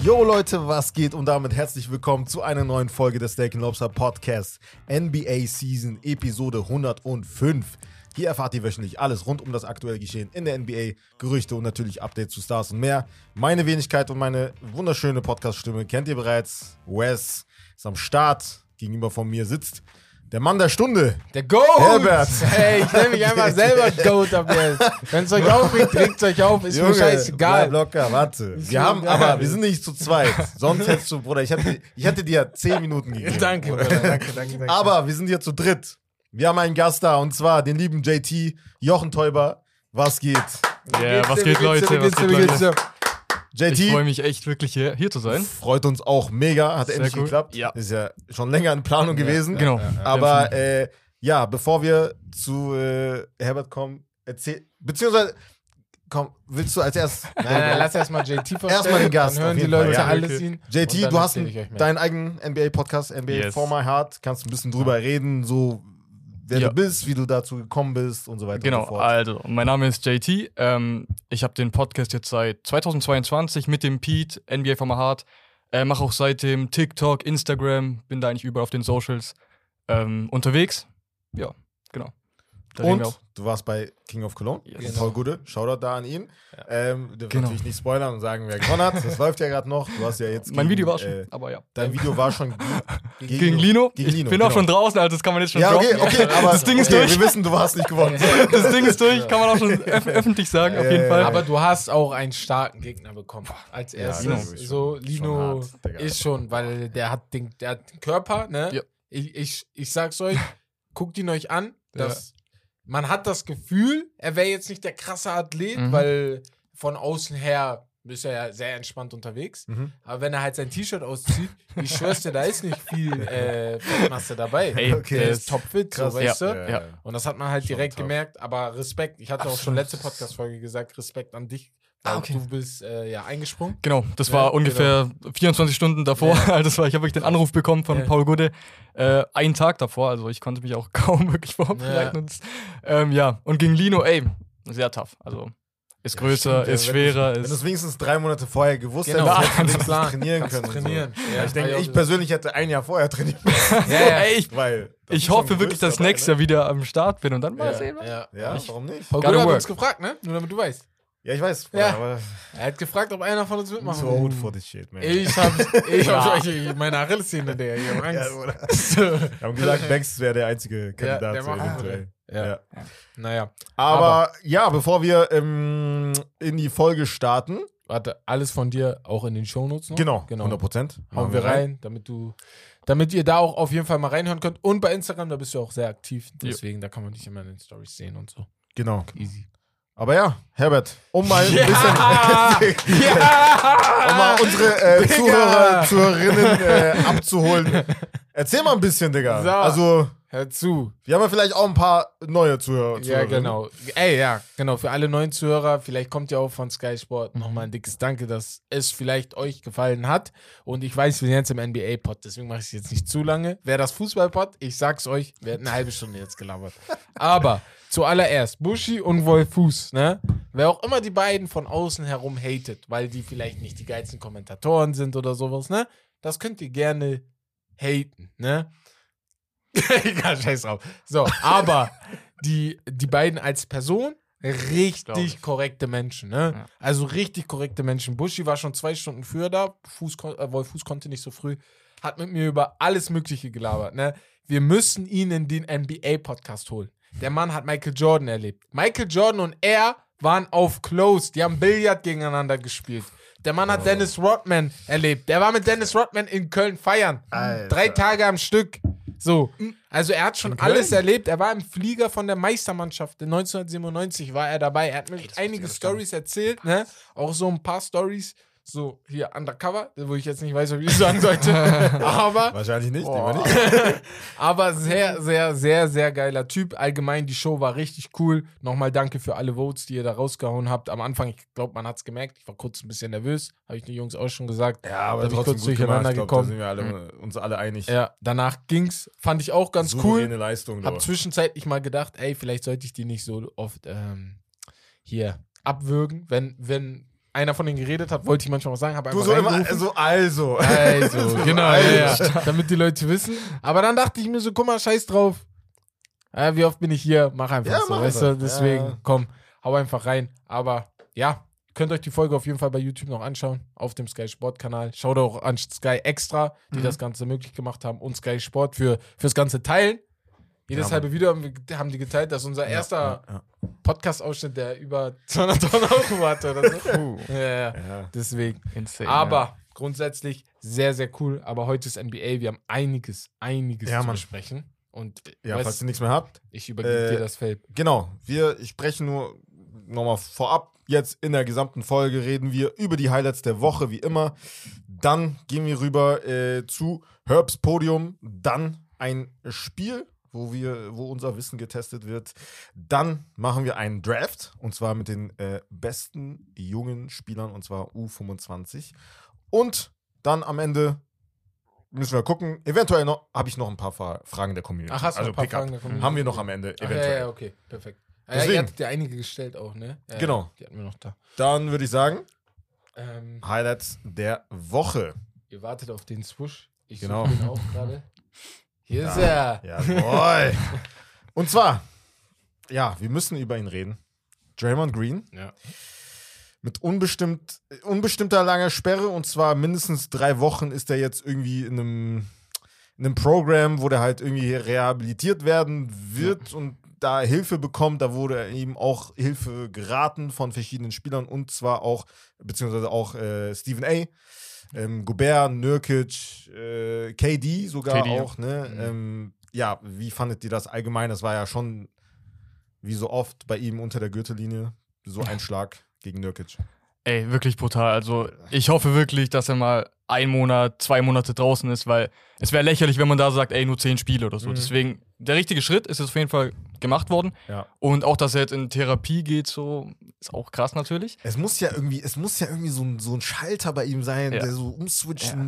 Yo Leute, was geht? Und damit herzlich willkommen zu einer neuen Folge des Steak Lobster Podcast NBA Season Episode 105. Hier erfahrt ihr wöchentlich alles rund um das aktuelle Geschehen in der NBA, Gerüchte und natürlich Updates zu Stars und mehr. Meine Wenigkeit und meine wunderschöne Podcast-Stimme kennt ihr bereits. Wes ist am Start. Gegenüber von mir sitzt der Mann der Stunde. Der Goat! Herbert. Hey, ich nenne mich einfach selber Goat ab jetzt. Wenn es euch aufregt, regt es euch auf, ist mir bleib scheißegal. locker, warte. Ist Wir mir haben, egal. aber wir sind nicht zu zweit. Sonst hättest du, Bruder, ich hatte, ich hatte dir 10 Minuten gegeben. Danke, Bruder. Danke, danke, danke. Aber wir sind hier zu dritt. Wir haben einen Gast da und zwar den lieben JT, Jochen Täuber. Was geht? Ja, Wie was geht, Leute? Was wie geht, Leute? Dir? Ich freue JT mich echt wirklich hier, hier zu sein. freut uns auch mega, hat Sehr endlich cool. geklappt. Ja. Ist ja schon länger in Planung gewesen. Genau. Aber äh, ja, bevor wir zu äh, Herbert kommen, erzähl, beziehungsweise, komm, willst du als erstes? Nein, nein, lass erstmal JT vorstellen. Erstmal den Gast, Dann hören die Leute ja. alles Okay. ihn. JT, du hast deinen eigenen NBA-Podcast, NBA Yes. For My Heart. Kannst ein bisschen drüber reden, so wer Ja. du bist, wie du dazu gekommen bist und so weiter und Genau, so fort. also, mein Name ist JT. Ähm, ich habe den Podcast jetzt seit 2022 mit dem Pete, NBA from my Heart. Äh, Mache auch seitdem TikTok, Instagram, bin da eigentlich überall auf den Socials ähm, unterwegs. Ja. Da wir Und du warst bei King of Cologne, Yes. genau. Paul Gude, Shoutout da an ihn. Ähm, du Genau. natürlich nicht spoilern und sagen, wer gewonnen hat. Das läuft ja gerade noch. Du hast ja jetzt Mein gegen, Video war schon, Äh, aber ja. dein Video war schon gegen, Gegen Lino. Gegen ich Lino, bin auch genau. schon draußen, also das kann man jetzt schon Ja, okay, droppen. okay, aber das Ding ist okay, durch. wir wissen, du hast nicht gewonnen. Das Ding ist durch, kann man auch schon öff öffentlich sagen, auf Ja, jeden ja, Fall. ja. Aber du hast auch einen starken Gegner bekommen. Als Ja, erstes. Lino ist so, schon- Lino schon hart, ist schon, weil der hat den, der hat den Körper, ne? Ja. Ich, ich, ich sag's euch, guckt ihn euch an. Das, Man hat das Gefühl, er wäre jetzt nicht der krasse Athlet, Mhm. weil von außen her ist er ja sehr entspannt unterwegs. Mhm. Aber wenn er halt sein T-Shirt auszieht, ich schwör's dir, da ist nicht viel äh, Fettmasse dabei. Ey, Okay. der ist topfit, so, Krass. weißt Ja. du? Ja. Und das hat man halt Schon direkt tough. gemerkt. Aber Respekt, ich hatte auch schon letzte Podcast-Folge gesagt, Respekt an dich. Ah, okay. du bist äh, ja eingesprungen. Genau, das Ja, war ungefähr 24 Stunden davor. Ja. Also das war, ich habe wirklich den Anruf bekommen von Ja. Paul Gude äh, einen Tag davor. Also ich konnte mich auch kaum wirklich vorbereiten. Ja. Und, ähm, ja, und gegen Lino, ey, sehr tough. Also ist größer, Stimmt, ist wenn schwerer, Wenn du es ist. wenigstens drei Monate vorher gewusst Genau, hättest, hättest du trainieren kannst können. trainieren. So. Ja, ich denke, ich persönlich hätte ein Jahr vorher trainiert. Ja, ja. Ey, ich, Weil ich hoffe wirklich, dass ich dabei, nächstes Jahr wieder am Start bin und dann mal ja, sehen. ja. Ja, Ich- warum nicht? Paul Gude hat uns gefragt, ne? Nur damit du weißt. Ja, ich weiß. Ja. Aber Er hat gefragt, ob einer von uns I'm mitmachen so old for this shit, man. Ich hab, ich Ja. hab ich, meine Achillessehne, der, ich hab ja, Angst. oder? So. Wir haben gesagt, Banks wäre der einzige Kandidat. der so macht eventuell. Ja. Ja. Naja, Aber, ja, bevor wir ähm, in die Folge starten, warte, alles von dir auch in den Shownotes noch? genau, genau. 100 Prozent. Hauen wir rein, damit du, damit ihr da auch auf jeden Fall mal reinhören könnt. Und bei Instagram, da bist du auch sehr aktiv. Deswegen, da kann man dich immer in den Stories sehen und so. Genau. Easy. Aber ja, Herbert, um mal ein Ja! bisschen, ja! um mal unsere äh! Zuhörer, Zuhörerinnen äh, abzuholen. Erzähl mal ein bisschen, Digga. So. Also, Hör zu. wir haben ja vielleicht auch ein paar neue Zuhörer. Ja, genau. Ey, ja, genau. Für alle neuen Zuhörer, vielleicht kommt ihr auch von Sky Sport. Nochmal ein dickes Danke, dass es vielleicht euch gefallen hat. Und ich weiß, wir sind jetzt im NBA-Pod, deswegen mache ich es jetzt nicht zu lange. Wer das Fußball-Pod, ich sag's euch, wir hätten eine halbe Stunde jetzt gelabert. Aber zuallererst, Bushi und Wolfus, ne? Wer auch immer die beiden von außen herum hatet, weil die vielleicht nicht die geilsten Kommentatoren sind oder sowas, ne? Das könnt ihr gerne haten, ne? Egal, scheiß drauf. So, aber die, die beiden als Person richtig ich. korrekte Menschen, ne? Ja. Also richtig korrekte Menschen. Buschi war schon zwei Stunden früher da, Fuß, äh, Wolf Fuß konnte nicht so früh, hat mit mir über alles Mögliche gelabert, ne? Wir müssen ihn in den NBA-Podcast holen. Der Mann hat Michael Jordan erlebt. Michael Jordan und er waren auf Close, die haben Billard gegeneinander gespielt. Der Mann hat Dennis Rodman erlebt. Der war mit Dennis Rodman in Köln feiern. Alter. Drei Tage am Stück. So. Also er hat schon alles erlebt. Er war im Flieger von der Meistermannschaft. 1997 war er dabei. Er hat mir einige Stories erzählt, ne? Auch so ein paar Stories. So, hier undercover, wo ich jetzt nicht weiß, ob ich das sagen sollte. Aber Wahrscheinlich nicht, lieber nicht. aber sehr, sehr, sehr, sehr geiler Typ. Allgemein, die Show war richtig cool. Nochmal danke für alle Votes, die ihr da rausgehauen habt. Am Anfang, ich glaube, man hat es gemerkt. Ich war kurz ein bisschen nervös. Habe ich den Jungs auch schon gesagt. Ja, aber Da bin ich kurz gut durcheinander gemacht. Ich glaub, gekommen. Da sind wir alle, uns alle einig. Ja, danach ging's. Fand ich auch ganz Souveräne cool. Leistung. Hab zwischenzeitlich mal gedacht, ey, vielleicht sollte ich die nicht so oft ähm, hier abwürgen, wenn, wenn einer von denen geredet hat, wollte ich manchmal was sagen, habe Du einfach so immer, so, also. Also, genau, ja, Also. ja. damit die Leute wissen. Aber dann dachte ich mir so, guck mal, scheiß drauf. Ja, wie oft bin ich hier? Mach einfach Ja, so, mach weißt du? Deswegen, komm, hau einfach rein. Aber ja, könnt euch die Folge auf jeden Fall bei YouTube noch anschauen, auf dem Sky Sport Kanal. Schaut auch an Sky Extra, die Mhm. das Ganze möglich gemacht haben und Sky Sport für fürs ganze Teilen. Jedes Ja, halbe Video haben, wir, haben die geteilt, dass unser erster Ja, Podcast-Ausschnitt, der über 200.000 Euro hatte oder so. Ja, ja. ja. Deswegen. insane. Aber grundsätzlich sehr, sehr cool. Aber heute ist NBA. Wir haben einiges, einiges Ja, zu Mann. besprechen. Und ja, weißt, falls ihr nichts mehr habt. ich übergebe äh, dir das Feld. Genau, wir sprechen nur nochmal vorab. Jetzt in der gesamten Folge reden wir über die Highlights der Woche, wie immer. Dann gehen wir rüber äh, zu Herbs Podium. Dann ein Spiel, wo, wir, wo unser Wissen getestet wird. Dann machen wir einen Draft. Und zwar mit den äh, besten jungen Spielern, und zwar U25. Und dann am Ende müssen wir gucken. Eventuell noch habe ich noch ein paar Fra- Fragen der Community. Ach, hast du also ein paar. Fragen der Community? Haben wir noch am Ende, Ach, ja, eventuell. ja, okay, perfekt. Ja, ihr hattet ja einige gestellt auch, ne? Ja, Genau. Die hatten wir noch da. Dann würde ich sagen, Ähm, Highlights der Woche. ihr wartet auf den Swoosh. Ich Genau. suche ihn auch gerade. Hier ist er. Jawohl. Und zwar, ja, wir müssen über ihn reden. Draymond Green Ja. mit unbestimmt, unbestimmter langer Sperre und zwar mindestens drei Wochen ist er jetzt irgendwie in einem, in einem Programm, wo der halt irgendwie rehabilitiert werden wird und da Hilfe bekommt. Da wurde ihm auch Hilfe geraten von verschiedenen Spielern und zwar auch, beziehungsweise auch äh, Stephen A. Ähm, Gobert, Nurkic, äh, KD sogar KD, auch, ne? Mhm. Ähm, ja, wie fandet ihr das allgemein? Das war ja schon wie so oft bei ihm unter der Gürtellinie so ein Schlag gegen Nurkic. Ey, wirklich brutal. Also ich hoffe wirklich, dass er mal ein Monat, zwei Monate draußen ist, weil es wäre lächerlich, wenn man da sagt, ey, nur zehn Spiele oder so. Mhm. Deswegen, der richtige Schritt ist auf jeden Fall gemacht worden. Ja. Und auch, dass er jetzt in Therapie geht, so, ist auch krass natürlich. Es muss ja irgendwie, es muss ja irgendwie so ein, so ein Schalter bei ihm sein, Ja. der so umswitchen.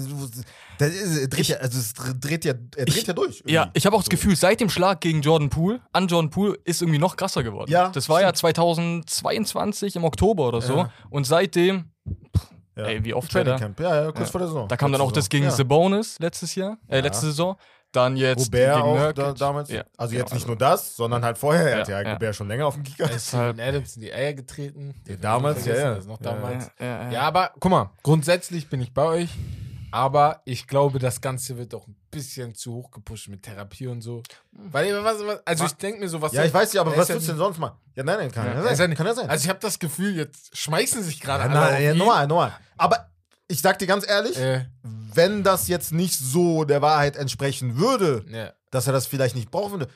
Der, er dreht ja, also es dreht ja, er dreht Ich- ja durch. Ja, irgendwie. ich habe auch das So. Gefühl, seit dem Schlag gegen Jordan Poole, an Jordan Poole, ist irgendwie noch krasser geworden. Ja, Das war ja 2022 im Oktober oder so. Ja. Und seitdem, Ja. ey, wie oft Training? Camp, ja, ja, kurz Ja. vor der Saison. Da kam dann Letzte auch das gegen. The Bonus letztes Jahr, äh, Ja. letzte Saison. Dann jetzt Gobert gegen auch da, damals. Ja. Also Ja, jetzt nicht also- nur das, sondern halt vorher. Er hat Ja, ja. Gobert schon länger auf dem Kicker. Steven Adams in die Eier getreten. Damals, ja, ja. Ist noch Ja, damals. Ja, ja, ja. Ja, aber guck mal, grundsätzlich bin ich bei euch. Aber ich glaube, das Ganze wird doch ein bisschen zu hoch gepusht mit Therapie und so. Weil, was, was, also ich denke mir so, was. Ja, ich weiß nicht, aber er was willst du denn sonst mal? Ja, nein, nein, kann Ja. ja, Er sein. nicht- kann ja sein. Also ich habe das Gefühl, jetzt schmeißen sich gerade ja, alle nein, ja, ihn. normal, normal. Aber ich sag dir ganz ehrlich, Äh, wenn das jetzt nicht so der Wahrheit entsprechen würde, ja. dass er das vielleicht nicht brauchen würde.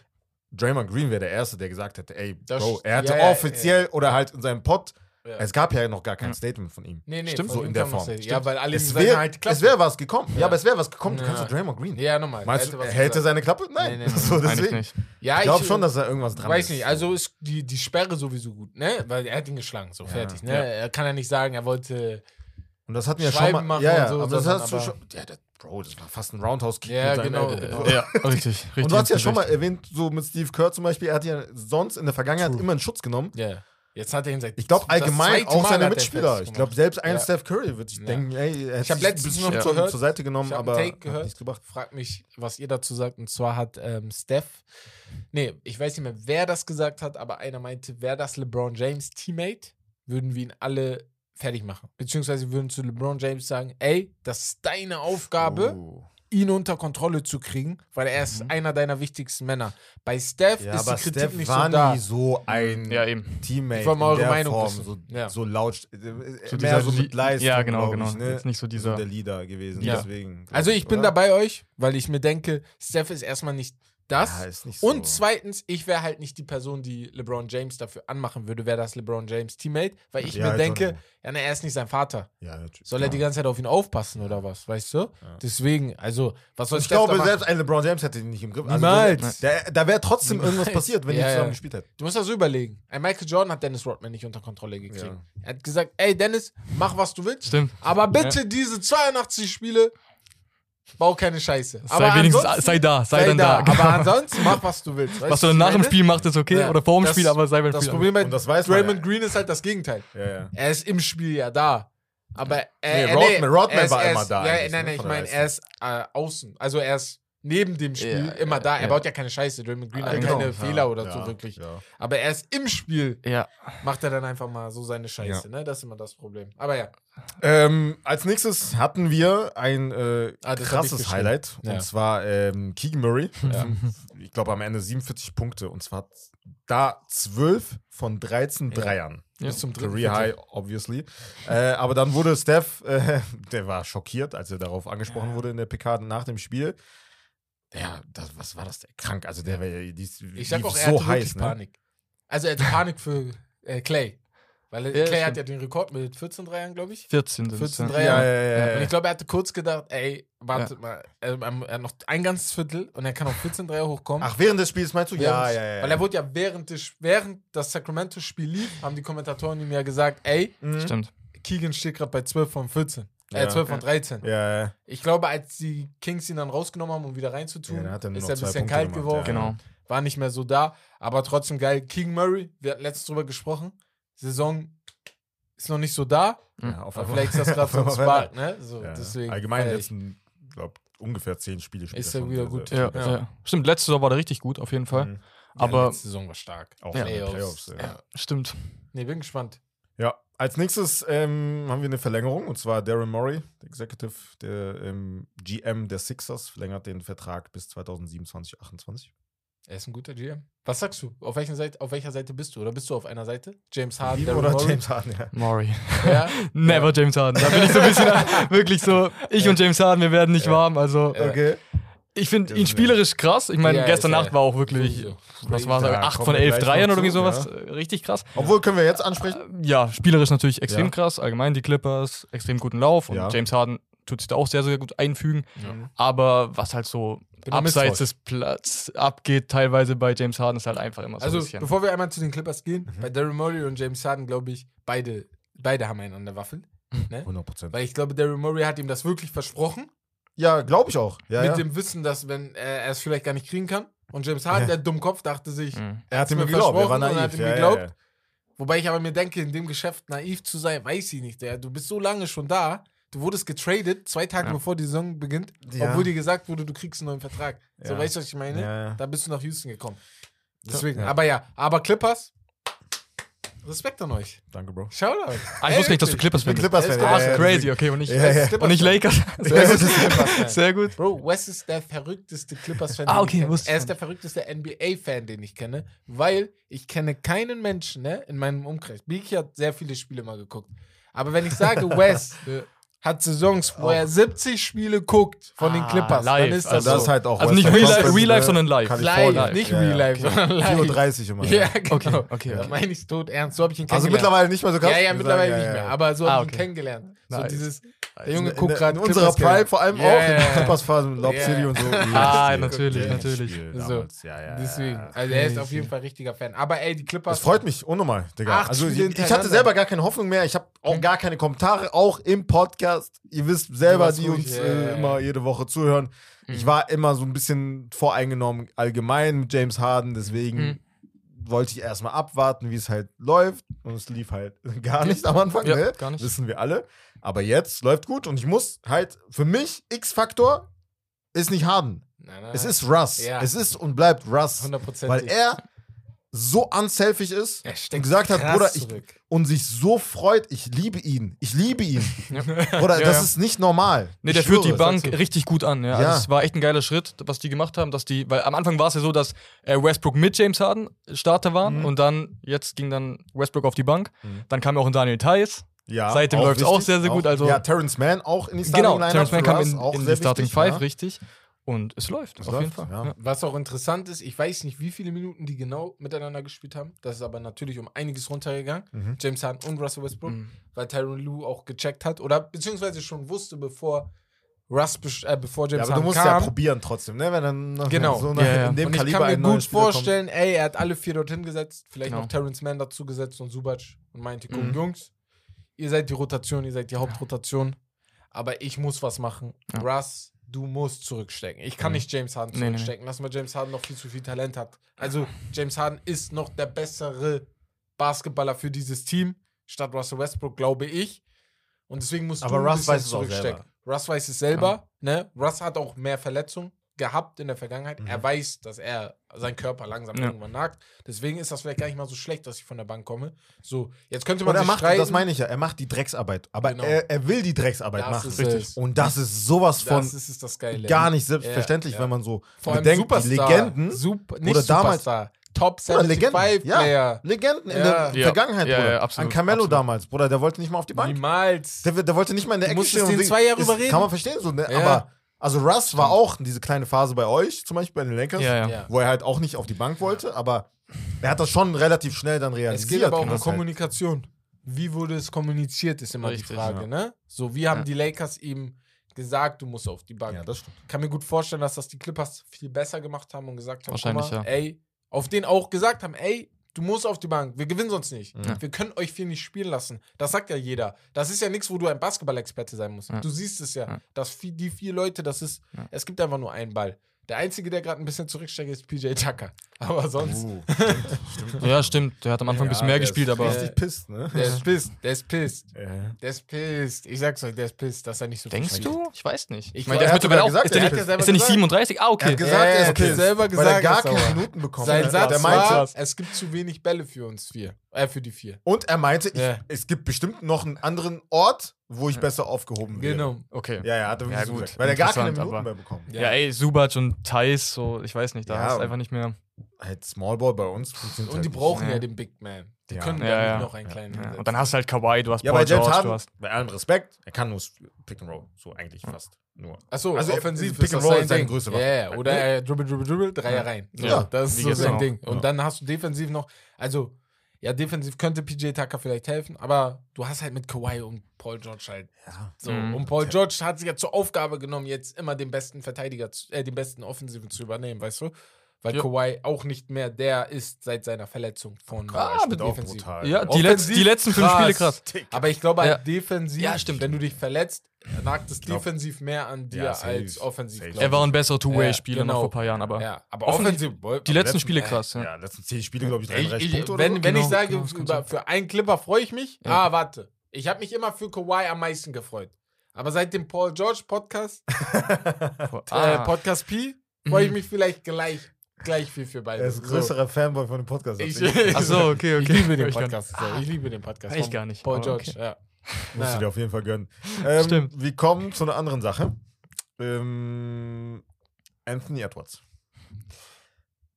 Draymond Green wäre der Erste, der gesagt hätte, ey, Das Bro, er hatte ja, ja, offiziell oder halt in seinem Pod, Ja. es gab ja noch gar kein Statement von ihm. Nee, nee, Stimmt, von so in der Form. Ja, weil alle Es wäre halt es wär was gekommen. Ja. Ja. aber es wäre was gekommen. Du kannst du Draymond Green. Ja, nochmal. Meinst Er du, hält er gesagt. seine Klappe? Nein. Nee, nee, nee. So, deswegen. nicht. Ja, Ich glaube schon, dass da irgendwas dran weiß ist. nicht, also ist die, die Sperre sowieso gut, ne? Weil er hat ihn geschlagen, so Ja. fertig, ne? Ja. Er kann ja nicht sagen, er wollte. Und das hatten wir ja Schreiben schon mal. machen Ja, ja, und so, aber das hast du schon. Ja, das, Bro, das war fast ein Roundhouse-Kick. Ja, genau, ja, richtig, richtig. Und du hast ja schon mal erwähnt, so mit Steve Kerr zum Beispiel, er hat ja sonst in der Vergangenheit True. immer einen Schutz genommen. Ja. Jetzt hat er ihn seit. Ich glaube allgemein auch seine hat er Mitspieler. Ich glaube, gemacht. selbst ein Ja. Steph Curry würde ich Ja. denken, ey, er Ich hätte hab sich ein letztens noch zur, zur Seite genommen, Ich aber einen Take hat gehört. nichts gebracht. Frag mich, was ihr dazu sagt. Und zwar hat ähm, Steph. Nee, ich weiß nicht mehr, wer das gesagt hat, aber einer meinte, wäre das LeBron James Teammate, würden wir ihn alle fertig machen. Beziehungsweise würden zu LeBron James sagen, ey, das ist deine Aufgabe, Oh. Ihn unter Kontrolle zu kriegen, weil er ist einer deiner wichtigsten Männer. Bei Steph Ja, ist die Kritik Steph nicht war so da. nie so ein Ja, eben. Teammate Ich wollte mal in der Meinung Form, wissen. so, Ja. so laut, äh, So mehr dieser so mit Leistung, Ja, genau, genau. Ich, ne? Jetzt nicht so so dieser. der Leader gewesen, Ja. deswegen. Also ich bin oder? da bei euch, weil ich mir denke, Steph ist erstmal nicht das. Ja, ist nicht so. Und zweitens, ich wäre halt nicht die Person, die LeBron James dafür anmachen würde, wäre das LeBron James Teammate, weil ich Ja, mir denke, ja, ne, er ist nicht sein Vater. Ja, natürlich. Soll er die ganze Zeit auf ihn aufpassen oder was, weißt du? Deswegen, also, was soll ich da glaube, machen? selbst ein LeBron James hätte ihn nicht im Griff. Niemals. Also, der, da wäre trotzdem Niemals. irgendwas passiert, wenn Ja, die zusammen ja. gespielt hätten. Du musst das so überlegen. Ein Michael Jordan hat Dennis Rodman nicht unter Kontrolle gekriegt. Ja. Er hat gesagt, ey Dennis, mach was du willst, Stimmt. aber bitte diese 82 Spiele bau keine Scheiße. Sei wenigstens, ansonsten- sei da, sei, sei dann da. da. Aber ansonsten mach, was du willst. Weißt Was du dann nach dem? Spiel machst, ist okay. Ja, Oder vor dem das- Spiel, aber sei beim Das Spiel. Problem bei Und das weiß man Draymond ja. Green ist halt das Gegenteil. Ja, ja. Er ist im Spiel ja da. Aber äh, Nee, Rodman- Rodman er ist, war er immer da Ja, nein, ne, nein, ich meine, er ist äh, außen. Also er ist neben dem Spiel Ja, immer ja, da. Er ja. baut ja keine Scheiße. Draymond Green Ah, hat genau. keine Fehler oder ja, so wirklich. Ja. Aber er ist im Spiel, Ja. macht er dann einfach mal so seine Scheiße. Ne? Das ist immer das Problem. Aber ja. Ähm, als nächstes hatten wir ein äh, Ah, krasses. Highlight. Ja. Und zwar ähm, Keegan Murray. Ja. Ich glaube am Ende 47 Punkte. Und zwar da 12 von 13 Ja. Dreiern. Ja. Bis zum dritten Career High, obviously. äh, aber dann wurde Steph, äh, der war schockiert, als er darauf angesprochen wurde in der PK nach dem Spiel. Ja, das, was war das? Krank. Also der war ja- die Ich sag lief auch, er so hatte heiß. Ne? Panik. Also er hatte Panik für äh, Clay. Weil Ja, Clay hat ja den Rekord mit 14 Dreiern, glaube ich. 14 sind 14 es. Dreier. Ja, ja, ja, ja. Und ich glaube, er hatte kurz gedacht, ey, warte mal, er, er hat noch ein ganzes Viertel und er kann auf 14 Dreier hochkommen. Ach, während des Spiels meinst du? Ja, ja, ja. Weil er wurde ja während, des, während das Sacramento-Spiel lief, haben die Kommentatoren ihm ja gesagt, ey, Mhm. Stimmt. Keegan steht gerade bei 12 von 14. Äh, Ja. 12 von 13. Ja, ja. Ich glaube, als die Kings ihn dann rausgenommen haben, um wieder reinzutun, Ja, er ist er ein bisschen Punkte kalt gemacht, geworden. ja. Genau. War nicht mehr so da, aber trotzdem geil. King Murray, wir hatten letztens drüber gesprochen. Saison ist noch nicht so da, ja auf aber vielleicht ist das gerade so ein Spark, ne? So, Ja, deswegen. Allgemein ich. letzten, glaube ungefähr zehn Spiele spielt Ist er er wieder sehr, gut. sehr Ja, Ja. ja. Stimmt, letzte Saison war er richtig gut, auf jeden Fall. Mhm. Aber- ja, letzte Saison war stark. Auch Ja. in den Playoffs. Playoffs. ja. Ja. Stimmt. Nee, bin gespannt. Ja, als nächstes ähm, haben wir eine Verlängerung und zwar Darren Murray, der Executive, der ähm, GM der Sixers, verlängert den Vertrag bis 2027, 28. Er ist ein guter GM. Was sagst du? Auf welcher Seite, auf welcher Seite bist du? Oder bist du auf einer Seite? James Harden, Daryl oder Morey? James Harden, ja. Maury. Ja? Never James Harden. Da bin ich so ein bisschen wirklich so, ich und James Harden, wir werden nicht Ja. warm. Also Ja. Okay. Ich finde ihn spielerisch krass. Ich meine, Ja, gestern er. Nacht war auch wirklich, Sowieso. was war Ja, das, 8 kommen von wir 11 gleich Dreiern oder irgendwie sowas. ja. Äh, Richtig krass. Obwohl, können wir jetzt ansprechen? Ja, spielerisch natürlich extrem Ja. krass. Allgemein die Clippers, extrem guten Lauf. Und Ja. James Harden tut sich da auch sehr, sehr gut einfügen. Ja. Aber was halt so Bin abseits des Platz abgeht, teilweise bei James Harden, ist halt einfach immer so Also, ein bisschen. bevor wir einmal zu den Clippers gehen, Mhm. bei Daryl Morey und James Harden, glaube ich, beide, beide haben einen an der Waffel. Ne? 100 Prozent. Weil ich glaube, Daryl Morey hat ihm das wirklich versprochen. Ja, glaube ich auch. Ja, mit ja. dem Wissen, dass wenn er es vielleicht gar nicht kriegen kann. Und James Harden, Ja. der Dummkopf, dachte sich, Mhm. er hat ihm mir geglaubt, er war versprochen und naiv. hat ihm ja, geglaubt. Ja, ja. Wobei ich aber mir denke, in dem Geschäft naiv zu sein, weiß ich nicht. Der, du bist so lange schon da. Du wurdest getradet, zwei Tage Ja. bevor die Saison beginnt, Ja. obwohl dir gesagt wurde, du kriegst einen neuen Vertrag. So, Ja. weißt du, was ich meine? Da bist du nach Houston gekommen. Deswegen, Ja. aber ja, aber Clippers, Respekt an euch. Danke, Bro. Shoutout. Ah, ich wusste nicht, dass du Clippers Ich bist. Clippers-Fan. Er ist ja, crazy, okay. Und nicht, Ja, ja. Und nicht Lakers. Sehr gut. Sehr gut. Bro, Wes ist der verrückteste Clippers-Fan, Ah, den okay, ich kenne. wusste Er ich ist der verrückteste NBA-Fan, den ich kenne, weil ich kenne keinen Menschen ne, in meinem Umkreis. Biki hat sehr viele Spiele mal geguckt. Aber wenn ich sage, Wes hat Saisons, wo er 70 Spiele guckt von den Ah, Clippers, live. dann ist das, Also das ist so. halt auch Also nicht Real Life- Real Life, sondern live. California. live, nicht Ja, Real ja. Life, sondern live. 4.30 Uhr immer. Ja, genau. Okay, okay, Da okay. meine ich tot ernst. So habe ich ihn Also kennengelernt. mittlerweile nicht mehr so krass? ja, ja, mittlerweile sagen, nicht ja, mehr. ja. Aber so Ah, habe ich ihn okay. So Nice. dieses, der Junge in, guckt in, gerade in unserer Prime vor allem Ja, auch in der Clippers-Phase, Lob Ja. City und so. Ah, natürlich, natürlich. So. Ja, ja, Deswegen. Also er ist auf jeden Fall richtiger Fan. Aber ey, die Clippers. Das freut mich unnormal, Digga. Also ich, ich hatte selber gar keine Hoffnung mehr. Ich habe auch gar keine Kommentare, auch im Podcast. Ihr wisst selber, die uns äh, immer jede Woche zuhören. Ich war immer so ein bisschen voreingenommen allgemein mit James Harden, deswegen Mhm. Wollte ich erstmal abwarten, wie es halt läuft. Und es lief halt gar nicht am Anfang, Ja, ne? gar nicht. Wissen wir alle. Aber jetzt läuft gut und ich muss halt, für mich, X-Faktor ist nicht Harden. Nein, nein, Es ist Russ. Ja. Es ist und bleibt Russ. 100%. Weil er so unselfish ist und gesagt hat, Bruder, ich, und sich so freut, ich liebe ihn. Ich liebe ihn. Ja. Bruder, Ja, das ja. ist nicht normal. Nee, Ich der führt die Bank richtig gut an. Ja. Ja. Also es war echt ein geiler Schritt, was die gemacht haben, dass die, weil am Anfang war es ja so, dass äh, Westbrook mit James Harden Starter waren Mhm. und dann, jetzt ging dann Westbrook auf die Bank. Mhm. Dann kam auch ein Daniel Theiss. Ja, Seitdem auch läuft's auch sehr, sehr gut, also- ja, Terrence Mann auch in die Starting Genau, Lineup Terrence Mann kam in, auch in die Starting Five, ja. richtig. Und es läuft, Es auf läuft, jeden Fall. ja. Ja. Was auch interessant ist, ich weiß nicht, wie viele Minuten die genau miteinander gespielt haben. Das ist aber natürlich um einiges runtergegangen. Mhm. James Harden und Russell Westbrook, Mhm. weil Tyron Lue auch gecheckt hat oder beziehungsweise schon wusste, bevor Russ, äh, bevor Ja, James aber du musst kam. ja probieren trotzdem, ne? Wenn dann noch Genau. so nach, Ja, ja. in dem und ich Kaliber kann mir gut Spieler kommt. vorstellen, ey, er hat alle vier dorthin gesetzt, vielleicht Genau. noch Terrence Mann dazu gesetzt und Subac und meinte, guck, Mhm. Jungs, ihr seid die Rotation, ihr seid die Hauptrotation, aber ich muss was machen. Ja. Russ du musst zurückstecken. Ich kann Mhm. nicht James Harden Nee, nee, nee. zurückstecken lassen, weil James Harden noch viel zu viel Talent hat. Also James Harden ist noch der bessere Basketballer für dieses Team statt Russell Westbrook, glaube ich. Und deswegen musst Aber du Russ weiß es zurückstecken. Russ weiß es selber. Ne? Russ hat auch mehr Verletzungen gehabt in der Vergangenheit. Mhm. Er weiß, dass er sein Körper langsam Ja. irgendwann nagt. Deswegen ist das vielleicht gar nicht mal so schlecht, dass ich von der Bank komme. So, jetzt könnte man Und er sich macht, streiten. das meine ich ja, er macht die Drecksarbeit. Aber Genau. er, er will die Drecksarbeit Das machen. ist Richtig. es. Und das ist sowas von Das ist das Geile. gar nicht selbstverständlich, Ja, ja. wenn man so Vor allem bedenkt, die Superstar. Legenden, Super, nicht oder damals- Superstar. Top Oder Legenden, 75 ja. Player. Legenden in Ja. der Ja. Vergangenheit, Ja, Bruder. ja, absolut, An Carmelo absolut. damals, Bruder, der wollte nicht mal auf die Bank. Niemals. Der, der wollte nicht mal in der Du Ecke musstest stehen. und den wegen- zwei Jahre überreden. Kann man verstehen, so, ne? Ja. aber also Russ war auch diese kleine Phase bei euch, zum Beispiel bei den Lakers, Ja, ja. Ja. wo er halt auch nicht auf die Bank wollte, aber er hat das schon relativ schnell dann realisiert. Es geht aber auch um dass halt- Kommunikation. Wie wurde es kommuniziert, ist immer Richtig, die Frage, ja. ne? So, wie haben Ja. die Lakers ihm gesagt, du musst auf die Bank. Ja, das stimmt. kann mir gut vorstellen, dass das die Clippers viel besser gemacht haben und gesagt haben, Wahrscheinlich, guck mal, ja. ey, auf den auch gesagt haben, ey, du musst auf die Bank, wir gewinnen sonst nicht. Ja. Wir können euch viel nicht spielen lassen. Das sagt ja jeder. Das ist ja nichts, wo du ein Basketball-Experte sein musst. Ja. Du siehst es ja, dass die vier Leute, das ist, es gibt einfach nur einen Ball. Der Einzige, der gerade ein bisschen zurücksteckt, ist PJ Tucker. Aber sonst, Uh, Ja, stimmt. Der hat am Anfang ein bisschen mehr der gespielt, ist aber. Richtig pisst, ne? der ist pisst, der ist pisst, Ja. der ist pisst. Ich sag's euch, der ist pisst, dass er nicht so viel Denkst spielt. du? Ich weiß nicht. Ich Ich meine, der er ist hat mittlerweile sogar auch. gesagt, Ist der er nicht, ja ist der nicht gesagt. 37? Ah, Er okay. hat gesagt, Ja, er er ist hat pisst, selber weil er gesagt, gar er ist keine. Minuten bekommen Sein. Satz der meinte, war, es gibt zu wenig Bälle für uns vier. Äh, für die vier. und er meinte, ich, Ja. es gibt bestimmt noch einen anderen Ort, wo ich besser aufgehoben wäre. Genau. Okay. Ja, ja, hat er wirklich Ja, so gut. gesagt. Weil er gar keine Minuten aber- mehr bekommen. Ja. Ja, ey, Subac und Thais, so, ich weiß nicht, da Ja, hast du einfach nicht mehr. Halt Smallball bei uns funktioniert Und die halt brauchen ja. Ja. den Big Man. Die Ja. können Ja, noch einen kleinen. Und dann hast du halt Kawhi, du hast Ja, Paul bei James George, Harden, du hast. bei allem Respekt, er kann nur Pick and Roll. So eigentlich fast nur. Achso, Also, offensiv Pick ist and das Roll sein ist seine Ding. größte Ja, Waffe. ja, oder er dribbel, dribbel, dribbel, Dreier Ja. rein. Ja, das ist so sein auch. Ding. Und Ja. dann hast du defensiv noch, also, ja, defensiv könnte PJ Tucker vielleicht helfen, aber du hast halt mit Kawhi und Paul George halt Ja. so. Mhm. Und Paul George hat sich ja zur Aufgabe genommen, jetzt immer den besten Verteidiger, äh, den besten Offensiven zu übernehmen, weißt du? Weil Ja. Kawhi auch nicht mehr der ist seit seiner Verletzung von Ah, äh, defensiv. brutal. Ja, die, Offensiv letz, die letzten fünf krass. Spiele krass. Aber ich glaube, Ja. halt defensiv, Ja, stimmt. wenn du dich verletzt, nagt es defensiv mehr an dir Ja, safe. als offensiv. Er war ein besserer Two-Way-Spieler Ja, genau. noch vor ein paar Jahren, aber ja, aber Offensiv- offensiv. die letzten Spiele krass. Ja. Ja, letzten 10 Spiele, glaube ich, Ich, 33 ich, Punkte oder wenn so. wenn ich Genau, sage, genau, für einen Clipper freue ich mich, Ja. ah, warte. Ich habe mich immer für Kawhi am meisten gefreut. Aber seit dem Paul George Podcast, äh, Ah, Podcast P, freue ich mich vielleicht gleich, gleich viel für beide. Er ist ein So. größerer Fanboy von dem Podcast. als Ich, ich. Ach so, okay, Ich okay. liebe den Ich kann- Podcast. So. Ich liebe den Podcast. Ich gar nicht, Paul aber George, okay. ja. Musst Naja. du dir auf jeden Fall gönnen. Ähm, Stimmt. Wir kommen zu einer anderen Sache. Ähm, Anthony Edwards.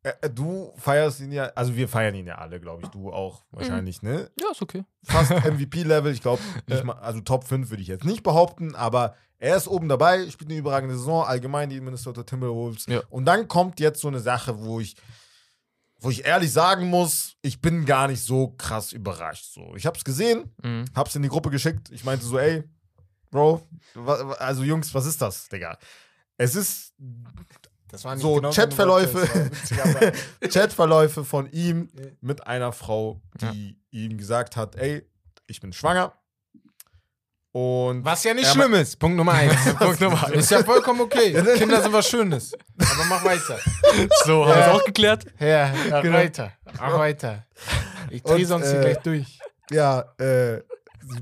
Äh, äh, du feierst ihn ja, also wir feiern ihn ja alle, glaube ich. Du auch wahrscheinlich, ne? Ja, ist okay. Fast MVP-Level. Ich glaube, also Top 5 würde ich jetzt nicht behaupten, aber er ist oben dabei, spielt eine überragende Saison, allgemein die Minnesota Timberwolves. Ja. Und dann kommt jetzt so eine Sache, wo ich, wo ich ehrlich sagen muss, ich bin gar nicht so krass überrascht. So, ich habe es gesehen, Mhm. hab's in die Gruppe geschickt. Ich meinte so, ey, Bro, also Jungs, was ist das, Digga? Es ist So, genau Chatverläufe. Chatverläufe von ihm mit einer Frau, die ihm gesagt hat, ey, ich bin schwanger. Und Was ja nicht Ja, schlimm ist. Punkt Nummer eins. Punkt Nummer eins. Ist ja vollkommen okay. Kinder sind was Schönes. Aber mach weiter. So, haben wir es auch geklärt? Ja, ja Genau. weiter. Mach weiter. Ich dreh Und, sonst hier äh, gleich durch. ja, äh,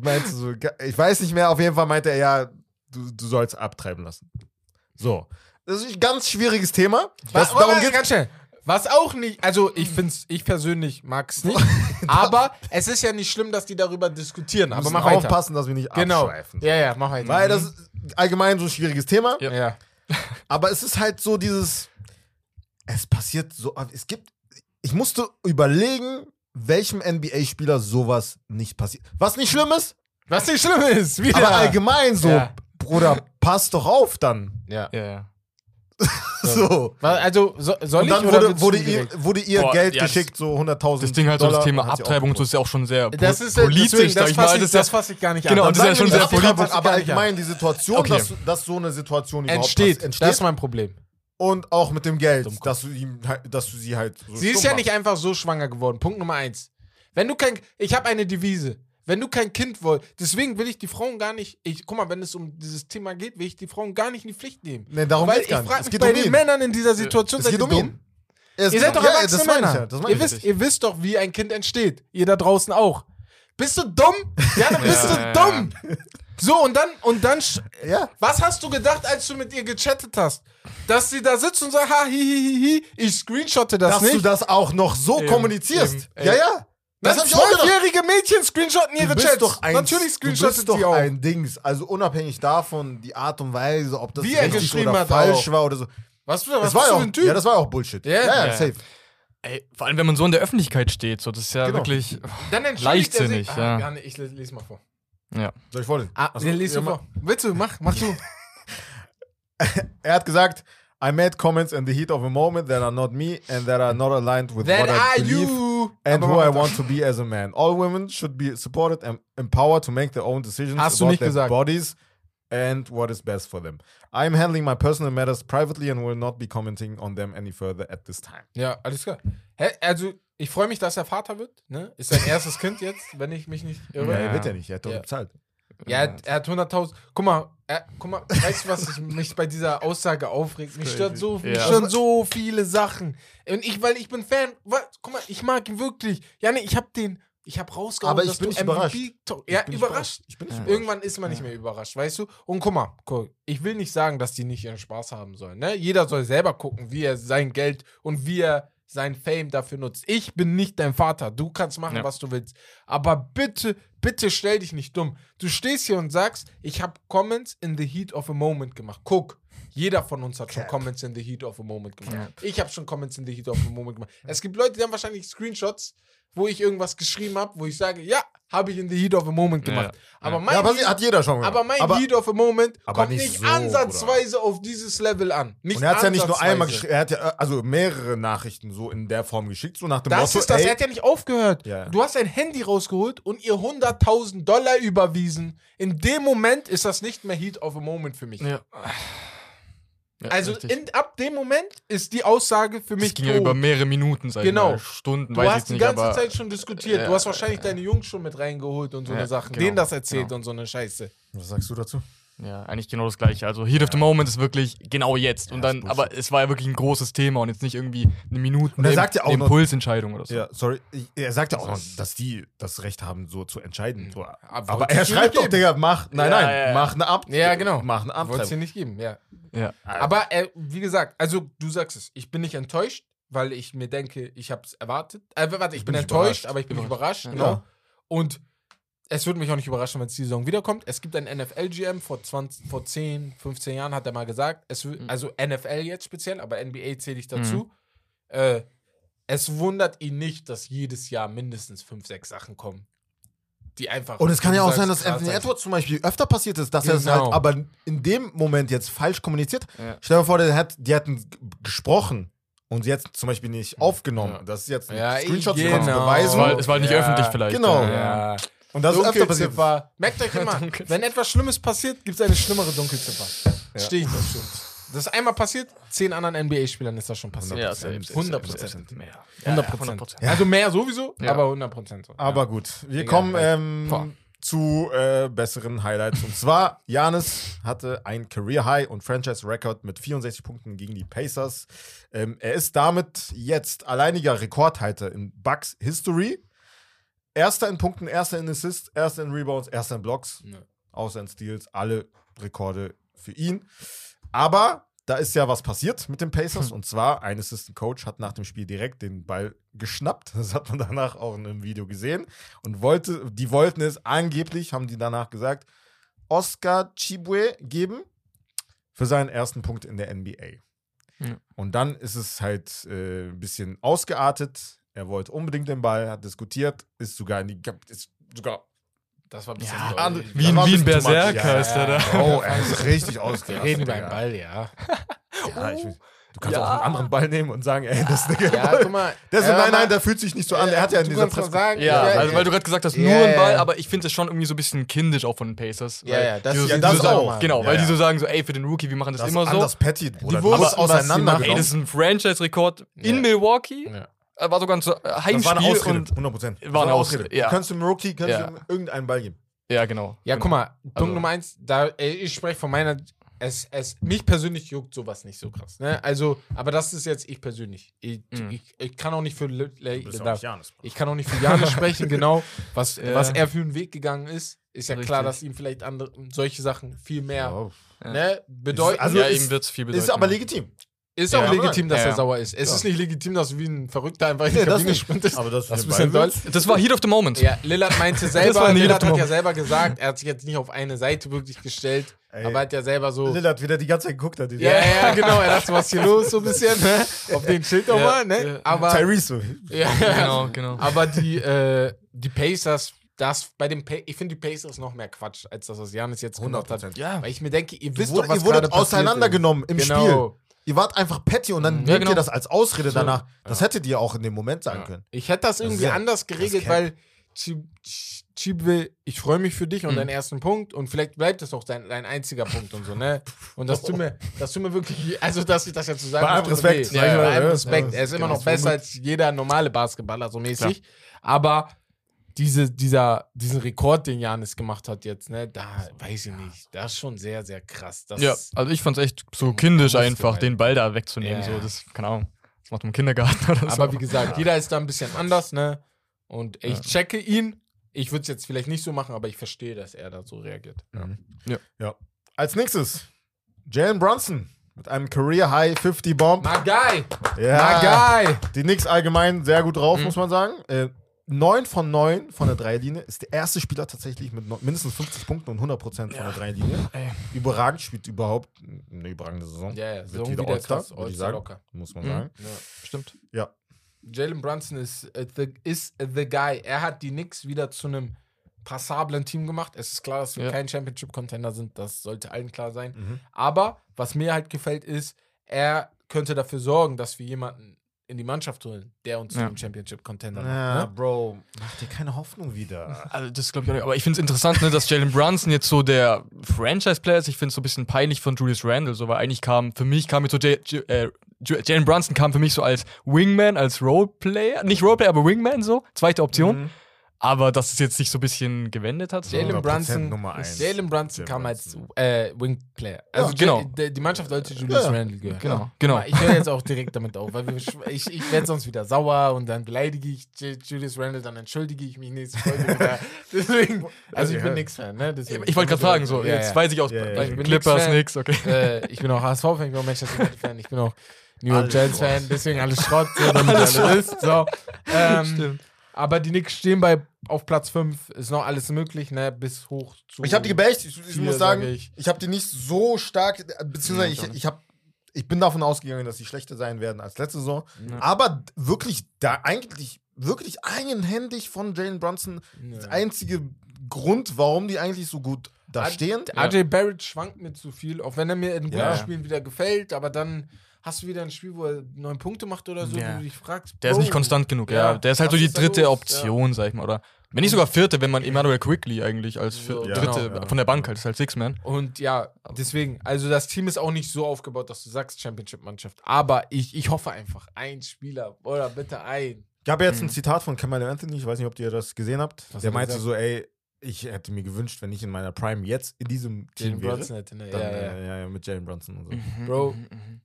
meinte so, ich weiß nicht mehr, auf jeden Fall meinte er, ja, du, du sollst abtreiben lassen. So. Das ist ein ganz schwieriges Thema. Was, darum geht's. ganz schnell. Was auch nicht, also ich find's, ich persönlich mag es nicht, aber es ist ja nicht schlimm, dass die darüber diskutieren. Wir Aber müssen mach weiter. aufpassen, dass wir nicht Genau. abschweifen. Ja, ja, mach weiter. Weil das ist allgemein so ein schwieriges Thema. Ja. ja. Aber es ist halt so dieses, es passiert so, es gibt, ich musste überlegen, welchem NBA-Spieler sowas nicht passiert. Was nicht schlimm ist, Was nicht schlimm ist, wieder. aber allgemein so, Ja. Bruder, pass doch auf dann. Ja. Ja, ja. So. Also, so, soll Und dann ich wurde, wurde, ihr, wurde ihr Boah, Geld ja, geschickt, so 100.000 Das Ding halt so das Thema Abtreibung und so ist ja auch schon sehr Das ist äh, politisch, deswegen, das ich mal. fasse ich, Das das fass ich gar nicht Genau, an. und das ist ja schon sehr politisch. Aber an. allgemein die Situation, Okay. dass, dass so eine Situation überhaupt entsteht. entsteht Das ist mein Problem. und auch mit dem Geld, Dummkopf. dass du, ihm, dass du sie halt so Sie ist ja machst. nicht einfach so schwanger geworden. Punkt Nummer eins. Wenn du kein. Ich habe eine Devise. Wenn du kein Kind wolltest, deswegen will ich die Frauen gar nicht, ich, guck mal, wenn es um dieses Thema geht, will ich die Frauen gar nicht in die Pflicht nehmen. Nee, darum Weil geht's ich gar nicht. frage Es mich geht bei um den ihn. Männern in dieser Situation, Es seid geht ihr um dumm? ihn. Es Ihr geht seid um- doch ja, erwachsene Männer. ja, ihr, wisst, ihr wisst doch, wie ein Kind entsteht. Ihr da draußen auch. Bist du dumm? Ja, dann bist Ja, du ja, dumm. So, und dann, und dann, sch- Ja. was hast du gedacht, als du mit ihr gechattet hast? Dass sie da sitzt und sagt, ha, hi, hi, hi, hi, ich screenshotte das Dass nicht. du das auch noch so Eben, kommunizierst. eben, ja, ja. Das gedacht. zwölfjährige Mädchen screenshotten ihre Du bist Chats. doch ein, Natürlich bist doch sie auch. ein Dings. Also unabhängig davon, die Art und Weise, ob das Wie richtig oder falsch auch. war oder so. was was Das war ja du auch, für ein Typ? ja, das war ja auch Bullshit. Ja? ja, ja, safe. Ey, vor allem, wenn man so in der Öffentlichkeit steht, so, das ist ja Genau. wirklich. dann leichtsinnig, er sich. ja. Ah, ja. nee, ich lese les mal vor. Ja. Soll ich vorlesen? Ah, den liest ja, vor. Willst du? Mach, mach du. Er hat gesagt, I made comments in the heat of a moment that are not me and that are not aligned with That what I are believe you. And Aber who I want to be as a man. All women should be supported and empowered to make their own decisions Hast about their gesagt. bodies and what is best for them. I'm handling my personal matters privately and will not be commenting on them any further at this time. Ja, alles klar. Hä? Also, ich freue mich, dass er Vater wird. Ne? Ist sein erstes Kind jetzt, wenn ich mich nicht irre. Ja, Ja, er wird ja nicht, er hat doch Ja. bezahlt. Er, hat, er hat 100.000. Guck mal, er, guck mal, weißt du, was ich, mich bei dieser Aussage aufregt? Mich stört so, mich Ja. stören so viele Sachen. Und ich, weil ich bin Fan. Wa- Guck mal, ich mag ihn wirklich. Ja, nee, ich hab den. Ich hab rausgehauen, Aber ich dass bin du überrascht. Ja, bin überrascht. Ich bin nicht Ja. Irgendwann ist man nicht mehr überrascht, weißt du? Und guck mal, guck, ich will nicht sagen, dass die nicht ihren Spaß haben sollen. Ne? Jeder soll selber gucken, wie er sein Geld und wie er sein Fame dafür nutzt. Ich bin nicht dein Vater. Du kannst machen, Ja. was du willst. Aber bitte, bitte stell dich nicht dumm. Du stehst hier und sagst, ich habe Comments in the heat of a moment gemacht. Guck. Jeder von uns hat schon. Comments in the heat of a moment gemacht. Cap. Ich habe schon Comments in the heat of a moment gemacht. Es gibt Leute, die haben wahrscheinlich Screenshots, wo ich irgendwas geschrieben habe, wo ich sage, ja, habe ich in the heat of a moment Ja. gemacht. Aber Ja. mein Ja, aber Heat- sie hat jeder schon gemacht. aber mein aber, Heat of a Moment kommt nicht nicht, so, ansatzweise auf dieses Level an. Nicht Und er hat ja nicht nur einmal geschrieben, er hat ja also mehrere Nachrichten so in der Form geschickt, so nach dem Das Motto, ist das, ey, er hat ja nicht aufgehört. Ja, ja. Du hast dein Handy rausgeholt und ihr 100.000 Dollar überwiesen. In dem Moment ist das nicht mehr Heat of a Moment für mich. Ja. Ja, also in, ab dem Moment ist die Aussage für mich das ging ja tot. über mehrere Minuten, sag Genau. ich mal. Stunden, Du weiß ich hast die nicht, ganze aber. Zeit schon diskutiert. Ja, du hast wahrscheinlich ja. deine Jungs schon mit reingeholt und so eine Ja, Sachen. genau, Denen das erzählt genau. und so eine Scheiße. Was sagst du dazu? Ja, eigentlich genau das gleiche. Also Heat of the Moment ist wirklich genau jetzt. und Ja, dann, ist aber es war ja wirklich ein großes Thema und jetzt nicht irgendwie eine Minute Und er sagt ja auch noch- Impulsentscheidung oder so. Ja, sorry. Ich- Er sagt ja auch noch, dass die das Recht haben, so zu entscheiden. So. Aber Aber er dir schreibt doch. Digga, mach, nein, Ja, nein, ja, ja. mach eine Ab. Ja, genau. Mach eine Wollt's dir Abtreibung. nicht geben, ja. Ja. Aber äh, wie gesagt, also du sagst es, ich bin nicht enttäuscht, weil ich mir denke, ich habe es erwartet. Äh, warte, ich, bin, bin enttäuscht, überrascht. aber ich bin nicht Überrascht. Ja. genau. Und es würde mich auch nicht überraschen, wenn es die Saison wiederkommt. Es gibt einen NFL-GM, vor, 20, vor 10, 15 Jahren hat er mal gesagt, es, wü- also NFL jetzt speziell, aber NBA zähle ich dazu. Äh, es wundert ihn nicht, dass jedes Jahr mindestens 5, 6 Sachen kommen. Die einfach. Und es kann ja auch sein, dass Anthony Edwards zum Beispiel öfter passiert ist, dass er es Genau. halt aber in dem Moment jetzt falsch kommuniziert. Ja. Stell dir vor, der hat, die hätten gesprochen und sie hat zum Beispiel nicht aufgenommen. Ja. Das ist jetzt ein Ja, Screenshot, genau. konnten Es beweisen. war, es war nicht Ja. öffentlich vielleicht. Genau. Ja. Ja. Und das ist öfter passiert. Merkt euch immer, wenn etwas Schlimmes passiert, gibt es eine schlimmere Dunkelziffer. Stehe ich dazu. Das ist einmal passiert, zehn anderen NBA-Spielern ist das schon passiert. Ja, 100%. safe, 100 safe, Prozent. Mehr. 100 Prozent. Also mehr sowieso, Ja. aber 100 Prozent. So. Aber gut, wir Egal, kommen ähm, zu äh, besseren Highlights. Und zwar, Janis hatte ein Career High und Franchise Record mit 64 Punkten gegen die Pacers. Ähm, er ist damit jetzt alleiniger Rekordhalter in Bucks History. Erster in Punkten, erster in Assists, erster in Rebounds, erster in Blocks, Ja. außer in Steals, alle Rekorde für ihn. Aber da ist ja was passiert mit den Pacers und zwar ein Assistant Coach hat nach dem Spiel direkt den Ball geschnappt. Das hat man danach auch in einem Video gesehen und wollte, die wollten es angeblich, haben die danach gesagt, Oscar Chibwe geben für seinen ersten Punkt in der NBA. Ja. Und dann ist es halt äh, ein bisschen ausgeartet. Er wollte unbedingt den Ball, hat diskutiert, ist sogar in die, ist sogar Das war ein bisschen Ja, andere- Wie Das ein, wie ein. Berserker Ja, ist der da. Oh, er ist richtig Wir ausgerastet. reden über einen Ball, ja. Ja, ich, will- du kannst Ja. auch einen anderen Ball nehmen und sagen, ey, das ist der Ja, guck mal. So, ja, nein, nein, der fühlt sich nicht so an. Er hat ja in dieser Presse. sagen, Ja, also weil du gerade gesagt hast, nur ein Ball, aber ich finde es schon irgendwie so ein bisschen kindisch auch von den Pacers. Ja, ja, das- so, ja, das so sagen, auch. Genau, Ja, weil die so sagen so, ey, für den Rookie, wir machen das, Das immer so. anders Petit, Bruder. Die was sie Ey, das ist ein Franchise-Rekord in Milwaukee. Ja. Äh, war sogar ein so- äh, Das war Heimspiel eine Ausrede, und 100 Prozent. War eine Ausrede, ja. Du kannst dem Rookie kannst Ja. ihm irgendeinen Ball geben. ja, genau. Ja, genau. guck mal, Punkt Also- Nummer eins, da, äh, ich spreche von meiner, es, es, mich persönlich juckt sowas nicht so krass. Ne? Also, aber das ist jetzt ich persönlich. Ich, Mhm. ich, ich kann auch nicht für, da, auch nicht Janis. ich kann auch nicht für Janis sprechen, genau, was, Ja. was er für einen Weg gegangen ist. Ist ja klar, Richtig. dass ihm vielleicht andere, solche Sachen viel mehr Ja. ne, bedeuten. Also ja, ihm wird es viel bedeuten. Ist aber legitim. Ist Ja, auch legitim, dass ja, er ja. sauer ist. Es Ja. ist nicht legitim, dass du wie ein Verrückter einfach in die Nee, Kabine sprintest. Aber das, Das ist ein bisschen doll. Das war Heat of the Moment. Ja, Lillard meinte selber, Lillard hat ja selber gesagt, er hat sich jetzt nicht auf eine Seite wirklich gestellt, Ey. aber er hat ja selber so. Lillard wieder die ganze Zeit geguckt hat. Ja, ja, genau. Er dachte, was hier los, so ein bisschen, ne? Auf den Schild Ja, nochmal, ne? ja. Aber, Tyrese so. ja, Genau, genau. aber die, äh, die Pacers, das bei pa ich finde die Pacers noch mehr Quatsch, als das, was Janis jetzt gemacht hat. 100%. Ja, Weil ich mir denke, ihr wisst wurdet, doch, was ihr wurdet auseinandergenommen im ist. Spiel. Ihr wart einfach petty und dann Mhm. nehmt Ja, ihr genau. das als Ausrede So. danach. Das hättet ihr auch in dem Moment sagen Ja. können. Ich hätte das irgendwie sehr- anders geregelt, weil Chib- Ch- Chib will, ich freue mich für dich und Mhm. deinen ersten Punkt und vielleicht bleibt es auch dein, dein einziger Punkt und so, ne? Und das tut mir, das tut mir wirklich, also dass ich das jetzt so sagen Bei allem Respekt, Ja, bei allem ja. Respekt. Ja, er ist immer genau, noch das besser als jeder normale Basketballer, so mäßig. Aber diese, dieser, diesen Rekord, den Janis gemacht hat jetzt, ne, da weiß ich nicht. Das ist schon sehr, sehr krass. Das ja, also ich fand es echt so kindisch einfach, den Ball da wegzunehmen. Ja. So, das, keine Ahnung, das macht man im Kindergarten oder so. Aber wie gesagt, jeder ist da ein bisschen anders, ne? Und ich checke ihn. Ich würde es jetzt vielleicht nicht so machen, aber ich verstehe, dass er da so reagiert. Als nächstes, Jalen Brunson mit einem Career High 50 Bomb. My guy! Ja, My guy! die Knicks allgemein sehr gut drauf, Mhm. muss man sagen. Äh, 9 von 9 von der Dreierlinie ist der erste Spieler tatsächlich mit mindestens 50 Punkten und 100% von der Dreierlinie. Ey. Überragend, spielt überhaupt eine überragende Saison. Ja, ja, Wird so wieder All-Star, würde ich sagen. locker. Muss man Mhm. sagen. Ja. Stimmt. Ja. Jalen Brunson ist, äh, the, ist the guy. Er hat die Knicks wieder zu einem passablen Team gemacht. Es ist klar, dass wir Ja. kein Championship-Contender sind. Das sollte allen klar sein. Mhm. Aber was mir halt gefällt, ist, er könnte dafür sorgen, dass wir jemanden in die Mannschaft holen, der uns Ja. zum Championship-Contender Ja, macht. Ne? Bro, mach dir keine Hoffnung wieder. Also das glaube ich auch nicht. Aber ich finde es interessant, ne, dass Jalen Brunson jetzt so der Franchise-Player ist. Ich finde es so ein bisschen peinlich von Julius Randle, so, weil eigentlich kam, für mich kam jetzt so J J äh, Jalen Brunson kam für mich so als Wingman, als Roleplayer. Nicht Roleplayer, aber Wingman so. Zweite Option. Mhm. Aber dass es jetzt sich so ein bisschen gewendet hat. So. Jalen 100% Brunson, Nummer eins. Jalen Brunson kam als äh, Wing-Player. Also Ja, genau. Die- Die Mannschaft sollte Julius Ja. Randle gehören. Genau, genau. Aber Ich höre jetzt auch direkt damit auf, weil wir, ich, ich werde sonst wieder sauer und dann beleidige ich Julius Randle, dann entschuldige ich mich nächste Folge wieder. Deswegen, also ich bin nix Fan, ne? Deswegen, Ich wollte gerade fragen, so, Ja, jetzt ja. weiß ich aus Ja, ja, bei ich bin Clippers nix okay. äh, ich bin auch HSV-Fan, ich bin auch Manchester United-Fan, ich bin auch New York Alles Giants-Fan, deswegen alles Schrott, so, damit ihr alle wisst. So. Ähm, Stimmt. Aber die Knicks stehen bei auf Platz 5, ist noch alles möglich, ne? Bis hoch zu. Ich habe die gebasht. Ich, ich muss sagen, sage ich, ich. habe die nicht so stark, beziehungsweise Ja, ich ich, hab, ich bin davon ausgegangen, dass sie schlechter sein werden als letzte Saison. Ja. Aber wirklich, da eigentlich, wirklich eigenhändig von Jalen Brunson, das einzige Grund, warum die eigentlich so gut da stehen. RJ Barrett schwankt mir zu viel, auch wenn er mir in guten Ja. Spielen wieder gefällt, aber dann hast du wieder ein Spiel, wo er neun Punkte macht oder so, Ja. wo du dich fragst. Der ist nicht konstant genug, Ja, ja. Der ist halt so was die ist da dritte los? Option, sag ich mal. Oder wenn nicht sogar vierte, wenn man Emmanuel Quickly eigentlich als vier, So, dritte genau, ja. von der Bank halt, ist halt Six-Man. Und ja, deswegen, also das Team ist auch nicht so aufgebaut, dass du sagst Championship-Mannschaft. Aber ich, ich hoffe einfach, ein Spieler oder bitte ein. Gab jetzt ein Mhm. Zitat von Kamala Anthony, ich weiß nicht, ob ihr das gesehen habt. Was der er meinte gesagt? so, ey, ich hätte mir gewünscht, wenn ich in meiner Prime jetzt in diesem Team Jalen wäre. Brunson hätte, ne? Dann, Ja, ja. äh, ja, ja, mit Jalen Brunson und so. Bro. Mhm, mhm.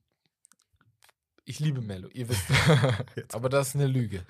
Ich liebe Melo, ihr wisst. aber das ist eine Lüge.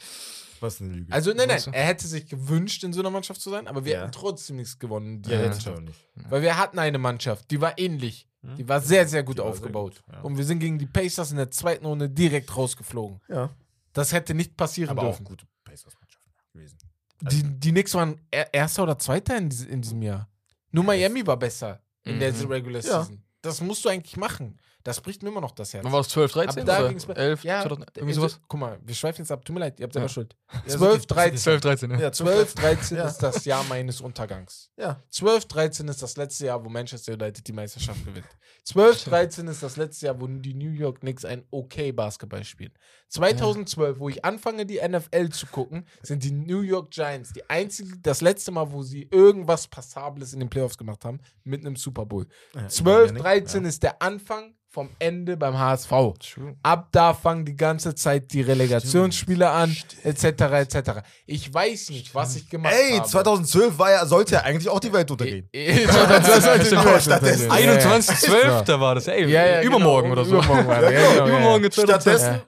Was ist eine Lüge. Also, nein, nein, er hätte sich gewünscht, in so einer Mannschaft zu sein, aber wir Ja. hätten trotzdem nichts gewonnen. Die ja, Mannschaft. Weil wir hatten eine Mannschaft, die war ähnlich. Hm? Die war sehr, sehr gut Die war sehr aufgebaut. gut, ja. Und wir sind gegen die Pacers in der zweiten Runde direkt rausgeflogen. Ja. Das hätte nicht passieren Aber auch dürfen. gute Pacers-Mannschaften gewesen. Die, die Knicks waren er- Erster oder Zweiter in, diese- in diesem Jahr. Nur Miami war besser in der Mhm. Regular Ja. Season. Das musst du eigentlich machen. Das bricht mir immer noch das Herz. Wann war es 12, 13? Ab da oder ging's bei- 11, ja, 2000, irgendwie sowas? Guck mal, wir schweifen jetzt ab. Tut mir leid, ihr habt selber Ja. Schuld. Ja, 12, ist okay. 13. 12, 13, ja. Ja, 12, 13 Ja. ist das Jahr meines Untergangs. Ja. 12, 13 ist das letzte Jahr, wo Manchester United die Meisterschaft gewinnt. 12, 13 ist das letzte Jahr, wo die New York Knicks ein okay Basketball spielen. 2012, wo ich anfange, die NFL zu gucken, sind die New York Giants die einzige, das letzte Mal, wo sie irgendwas Passables in den Playoffs gemacht haben, mit einem Super Bowl. Ja, 12, ja, nix. 2013 ist der Anfang vom Ende beim HSV. Ab da fangen die ganze Zeit die Relegationsspiele an, etc. etc. Ich weiß nicht, was ich gemacht Ey, habe. 2012 war ja, sollte ja eigentlich auch die Welt untergehen. Eh, eh, 2012 sollte die Stimmt, Welt stattdessen untergehen. Ja, ja. 21.12. da war das, ey, Ja, ja, übermorgen genau, oder so. Übermorgen war das, ja, genau, Übermorgen ja. Stattdessen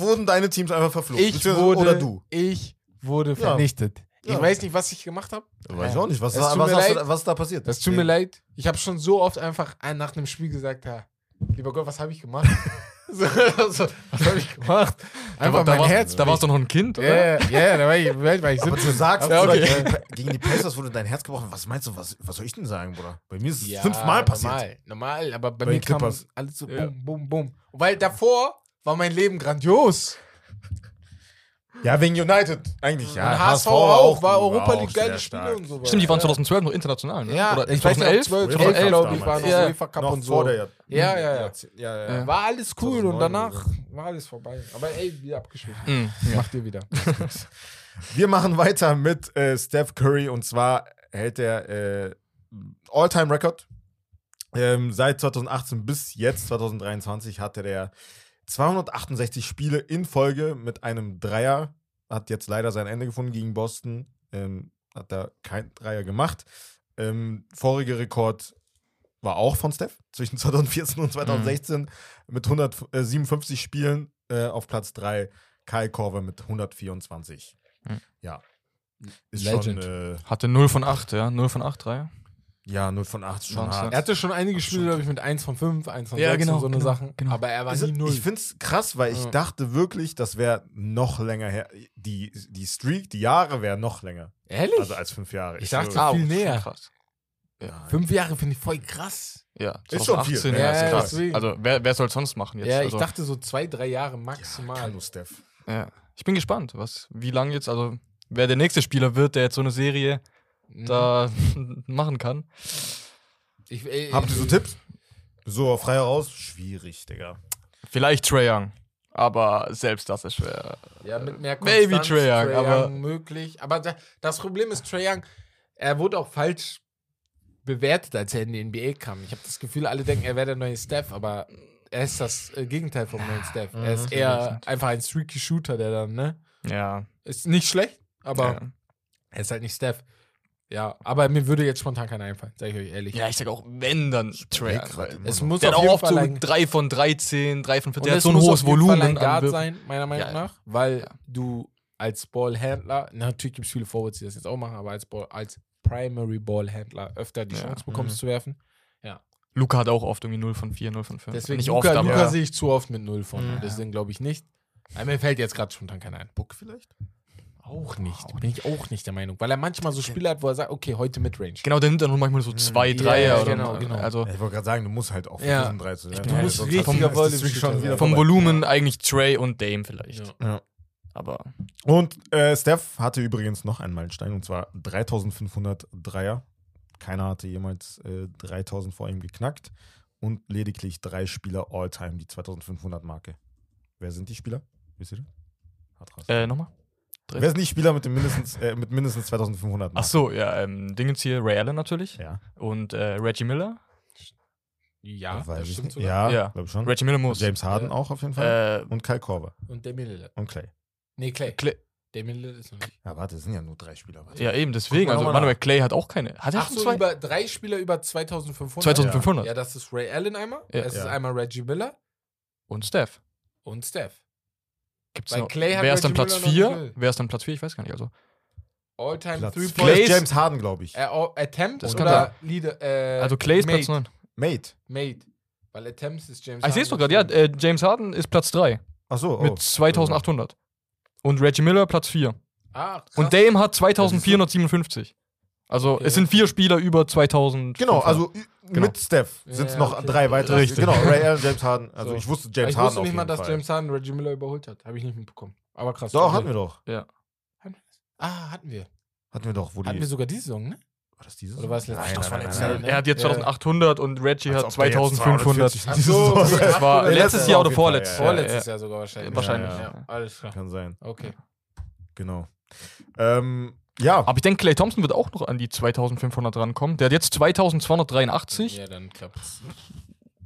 wurden deine Teams einfach verflucht. Ich wurde, oder du. Ich wurde vernichtet. Ich Ja. weiß nicht, was ich gemacht habe. Weiß ich auch nicht. Was, Es was, du, da- was ist da passiert? Das tut mir leid. Ich habe schon so oft einfach ein- nach einem Spiel gesagt, ja, lieber Gott, was habe ich gemacht? so, so, was habe ich gemacht? Da, Einfach war- da, mein warst, Herz. da warst du noch ein Kind, ja, oder? ja, ja, da war ich, war ich Aber du 17. sagst, Ja, okay. gegen, die- gegen die Pacers wurde dein Herz gebrochen. Was meinst du, was, was soll ich denn sagen, Bruder? Bei mir ist es Ja, fünfmal passiert. Normal, normal, aber bei, Bei mir kam alles so Ja. bum, bum, bum. Weil davor war mein Leben grandios. Ja, wegen United eigentlich. Ja, und HSV auch, war Europa League geile stark. Spiele und so. Stimmt, die waren ja. 2012 noch international, ne? Ja, Oder ich weiß nicht, 2011? 12, 2011 11, glaube ich, war noch Ja. UEFA Cup Noch und so. Ja, ja, ja. ja, ja. War alles cool 2009 und danach war alles vorbei. Aber ey, wieder abgeschwiffen. Mhm, ja. Macht ihr wieder. Wir machen weiter mit äh, Steph Curry und zwar hält er äh, All-Time-Record. Ähm, seit 2018 bis jetzt, 2023, hatte der 268 Spiele in Folge mit einem Dreier. Hat jetzt leider sein Ende gefunden gegen Boston. Ähm, hat da kein Dreier gemacht. Ähm, voriger Rekord war auch von Steph zwischen 2014 und 2016 mit 157 Spielen äh, auf Platz 3. Kai Korver mit 124. Mhm. Ja. Ist Legend. schon, äh, Hatte 0 von 8, ja. 0 von 8, 3. ja, 0 von 8 ist schon hart. Er hatte schon einige Spiele, glaube ich, mit 1 von 5, 1 von Ja, 6 genau, und so eine genau, Sachen. genau. Aber er war Also, nie null. ich finde es krass, weil ich Ja. dachte wirklich, das wäre noch länger her. Die, die Streak, die Jahre wären noch länger. Ehrlich? Also als fünf Jahre. Ich dachte, schwöre. viel näher. Krass. Ja, Fünf Jahre finde ich voll krass. ja. Ist schon 2018, viel. Ja, Ja, ist ja, krass. Also, wer, wer soll es sonst machen jetzt? ja, ich also, dachte so zwei, drei Jahre ja, maximal. nur Steph. Ja. Ich bin gespannt, was, wie lange jetzt, also wer der nächste Spieler wird, der jetzt so eine Serie Mhm. da machen kann. Ich, ey, Habt ihr so ey, Tipps? So frei heraus? Schwierig, Digga. Vielleicht Trae Young, aber selbst das ist schwer. Ja, mit mehr Maybe Konstanz, Trae Young, aber- möglich. Aber da, das Problem ist, Trae Young, er wurde auch falsch bewertet, als er in die NBA kam. Ich habe das Gefühl, alle denken, er wäre der neue Steph, aber er ist das äh, Gegenteil vom neuen Steph. Er ist Mhm. eher einfach ein streaky Shooter, der dann, ne? Ja. Ist nicht schlecht, aber ja. er ist halt nicht Steph. Ja, aber mir würde jetzt spontan keiner einfallen, sag ich euch ehrlich. Ja, ich sag auch, wenn, dann weil- immer es muss Der auf auch jeden oft Fall so ein, 3 von 13, 3 von 14. und Der hat so ein muss hohes Volumen. ein Guard Würfen. sein, meiner Meinung Ja. nach, weil Ja. du als Ballhändler, natürlich gibt es viele Forwards, die das jetzt auch machen, aber als, Ball, als Primary Ballhändler öfter die Ja. Chance bekommst Mhm. zu werfen. Luca hat auch oft irgendwie 0 von 4, 0 von 5. Deswegen Nicht Luca, oft, aber Luca sehe ich zu oft mit 0 von. Mhm. Deswegen glaube ich nicht. Mir fällt jetzt gerade spontan keiner ein. Book vielleicht? Auch nicht. Bin ich auch nicht der Meinung. Weil er manchmal so Spiele hat, wo er sagt, okay, heute Midrange. Genau, der nimmt dann nur manchmal so 2, Ja, 3 ja, oder genau, genau. Also Ja, ich wollte gerade sagen, du musst halt auch Ja. 35. Ich ne? bin- Weil muss sonst richtiger hast du- schon Shooter wieder sein. vom. Volumen eigentlich Trey und Dame vielleicht. Ja. Ja. Aber Und äh, Steph hatte übrigens noch einen Meilenstein und zwar 3500 Dreier. Keiner hatte jemals äh, 3000 vor ihm geknackt und lediglich drei Spieler All-Time die 2500 Marke. Wer sind die Spieler? Wisst ihr das? Äh, nochmal? Wer sind die Spieler mit, dem mindestens, äh, mit mindestens 2500 Marke? Ach so, ja, ähm, Dingens hier, Ray Allen natürlich. Ja, Und äh, Reggie Miller. Ja, das ich stimmt sogar. Ja, Ja. glaube ich schon. Reggie Miller muss. James Harden Ja. auch auf jeden Fall. Äh, Und Kyle Korver Und Damian Lillard. und Clay. Nee, Clay. Clay. Damian Lillard ist noch nicht. Ja, warte, es sind ja nur drei Spieler. Warte. ja, eben, deswegen. Also, nach. Clay hat auch keine. Hat er Ach schon so, zwei? über drei Spieler über 2500. 2500. Ja, das ist Ray Allen einmal. Ja. Es ist Ja. einmal Reggie Miller Und Steph. und Steph. Gibt's Weil noch, Clay hat wer ist dann Platz Miller noch 4? nicht. Wer ist dann Platz 4? Ich weiß gar nicht. Also. All-Time Platz Three vier ist James Harden, glaube ich. Äh, all- Attempt Das kann oder Leader? Äh, Also Clay ist Platz Made. 9. Mate. Made. Weil Attempts ist James Ah, ich sehe es doch Harden. gerade, ja. Äh, James Harden ist Platz 3 Ach so, oh. mit 2800. Und Reggie Miller Platz 4. Ah, krass. Und Dame hat 2457. Also Okay. es sind vier Spieler über 2000. Genau, also Genau. mit Steph Ja, sind es ja, noch okay. drei weitere. Richtig. Genau, Ray Allen, James Harden. Also So. ich wusste James ich Harden wusste auf nicht mal, dass Fall. James Harden Reggie Miller überholt hat. Habe ich nicht mitbekommen. Aber krass. Doch, okay. hatten wir doch. Hatten wir das? Ah, hatten wir. Hatten wir doch, wo die... Hatten wir sogar diese Saison, ne? war das dieses Oder war es letztes Nein, Jahr? nein, nein, letztes nein, Jahr, nein. er hat jetzt Ja. 2800 und Reggie hat ob der jetzt 2500. 240 Ach diese so, Saison okay. hat. Das war Ja, letztes letztes Jahr oder vorletztes ja, Jahr. Vorletztes Ja, Jahr sogar wahrscheinlich. Wahrscheinlich. Ja, ja. Alles klar. Kann sein, Okay. genau. Ähm, ja, Aber ich denke, Clay Thompson wird auch noch an die 2500 rankommen. Der hat jetzt 2283. Ja, dann klappt's.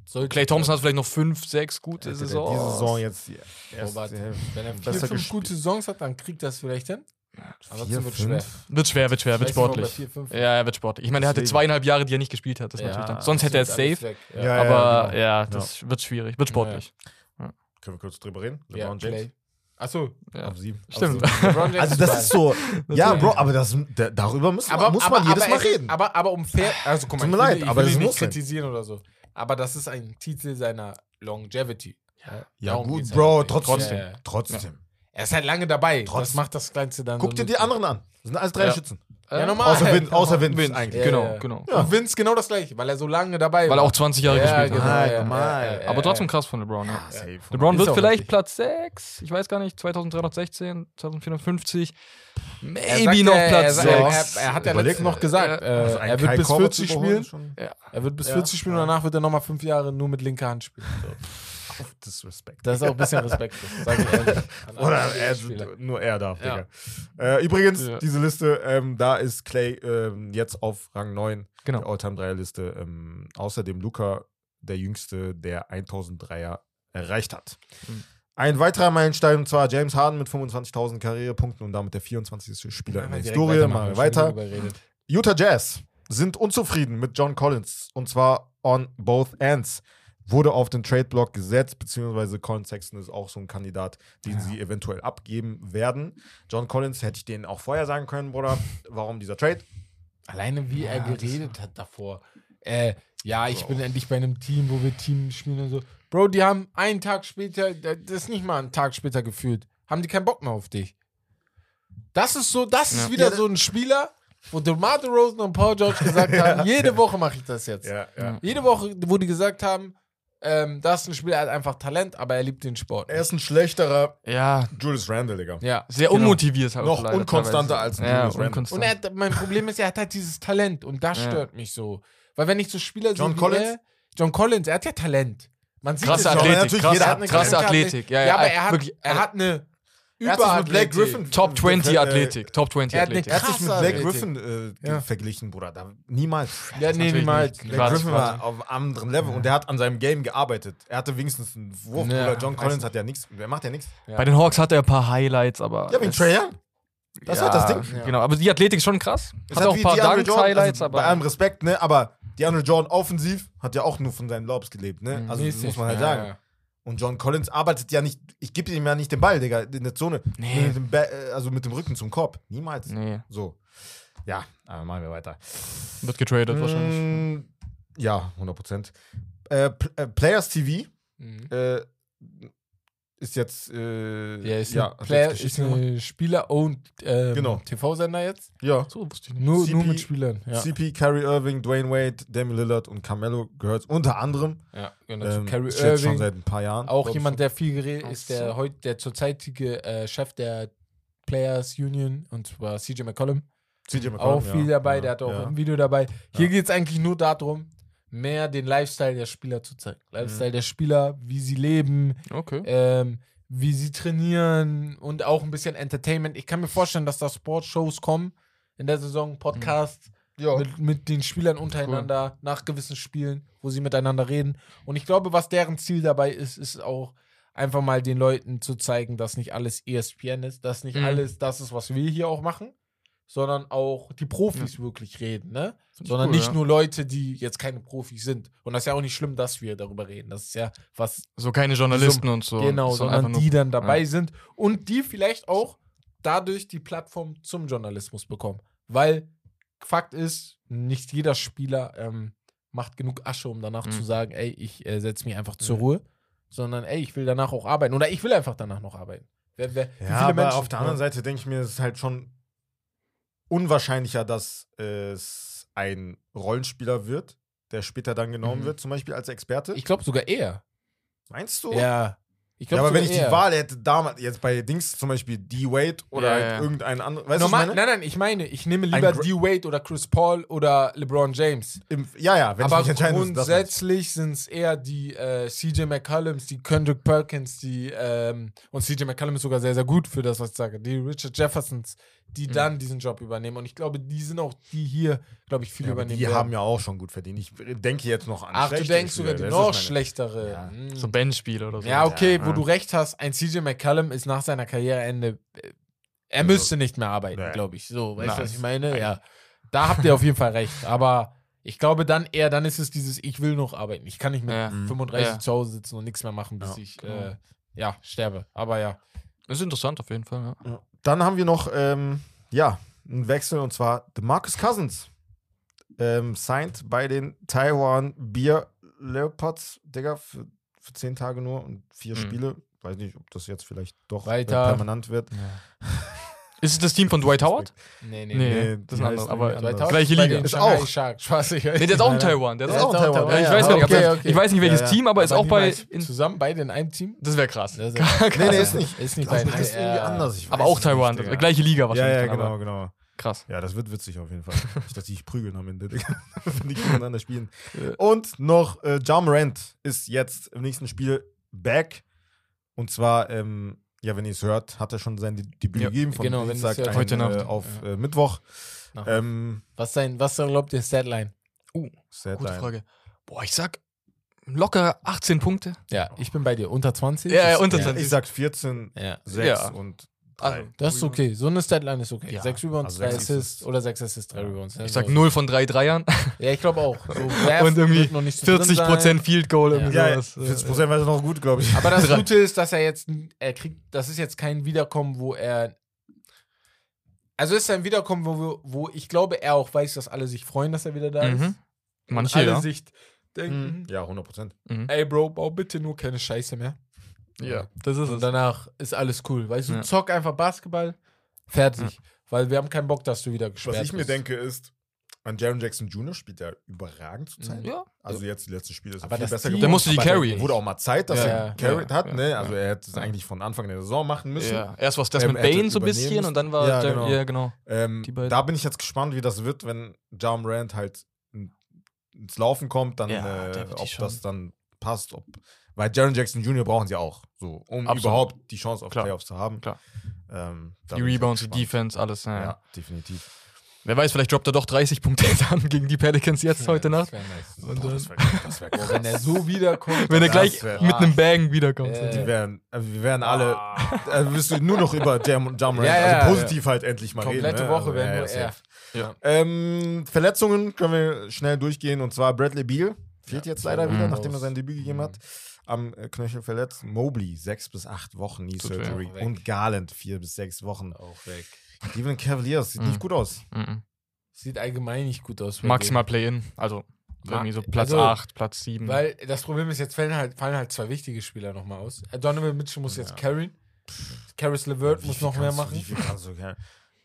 Sollte Clay Thompson hat vielleicht noch fünf, sechs gute der Saisons. Diese Saison jetzt die Oh, warte. Hälfte. Wenn er vier, fünf gute Saisons hat, dann kriegt das vielleicht hin. Aber Vier, wird schwer. Wird schwer, wird schwer, wird sportlich. vier, fünf- Ja, er wird sportlich. Ich meine, er hatte zweieinhalb Jahre, die er nicht gespielt hat. Ja, natürlich dann. Sonst hätte er es safe. Ja, aber genau. ja, das wird schwierig. Wird sportlich. Können wir kurz drüber reden? Ja, LeBron James Clay. Achso. Ja. auf sieben. Stimmt. James Also das ist so, ja. Bro, aber das, da, darüber muss, aber, muss aber, man jedes aber Mal reden. Aber, aber um fair, also guck mal, Tut mir ich will, leid, ich aber will das ihn nicht sein. kritisieren oder so. Aber das ist ein Titel seiner Longevity. ja Darum gut, Bro, halt. trotzdem, Ja, ja. trotzdem. Er ist halt lange dabei. Das Trotzdem. macht das Kleinste dann. Guck so dir die anderen an. Das sind alles drei Ja. Schützen. Ja, normal. Außer Vince, außer Vince, Vince. eigentlich. Ja, genau, ja. genau. Ja. Und Vince genau das gleiche, weil er so lange dabei Weil er auch 20 Jahre gespielt genau, hat. Ja, normal. Aber trotzdem krass von LeBron. Ja. Safe. LeBron wird vielleicht richtig. Platz 6, ich weiß gar nicht, 2316, 2450. Er Maybe sagt, noch Platz er, er, 6. er, er hat ja letztens mal. noch gesagt, äh, Also er wird bis Korver 40 zu überholen, spielen. Er wird bis Ja. 40 spielen und danach wird er nochmal fünf Jahre nur mit linker Hand spielen. So. Disrespect. Das ist auch ein bisschen. An Oder alle er, nur er darf, Ja. Digga. Äh, übrigens, Ja. diese Liste, ähm, da ist Clay ähm, jetzt auf Rang 9 Genau. der All-Time-Dreierliste. Ähm, außerdem Luca, der Jüngste, der 1000 Dreier erreicht hat. Mhm. Ein weiterer Meilenstein, und zwar James Harden mit 25.000 Karrierepunkten und damit der 24. Spieler in der Historie. Machen wir weiter. Utah Jazz sind unzufrieden mit John Collins und zwar on both ends. Wurde auf den Trade-Block gesetzt, beziehungsweise Colin Sexton ist auch so ein Kandidat, den sie eventuell abgeben werden. John Collins hätte ich denen auch vorher sagen können, Bruder. Warum dieser Trade? Alleine wie er Ja, das- geredet hat davor. Äh, ja, ich bin endlich bei einem Team, wo wir Team spielen und so. Bro, die haben einen Tag später, das ist nicht mal einen Tag später gefühlt, haben die keinen Bock mehr auf dich. Das ist so, das ist Ja. wieder Ja, so ein Spieler, wo DeMar Rosen und Paul George gesagt haben, jede Woche mache ich das jetzt. ja. Jede Woche, wo die gesagt haben, ähm, das ist ein Spieler, er hat einfach Talent, aber er liebt den Sport. Er ist ein schlechterer Ja, Julius Randle, Digga. ja. sehr genau. unmotiviert halt Noch auch leider unkonstanter teilweise. als ein ja, Julius Randle. unkonstant. Und er hat, mein Problem ist, er hat halt dieses Talent und das Ja. stört mich so. Weil wenn ich so Spieler John sehe wie Collins? Er, John Collins, er hat ja Talent. Man sieht Krasse es. Athletik, krasse, jeder hat eine krasse Athletik. Ja, Ja, ja, aber er hat, wirklich, er hat eine Er hat sich mit Blake Überathletik. Griffin Top 20 äh, Athletik. Top 20 Er hat eine Athletik. Er hat sich mit Krasse Blake Athletik. Griffin äh, Ja. verglichen, Bruder. Da, niemals. Ja, nee, niemals. nicht. Blake Warte, Griffin war auf einem anderen Level und der hat an seinem Game gearbeitet. Er hatte wenigstens einen Wurf, Ja, Bruder. John Collins hat ja nichts. Der macht ja nichts. Ja. Bei den Hawks hat er ein paar Highlights, aber. Ja, wegen Trae. Das ja, war das Ding. Ja. Genau, aber die Athletik ist schon krass. Es Hat auch ein paar Dunks-Highlights, also aber. Bei allem Respekt, ne? Aber DeAndre Jordan offensiv hat ja auch nur von seinen Lobs gelebt, ne? Mhm, Also das mäßig. muss man halt Ja, sagen. Und John Collins arbeitet ja nicht, ich gebe ihm ja nicht den Ball, Digga, in der Zone. Nee. Mit dem Ba- äh, also mit dem Rücken zum Korb. Niemals. Nee, So. Ja, aber machen wir weiter. wird getradet wahrscheinlich. Mm, Ja, 100 Prozent. Äh, P äh, Players TV Mhm. äh, ist jetzt. Äh, Ja, ist ja, ein hat Player, jetzt ist gemacht. eine Spieler-owned ähm, Genau. TV-Sender jetzt. Ja. So, wusste ich nicht. Nur, nur CP mit Spielern. Ja, CP, Kyrie Irving, Dwayne Wade, Damian Lillard und Carmelo gehört unter anderem. ja genau. Ähm, Carrie ist jetzt schon Irving, seit ein paar Jahren. auch jemand, der viel geredet Ach ist, der so. heute der zurzeitige äh, Chef der Players Union und zwar CJ McCollum. CJ McCollum, auch viel dabei, ja, der hat auch ja. ein Video dabei. Hier Ja. geht es eigentlich nur darum, mehr den Lifestyle der Spieler zu zeigen. Mhm. Lifestyle der Spieler, wie sie leben, Okay. ähm, wie sie trainieren und auch ein bisschen Entertainment. Ich kann mir vorstellen, dass da Sportshows kommen in der Saison, Podcasts Ja. mit, mit den Spielern untereinander nach gewissen Spielen, wo sie miteinander reden. Und ich glaube, was deren Ziel dabei ist, ist auch einfach mal den Leuten zu zeigen, dass nicht alles ESPN ist, dass nicht Mhm. alles das ist, was wir hier auch machen, sondern auch die Profis wirklich reden, ne? Find Sondern cool, nicht ja. nur Leute, die jetzt keine Profis sind. Und das ist ja auch nicht schlimm, dass wir darüber reden. Das ist ja was So keine Journalisten und so. Genau, sondern sondern die nur- dann dabei ja. sind und die vielleicht auch dadurch die Plattform zum Journalismus bekommen. Weil Fakt ist, nicht jeder Spieler ähm, macht genug Asche, um danach Mhm. zu sagen, ey, ich äh, setze mich einfach zur. Ruhe, sondern ey, ich will danach auch arbeiten. Oder ich will einfach danach noch arbeiten. Wer, wer, Ja, aber Menschen- auf der anderen Seite denke ich mir, es ist halt schon unwahrscheinlicher, dass es ein Rollenspieler wird, der später dann genommen Mhm. wird, zum Beispiel als Experte. Ich glaube sogar eher. Meinst du? Ja. Ich Ja, glaub aber wenn ich die eher. Wahl hätte, damals, jetzt bei Dings zum Beispiel D-Wade oder Ja, halt ja. irgendein anderer, weißt Normal, du, nein, nein, ich meine, ich nehme lieber D-Wade oder Chris Paul oder LeBron James. Im, ja, ja, wenn aber ich mich entscheiden grundsätzlich sind es eher die äh, CJ McCollums, die Kendrick Perkins, die ähm, und CJ McCollum ist sogar sehr, sehr gut für das, was ich sage. Die Richard Jeffersons, die dann diesen Job übernehmen. Und ich glaube, die sind auch die hier, glaube ich, viel Ja, übernehmen. die werden. haben ja auch schon gut verdient. Ich denke jetzt noch an Ach, du schlechtere denkst sogar die noch schlechtere. Ja. Hm. So Bandspieler oder so. Ja, okay, Ja. wo du recht hast, ein CJ McCallum ist nach seiner Karriereende, äh, er Also, müsste nicht mehr arbeiten, nee. glaube ich. So, weißt du, was ich meine? Ja. Da habt ihr auf jeden Fall recht. Aber ich glaube dann eher, dann ist es dieses, ich will noch arbeiten. Ich kann nicht mit Ja. Mhm. 35 Ja. zu Hause sitzen und nichts mehr machen, bis Ja, ich genau. äh, ja, sterbe. Aber ja. Das ist interessant auf jeden Fall, ja. Dann haben wir noch, ähm, ja, einen Wechsel und zwar Marcus Cousins. Ähm, signed bei den Taiwan Beer Leopards, Digga, für, für zehn Tage nur und vier Mhm. Spiele. Weiß nicht, ob das jetzt vielleicht doch Weiter. äh, permanent wird. Ist es das Team von Dwight Howard? Nee, nee, Nee, nee. das ist ein anderes. Aber. Tausend Gleiche Liga. Ist auch. Spaß, ich Nee, der ist auch in Taiwan. Der Der ist ist auch auch Taiwan. Taiwan. Ja, ich Ja, weiß ja, nicht, okay, das, okay. ich weiß nicht welches Ja, ja. Team, aber ist Aber auch bei. In, zusammen beide in einem Team? das wäre krass. Das ist- Nee, nee, ist nicht. Ist nicht Das bei ist irgendwie anders. Ich Aber auch Taiwan. nicht, Digga. gleiche Liga Ja, wahrscheinlich. ja, dann, genau, genau. Krass. Ja, das wird witzig auf jeden Fall. nicht, dass die sich prügeln am Ende, wenn die gegeneinander spielen. Und noch äh, John Morant ist jetzt im nächsten Spiel back. Und zwar, ähm, ja, wenn ihr es hört, hat er schon sein De- Debüt Ja, gegeben von genau, wenn Dienstag hört. ein, Heute Nacht. Äh, auf Ja. äh, Mittwoch. Ähm, Was sein, was glaubt ihr, Statline? Uh, Sad gute. Frage. Boah, ich sag locker 18 Punkte. Ja, ich bin bei dir. Unter 20? Ja, ja, unter Ja, 20. ich sag 14, Ja. 6 Ja. und 3. Also, Das ist okay. So eine Statline ist okay. Ja, Sechs Rebounds, also drei sechs Assists Assists. oder sechs Assists, drei Ja. Rebounds. Ich sag 0 von 3 Dreiern. Ja, ich glaube auch. So Und irgendwie noch nicht so drin 40 sein. Prozent Field Goal. Irgendwie ja, sowas. 40 Prozent wäre noch gut, glaube ich. Aber das Drei. Gute ist, dass er jetzt, er kriegt, das ist jetzt kein Wiederkommen, wo er, also es ist ein Wiederkommen, wo, wo ich glaube, er auch weiß, dass alle sich freuen, dass er wieder da ist. Mhm. Und Manche, alle ja. sich denken, Mhm. Ja, 100 Prozent. Mhm. ey Bro, bau bitte nur keine Scheiße mehr. Ja, das ist Und danach ist alles cool. Weißt du, Ja. zock einfach Basketball, fertig. Weil wir haben keinen Bock, dass du wieder gesperrt Was ich mir bist. denke ist, an Jaron Jackson Jr. spielt er überragend zur Zeit. Ja. Also jetzt die letzten Spiele ist er Aber viel das besser Team- geworden. Der musste die Aber carryen. Wurde auch mal Zeit, dass Ja, er ja, carried ja, hat. ja, ne? Also ja. er hätte es eigentlich von Anfang der Saison machen müssen. Ja. Erst war es das Ähm, mit er hätte Bane so ein übernehmen bisschen müssen. und dann war Ja, ja, genau. ja, genau. Ähm, Die beiden. da bin ich jetzt gespannt, wie das wird, wenn Ja Morant halt in- ins Laufen kommt, dann Ja, äh, der wird die ob schon- das dann passt. Ob, weil Jaron Jackson Jr. brauchen sie auch, so, um Absolut. überhaupt die Chance auf Klar. Playoffs zu haben. Klar. Ähm, Die Rebounds, die. Defense, alles. Ja. Ja, ja. definitiv. Wer weiß, vielleicht droppt er doch 30 Punkte dann gegen die Pelicans jetzt heute Nacht. Das wär nice. Boah, das wäre das wär krass. wenn er so wiederkommt. wenn er das gleich mit einem Bang wiederkommt. Äh, Die werden, also wir werden alle, also wirst du nur noch über Jam, Jam Ja, ja, also positiv halt endlich mal Komplette reden. ne? Woche also, werden ja, nur ja, er. Ja. Ähm, Verletzungen können wir schnell durchgehen und zwar Bradley Beal fehlt jetzt leider wieder, Mhm. nachdem er sein Debüt gegeben hat. Am äh, Knöchel verletzt. Mobley sechs bis acht Wochen Knee. Surgery und Garland vier bis sechs Wochen. Auch weg. Cleveland Cavaliers sieht Mhm. nicht gut aus. Mhm. Sieht allgemein nicht gut aus. Maximal Play-In. Also irgendwie so Platz also, 8, Platz 7. denen. Weil das Problem ist, jetzt fallen halt, fallen halt zwei wichtige Spieler nochmal aus. Äh, Donovan Mitchell muss jetzt Ja. carryen. Caris LeVert Wie muss noch mehr kannst du- machen. Wie viel kannst du, ja.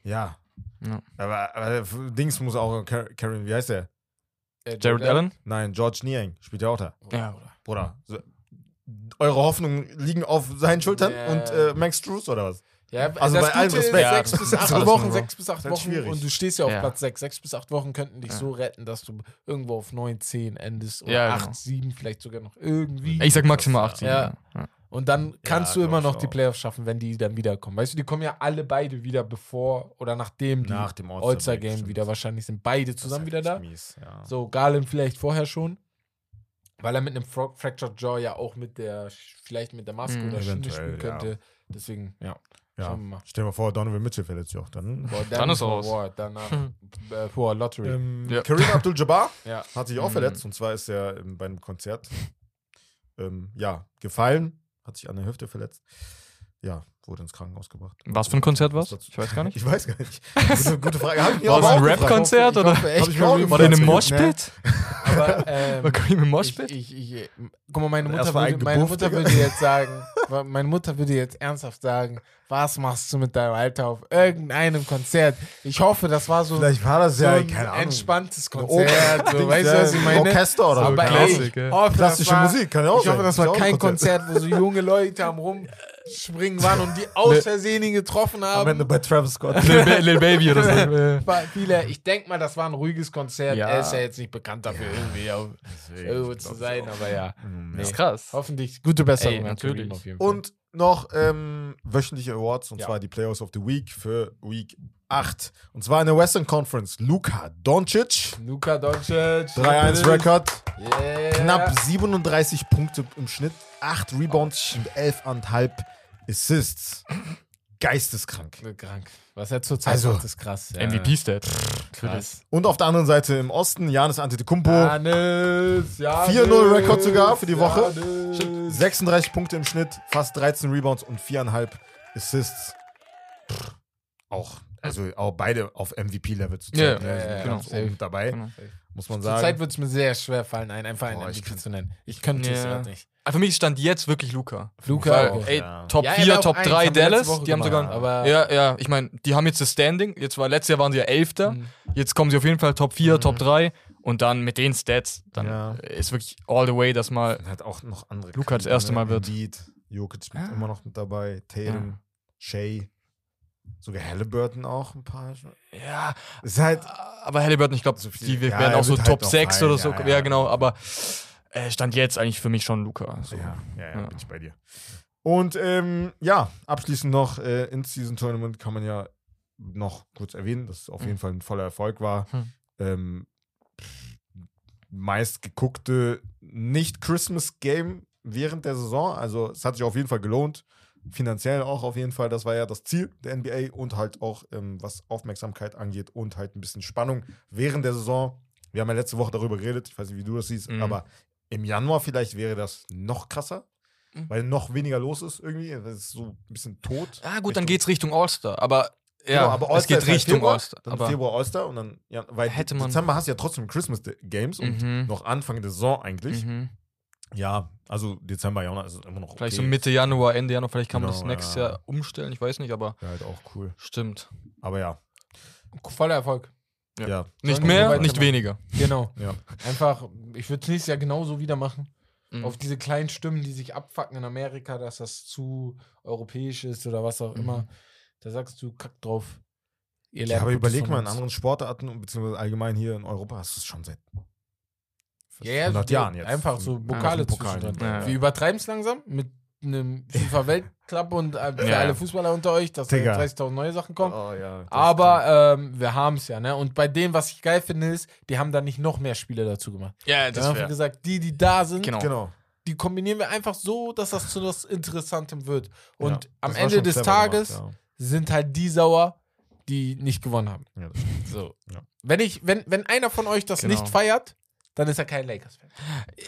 ja. Ja. Aber, aber Dings muss auch, Car- Karen, wie heißt der? Äh, Jared Allen? Nein, George Niang spielt ja auch da. Ja. Bruder, so, eure Hoffnungen liegen auf seinen Schultern Ja. und äh, Max Drews oder was? Ja, Also das bei allem Respekt. sechs Ja, bis das acht Wochen, sechs bis acht Wochen schwierig. und du stehst ja auf Ja. Platz sechs. Sechs bis acht Wochen könnten dich Ja. so retten, dass du irgendwo auf neun, zehn endest oder Ja, acht, genau. sieben vielleicht sogar noch irgendwie. Ich sag maximal 8, 7. Ja. Ja. Und dann kannst du immer noch die. Playoffs schaffen, wenn die dann wiederkommen. Weißt du, die kommen ja alle beide wieder bevor oder nachdem die Nach dem All-Star All-Star-Game wieder wahrscheinlich sind. Beide zusammen wieder da. Mies, ja. So, Garland vielleicht vorher schon. Weil er mit einem Fra Fractured Jaw ja auch mit der, vielleicht mit der Maske Mhm, oder Schiene spielen könnte. Deswegen, ja. ja. Schauen wir mal. Stell dir mal vor, Donovan Mitchell verletzt sich auch dann. Boah, Dann ist for raus. War, danach äh, vor Lottery. Ähm, Ja. Kareem Abdul-Jabbar ja. hat sich auch Mhm. verletzt und zwar ist er ähm, bei einem Konzert ähm, ja, gefallen, hat sich an der Hüfte verletzt. Ja, wurde ins Krankenhaus gebracht. Was für ein Konzert war's? dazu- Ich weiß gar nicht. Ich weiß gar nicht. Gute, gute Frage. War das ein. Rap-Konzert oder? War der in einem Ne? Moshpit? Aber, ähm, War Kareem im ich, Moshpit? ich, ich, guck mal, meine Mutter, würde, meine Mutter würde jetzt sagen, meine Mutter würde jetzt ernsthaft sagen, was machst du mit deinem Alter auf irgendeinem Konzert? Ich hoffe, das war so, Vielleicht war das so ja, ein keine Ahnung. entspanntes Konzert. So, weißt du, ja, was ich meine? Orchester oder so. Aber keine ey, Ahnung. ich ja. hoffe, das Klassische war, Musik, kann ja auch Ich hoffe, das war ein kein Konzert. Wo so junge Leute am Rumspringen waren und die aus Versehen ihn getroffen Am Ende haben. bei Travis Scott. Lil, Ba- Lil Baby oder so. War viele, ich denke mal, das war ein ruhiges Konzert. Ja. Er ist ja jetzt nicht bekannt dafür, irgendwie auf, irgendwo zu sein, aber ja. Mhm, Nee. ist krass. Hoffentlich gute Besserung Ey, natürlich. Kareem auf jeden Fall. Und noch ähm, wöchentliche Awards und Ja. zwar die Players of the Week für Week 8. Und zwar in der Western Conference. Luka Doncic, Luka Doncic. 3-1 Rekord, Yeah. knapp 37 Punkte im Schnitt, 8 Rebounds und 11,5 Assists. Geisteskrank. Krank. Was er zurzeit Also, macht, ist krass. Ja. MVP-Stat. Krass. Und auf der anderen Seite im Osten, Janis Antetokounmpo, Janis, Janis, 4-0 Rekord sogar für die Woche. Janis. 36 Punkte im Schnitt, fast 13 Rebounds und 4,5 Assists. Pff, auch, also auch beide auf MVP-Level zu Ja, zeigen. ja, ne, ja, ganz genau. oben dabei, Genau. Muss man Zurzeit sagen. wird es mir sehr schwer fallen, einen einfach einen Boah, MVP zu nennen. Ich könnte es Ja. gerade nicht. Aber Für mich stand jetzt wirklich Luca. Luka, Weil, ey, Ja. Top Ja, er 4, wär auf Top eins, 3 haben wir letzte Dallas. Die haben gemacht, sogar. aber- ja, ja, ich meine, die haben jetzt das Standing. Jetzt war letztes Jahr waren sie ja Elfter. Mhm. Jetzt kommen sie auf jeden Fall Top 4, Mhm. Top 3. Und dann mit den Stats, dann Ja. ist wirklich all the way, dass mal. Hat auch noch andere. Luka das erste ne? Mal wird. Embiid, Jokic mit Ah. immer noch mit dabei, Tatum, Shea, sogar Halliburton auch ein paar. Ja, ist halt, aber Halliburton, ich glaube, So die ja, werden er auch so halt Top noch 6 fallen, oder so. ja, Ja, genau. Aber äh, stand jetzt eigentlich für mich schon Luca. So. ja, ja, ja, bin ich bei dir. Und ähm, ja, abschließend noch äh, ins Season Tournament kann man ja noch kurz erwähnen, dass es auf jeden Fall ein voller Erfolg war. Hm. Ähm, meist geguckte Nicht-Christmas-Game während der Saison. Also es hat sich auf jeden Fall gelohnt. Finanziell auch auf jeden Fall. Das war ja das Ziel der NBA und halt auch, ähm, was Aufmerksamkeit angeht und halt ein bisschen Spannung während der Saison. Wir haben ja letzte Woche darüber geredet, ich weiß nicht, wie du das siehst, Mhm. aber im Januar vielleicht wäre das noch krasser, Mhm. weil noch weniger los ist irgendwie. Das ist so ein bisschen tot. Ah, gut, dann Richtung- geht's Richtung All-Star. Aber ja, Genau, aber es geht Richtung Februar, All-Star. Dann Februar All-Star und dann, ja, weil Hätte man- Dezember hast du ja trotzdem Christmas Games und Mhm. noch Anfang der Saison eigentlich. mhm. Ja, also Dezember, Januar ist immer noch okay. vielleicht so Mitte Januar, Ende Januar, vielleicht kann man Genau, das nächstes ja. Jahr umstellen. Ich weiß nicht, aber Ja, halt auch cool. stimmt. Aber ja, Voller Erfolg. Ja. ja. Nicht mehr, nicht weniger. Genau. Ja. Einfach, ich würde es nächstes Jahr genauso wieder machen. Mhm. Auf diese kleinen Stimmen, die sich abfacken in Amerika, dass das zu europäisch ist oder was auch immer. Da sagst du, kack drauf. Ihr Ja, aber überleg mal, in anderen Sportarten, beziehungsweise allgemein hier in Europa, hast du es schon seit Ja, ja, 100 so Jahren jetzt. Einfach so Pokale Pokal. zwischendrin. Ja, ja. Wir übertreiben es langsam mit einem FIFA-Weltcup und äh, für Ja. alle Fußballer unter euch, dass da Digga. 30.000 neue Sachen kommen. Oh, ja, Aber ähm, wir haben es ja, ne? Und bei dem, was ich geil finde, ist, die haben da nicht noch mehr Spiele dazu gemacht. Ja, das haben gesagt, die, die da sind, Genau. Genau. die kombinieren wir einfach so, dass das zu was Interessantem wird. Und Ja, am Ende des Tages gemacht, sind halt die sauer, die nicht gewonnen haben. ja. Ja. So. Ja. Wenn, ich, wenn, wenn einer von euch das Genau. nicht feiert, dann ist er kein Lakers-Fan.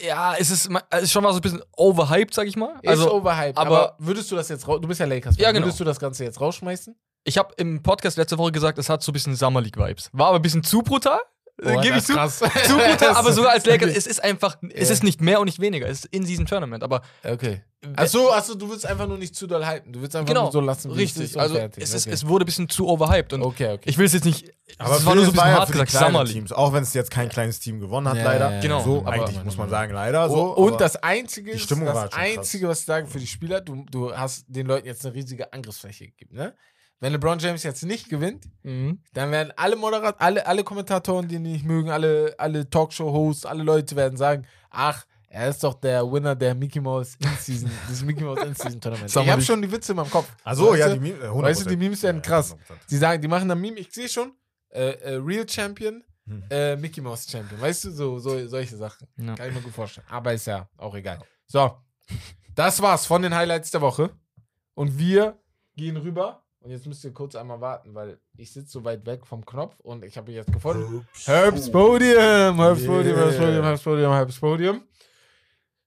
Ja, es ist, es ist schon mal so ein bisschen overhyped, sag ich mal. Ist Also, overhyped. Aber, aber- würdest du das jetzt raus... Du bist ja Lakers-Fan. Ja, genau. Würdest du das Ganze jetzt rausschmeißen? ich habe im Podcast letzte Woche gesagt, es hat so ein bisschen Summer League Vibes. War aber ein bisschen zu brutal. Äh, Boah, Gebe das ich ist zu. krass. Zu brutal, aber sogar als Lakers, es ist einfach, es ist nicht mehr und nicht weniger. Es ist in diesem Tournament. Aber Okay. Achso, achso, du willst einfach nur nicht zu doll hypen. Du willst einfach genau, nur so lassen, wie es richtig. ist und Also fertig. es, ist, okay. es wurde ein bisschen zu overhyped. Und okay, okay. ich will es jetzt nicht. Aber es war nur so ein bisschen hart für die gesagt, kleinen Summer League. Teams, auch wenn es jetzt kein kleines Team gewonnen hat, Ja, leider. ja, ja, Genau, So, aber- eigentlich muss man sagen, leider. Oh, So, und aber- das Einzige, ist, das. Einzige, was ich sage für die Spieler, du, du hast den Leuten jetzt eine riesige Angriffsfläche gegeben. Ne? Wenn LeBron James jetzt nicht gewinnt, Mhm. dann werden alle Moderat, alle, alle Kommentatoren, die ihn nicht mögen, alle, alle Talkshow-Hosts, alle Leute werden sagen, ach, er ist doch der Winner der Mickey Mouse In-Season, des Mickey Mouse In-Season-Tournament. Ich habe schon die Witze in meinem Kopf. Also, Weißt ja, du? die Memes, äh, 100%. Weißt du, die Memes werden Ja, krass. 100%. Sie sagen, die machen ein Meme, ich sehe schon, äh, äh, Real Champion, Hm. äh, Mickey Mouse Champion. Weißt du, so, so solche Sachen. Ja. Kann ich mir gut vorstellen. Aber ist ja auch egal. So, das war's von den Highlights der Woche. Und wir gehen rüber. Und jetzt müsst ihr kurz einmal warten, weil ich sitze so weit weg vom Knopf und ich habe ihn jetzt gefunden. Herbst Podium, Herbst Podium, Herbst Podium, Herbst Podium, Herbst Podium.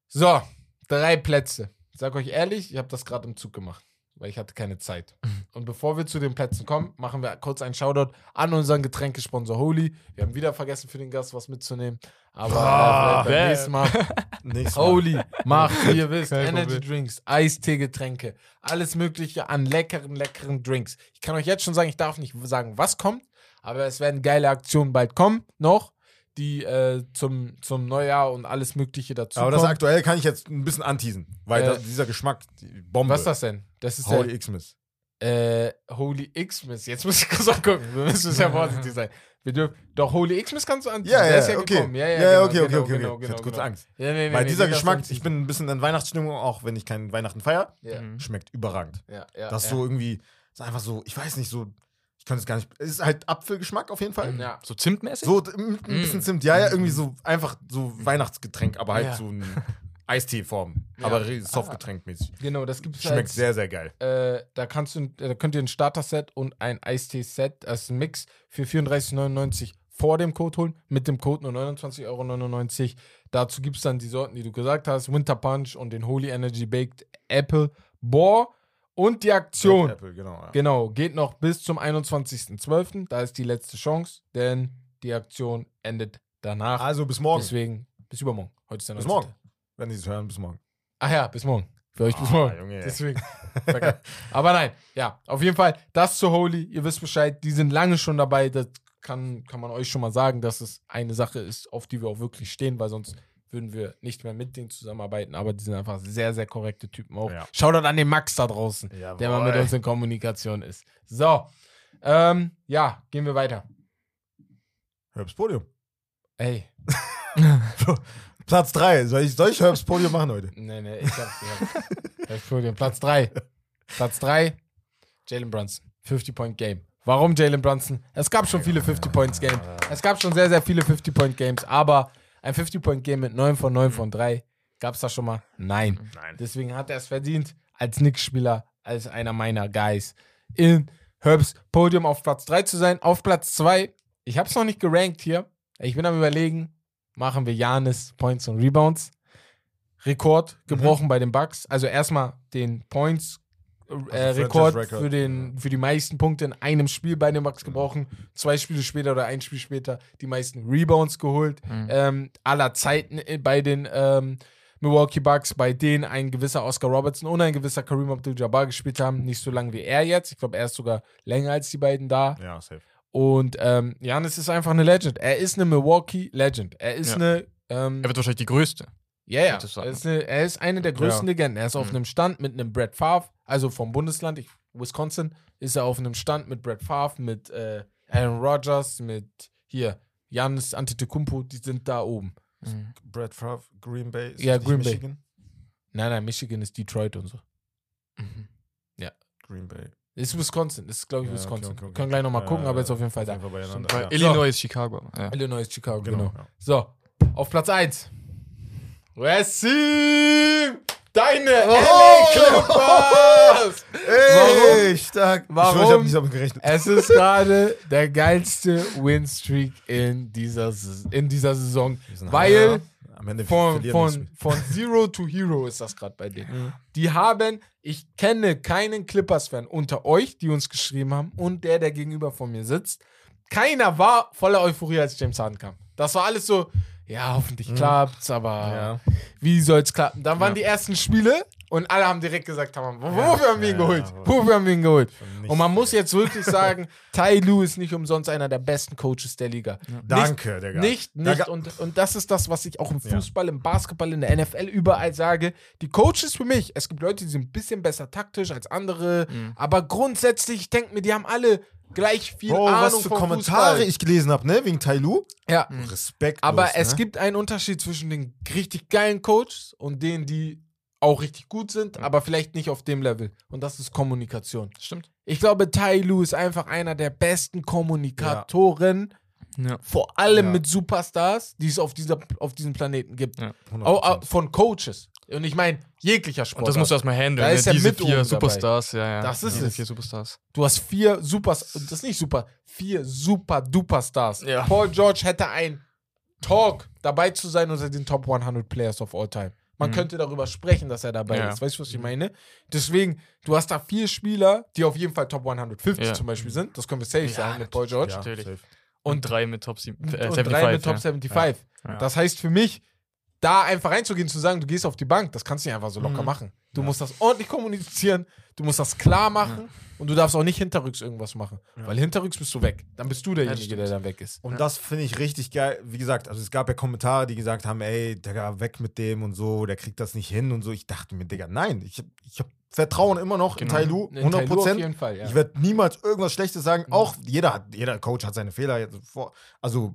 So, drei Plätze. Ich sag euch ehrlich, ich habe das gerade im Zug gemacht, weil ich hatte keine Zeit. Und bevor wir zu den Plätzen kommen, machen wir kurz einen Shoutout an unseren Getränkesponsor Holy. Wir haben wieder vergessen für den Gast was mitzunehmen, aber äh, beim nächsten Mal Nächstes Mal. Holy macht, wie ihr wisst, Kein Energy Problem. Drinks, Eistee-Getränke, alles Mögliche an leckeren, leckeren Drinks. Ich kann euch jetzt schon sagen, ich darf nicht sagen, was kommt, aber es werden geile Aktionen bald kommen, noch, die äh, zum, zum Neujahr und alles Mögliche dazu Aber das aktuell kann ich jetzt ein bisschen anteasen, weil Äh, da, dieser Geschmack, die Bombe. Was ist das denn? Das ist Holy Xmas. Äh, Holy Xmas. Jetzt muss ich kurz auch gucken. Wir müssen sehr vorsichtig sein. Wir dürfen, doch, Holy Xmas kannst du anziehen. Ja, ja, ist ja okay. gekommen. Ja, ja, Ja, ja, genau, okay, okay, genau, okay, okay. Genau, Ich hatte genau, kurz genau. Angst. Ja, nee, nee, Weil nee, dieser Geschmack, ich bin ein bisschen in Weihnachtsstimmung, auch wenn ich kein Weihnachten feiere, Ja, Mhm. schmeckt überragend. ja, ja. das ist ja. so irgendwie, ist einfach so, ich weiß nicht, so, ich könnte es gar nicht, es ist halt Apfelgeschmack auf jeden Fall. Ja. So zimtmäßig? So ein bisschen Zimt, ja, ja, irgendwie so einfach so Weihnachtsgetränk, aber halt Ja. so ein Eistee-Form, Ja. aber re- Softgetränkmäßig. Genau, das gibt es Schmeckt sehr, sehr geil. Äh, da kannst du, da könnt ihr ein Starter-Set und ein Eistee-Set, ein Mix für 34,99 vor dem Code holen, mit dem Code nur 29,99 Euro. Dazu gibt es dann die Sorten, die du gesagt hast, Winter Punch und den Holy Energy Baked Apple Boar und die Aktion. Apple, genau. Ja. Genau, geht noch bis zum 21.12. Da ist die letzte Chance, denn die Aktion endet danach. Also bis morgen. Deswegen, bis übermorgen. Heute ist der Bis 19.. morgen. Wenn Sie es hören, bis morgen. Ach ja, bis morgen. Für euch bis Ah, morgen. Junge. Deswegen. Aber nein, ja, auf jeden Fall, das zu Holy, ihr wisst Bescheid, die sind lange schon dabei. Das kann, kann man euch schon mal sagen, dass es eine Sache ist, auf die wir auch wirklich stehen, weil sonst würden wir nicht mehr mit denen zusammenarbeiten. Aber die sind einfach sehr, sehr korrekte Typen auch. Ja. Shoutout an den Max da draußen, der mal mit Jawohl. uns in Kommunikation ist. So, ähm, ja, gehen wir weiter. Herbst Podium. Ey, Platz 3. Soll ich, soll ich Herbst Podium machen heute? nee, nee, ich hab's. Ich hol den Platz 3. Platz 3, Jalen Brunson. 50-Point-Game. Warum Jalen Brunson? Es gab schon viele 50-Points-Games. Es gab schon sehr, sehr viele 50-Point-Games, aber ein 50-Point-Game mit 9 von 9 von 3 gab es da schon mal? Nein. Nein. Deswegen hat er es verdient, als Knicks-Spieler, als einer meiner Guys in Herbs Podium auf Platz 3 zu sein. Auf Platz 2, ich habe es noch nicht gerankt hier. Ich bin am überlegen, machen wir Janis Points und Rebounds. Rekord gebrochen bei den Bucks. Also erstmal den Points äh, Also Rekord für, den, für die meisten Punkte in einem Spiel bei den Bucks gebrochen. Zwei Spiele später oder ein Spiel später die meisten Rebounds geholt. Ähm, aller Zeiten äh, bei den ähm, Milwaukee Bucks, bei denen ein gewisser Oscar Robertson und ein gewisser Kareem Abdul-Jabbar gespielt haben. Nicht so lange wie er jetzt. Ich glaube, er ist sogar länger als die beiden da. Ja, safe. Und ähm, Janis ist einfach eine Legend. Er ist eine Milwaukee Legend. Er ist Ja. eine. Ähm, Er wird wahrscheinlich die größte. Ja, ja. Er ist, eine, er ist eine der größten Ja. Legenden. Er ist auf Mhm. einem Stand mit einem Brett Favre, also vom Bundesland, ich, Wisconsin, ist er auf einem Stand mit Brett Favre, mit äh, Aaron Rodgers, mit hier, Janis Antetokounmpo, die sind da oben. Brad Favre, Green Bay. Ist Ja, Green Bay. Michigan? Nein, nein, Michigan ist Detroit und so. Green Bay. Ist Wisconsin, ist glaube ich Ja, okay, Wisconsin. okay, okay. Können gleich nochmal gucken, Äh, aber ist auf jeden Fall auf da. Ja. Illinois ist Chicago. Ja. Illinois ist Chicago, genau. Genau. ja. So, auf Platz 1. Wessim! Deine Oh! Clippers! Ey, stark. Warum? Ich, ich hab nicht damit gerechnet. Es ist gerade der geilste Winstreak in dieser, in dieser Saison, weil von, von, von Zero to Hero ist das gerade bei denen. Die haben, ich kenne keinen Clippers-Fan unter euch, die uns geschrieben haben und der, der gegenüber von mir sitzt. Keiner war voller Euphorie, als James Harden kam. Das war alles so, ja, hoffentlich klappt's, aber Ja. wie soll's klappen? Dann waren Ja. die ersten Spiele und alle haben direkt gesagt, haben, wo- wofür haben wir ihn Ja, geholt? ja. Wofür haben wir ihn geholt? Nicht Und man muss jetzt wirklich sagen, Ty Lue ist nicht umsonst einer der besten Coaches der Liga. Danke, Digga. Nicht, Da nicht. ga- Und, und das ist das, was ich auch im Fußball, im Basketball, in der NFL überall sage. Die Coaches für mich, es gibt Leute, die sind ein bisschen besser taktisch als andere, aber grundsätzlich, ich denke mir, die haben alle gleich viel Oh, Ahnung was für vom Kommentare Fußball. ich gelesen habe, ne? Wegen Tailu. Ja, Respekt. aber es gibt einen Unterschied zwischen den richtig geilen Coaches und denen, die auch richtig gut sind, aber vielleicht nicht auf dem Level. Und das ist Kommunikation. Stimmt. Ich glaube, Tai Lu ist einfach einer der besten Kommunikatoren, Ja. vor allem Ja. mit Superstars, die es auf, dieser, auf diesem Planeten gibt. Ja. Auch, auch von Coaches. Und ich meine, jeglicher Sport. Und das musst du erstmal handeln. Da Ne? ist er Diese mit vier dabei. Superstars, ja, ja. Das ist Diese es. vier Superstars. Du hast vier Supers, das ist nicht super, vier super duper Stars. Ja. Paul George hätte ein Talk dabei zu sein unter den Top 100 Players of all time. Man könnte darüber sprechen, dass er dabei Mhm. Ja. ist. Weißt du, was ich meine? Deswegen, du hast da vier Spieler, die auf jeden Fall Top 150 Ja. zum Beispiel sind. Das können wir safe sagen mit Paul George. Ja, Natürlich. safe. Und drei mit Top 7, äh, und 75. drei mit Top ja. 75. Ja. Das heißt für mich, da einfach reinzugehen, zu sagen, du gehst auf die Bank, das kannst du nicht einfach so locker Mhm. machen. Du musst das ordentlich kommunizieren, du musst das klar machen und du darfst auch nicht hinterrücks irgendwas machen. Weil hinterrücks bist du weg. Dann bist du derjenige, der dann weg ist. Und das finde ich richtig geil. Wie gesagt, also es gab ja Kommentare, die gesagt haben, ey, Digga, weg mit dem und so, der kriegt das nicht hin und so. Ich dachte mir, Digga, nein, ich, hab- ich habe vertrauen immer noch Genau. in Tailu, In 100 Tailu auf Prozent. jeden Fall, ja. Ich werde niemals irgendwas Schlechtes sagen. Auch jeder, hat, jeder Coach hat seine Fehler. vor- Also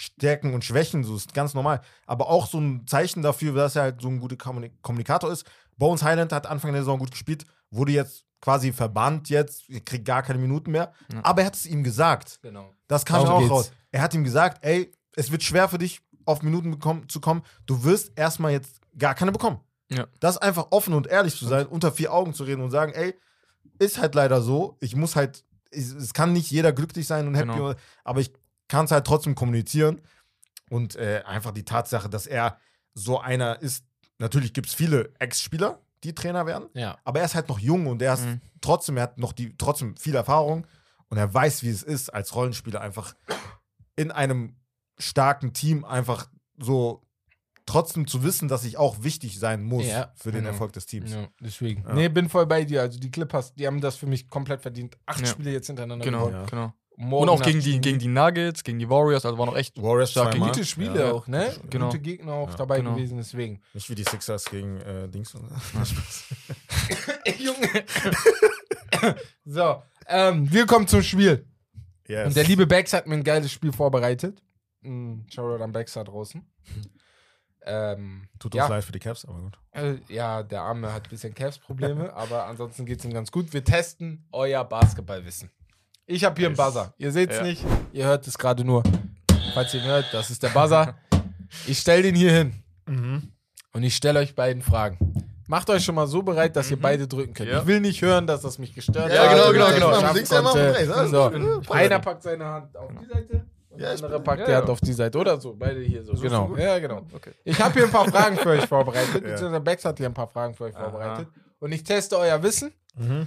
Stärken und Schwächen, so ist ganz normal. Aber auch so ein Zeichen dafür, dass er halt so ein guter Kommuni- Kommunikator ist. Bones Highland hat Anfang der Saison gut gespielt, wurde jetzt quasi verbannt jetzt, kriegt gar keine Minuten mehr. Ja. Aber er hat es ihm gesagt. Genau. Das kam Darum auch geht's. raus. Er hat ihm gesagt, ey, es wird schwer für dich, auf Minuten bekommen, zu kommen. Du wirst erstmal jetzt gar keine bekommen. Ja. Das ist einfach offen und ehrlich zu sein, unter vier Augen zu reden und sagen, ey, ist halt leider so. Ich muss halt, es, es kann nicht jeder glücklich sein und happy, Genau. aber ich kann es halt trotzdem kommunizieren. Und äh, einfach die Tatsache, dass er so einer ist, natürlich gibt es viele Ex-Spieler, die Trainer werden, Ja. aber er ist halt noch jung und er ist Mhm. trotzdem, er hat noch die, trotzdem viel Erfahrung und er weiß, wie es ist, als Rollenspieler einfach in einem starken Team einfach so trotzdem zu wissen, dass ich auch wichtig sein muss Ja, für den genau. Erfolg des Teams. Ja, deswegen. Ja. Nee, bin voll bei dir. Also die Clippers, die haben das für mich komplett verdient. Acht Ja. Spiele jetzt hintereinander Genau, genau. Morgen Und auch gegen die, gegen die Nuggets, gegen die Warriors, also war noch echt. Warriors Starke zweimal. Gute Spiele Ja. auch, ne? Genau. Gute Gegner auch Ja. dabei Genau. gewesen, deswegen. Nicht wie die Sixers gegen äh, Dings. Ey, Junge. so, ähm, wir kommen zum Spiel. yes. Und der liebe Bex hat mir ein geiles Spiel vorbereitet. Mm, Shoutout an Bex da draußen. Ähm, Tut uns ja, leid für die Caps, aber gut. äh, ja, der Arme hat ein bisschen Cavs-Probleme, aber ansonsten geht es ihm ganz gut. Wir testen euer Basketballwissen. Ich habe hier einen Buzzer. Ihr seht es Ja. nicht, ihr hört es gerade nur. Falls ihr ihn hört, das ist der Buzzer. Ich stelle den hier hin Mhm. und ich stelle euch beiden Fragen. Macht euch schon mal so bereit, dass ihr beide drücken könnt. Ja. Ich will nicht hören, dass das mich gestört Ja, hat. genau, oder genau, genau. schaffen Links einmal rechts, So. Einer packt seine Hand auf die Seite und Ja, der andere packt ja, die ja. Hand auf die Seite. Oder so, beide hier so. So genau. Ja, genau. Okay. Ich habe hier ein paar Fragen für euch vorbereitet, Ja. beziehungsweise Bex hat hier ein paar Fragen für euch Aha. vorbereitet. Und ich teste euer Wissen. Mhm.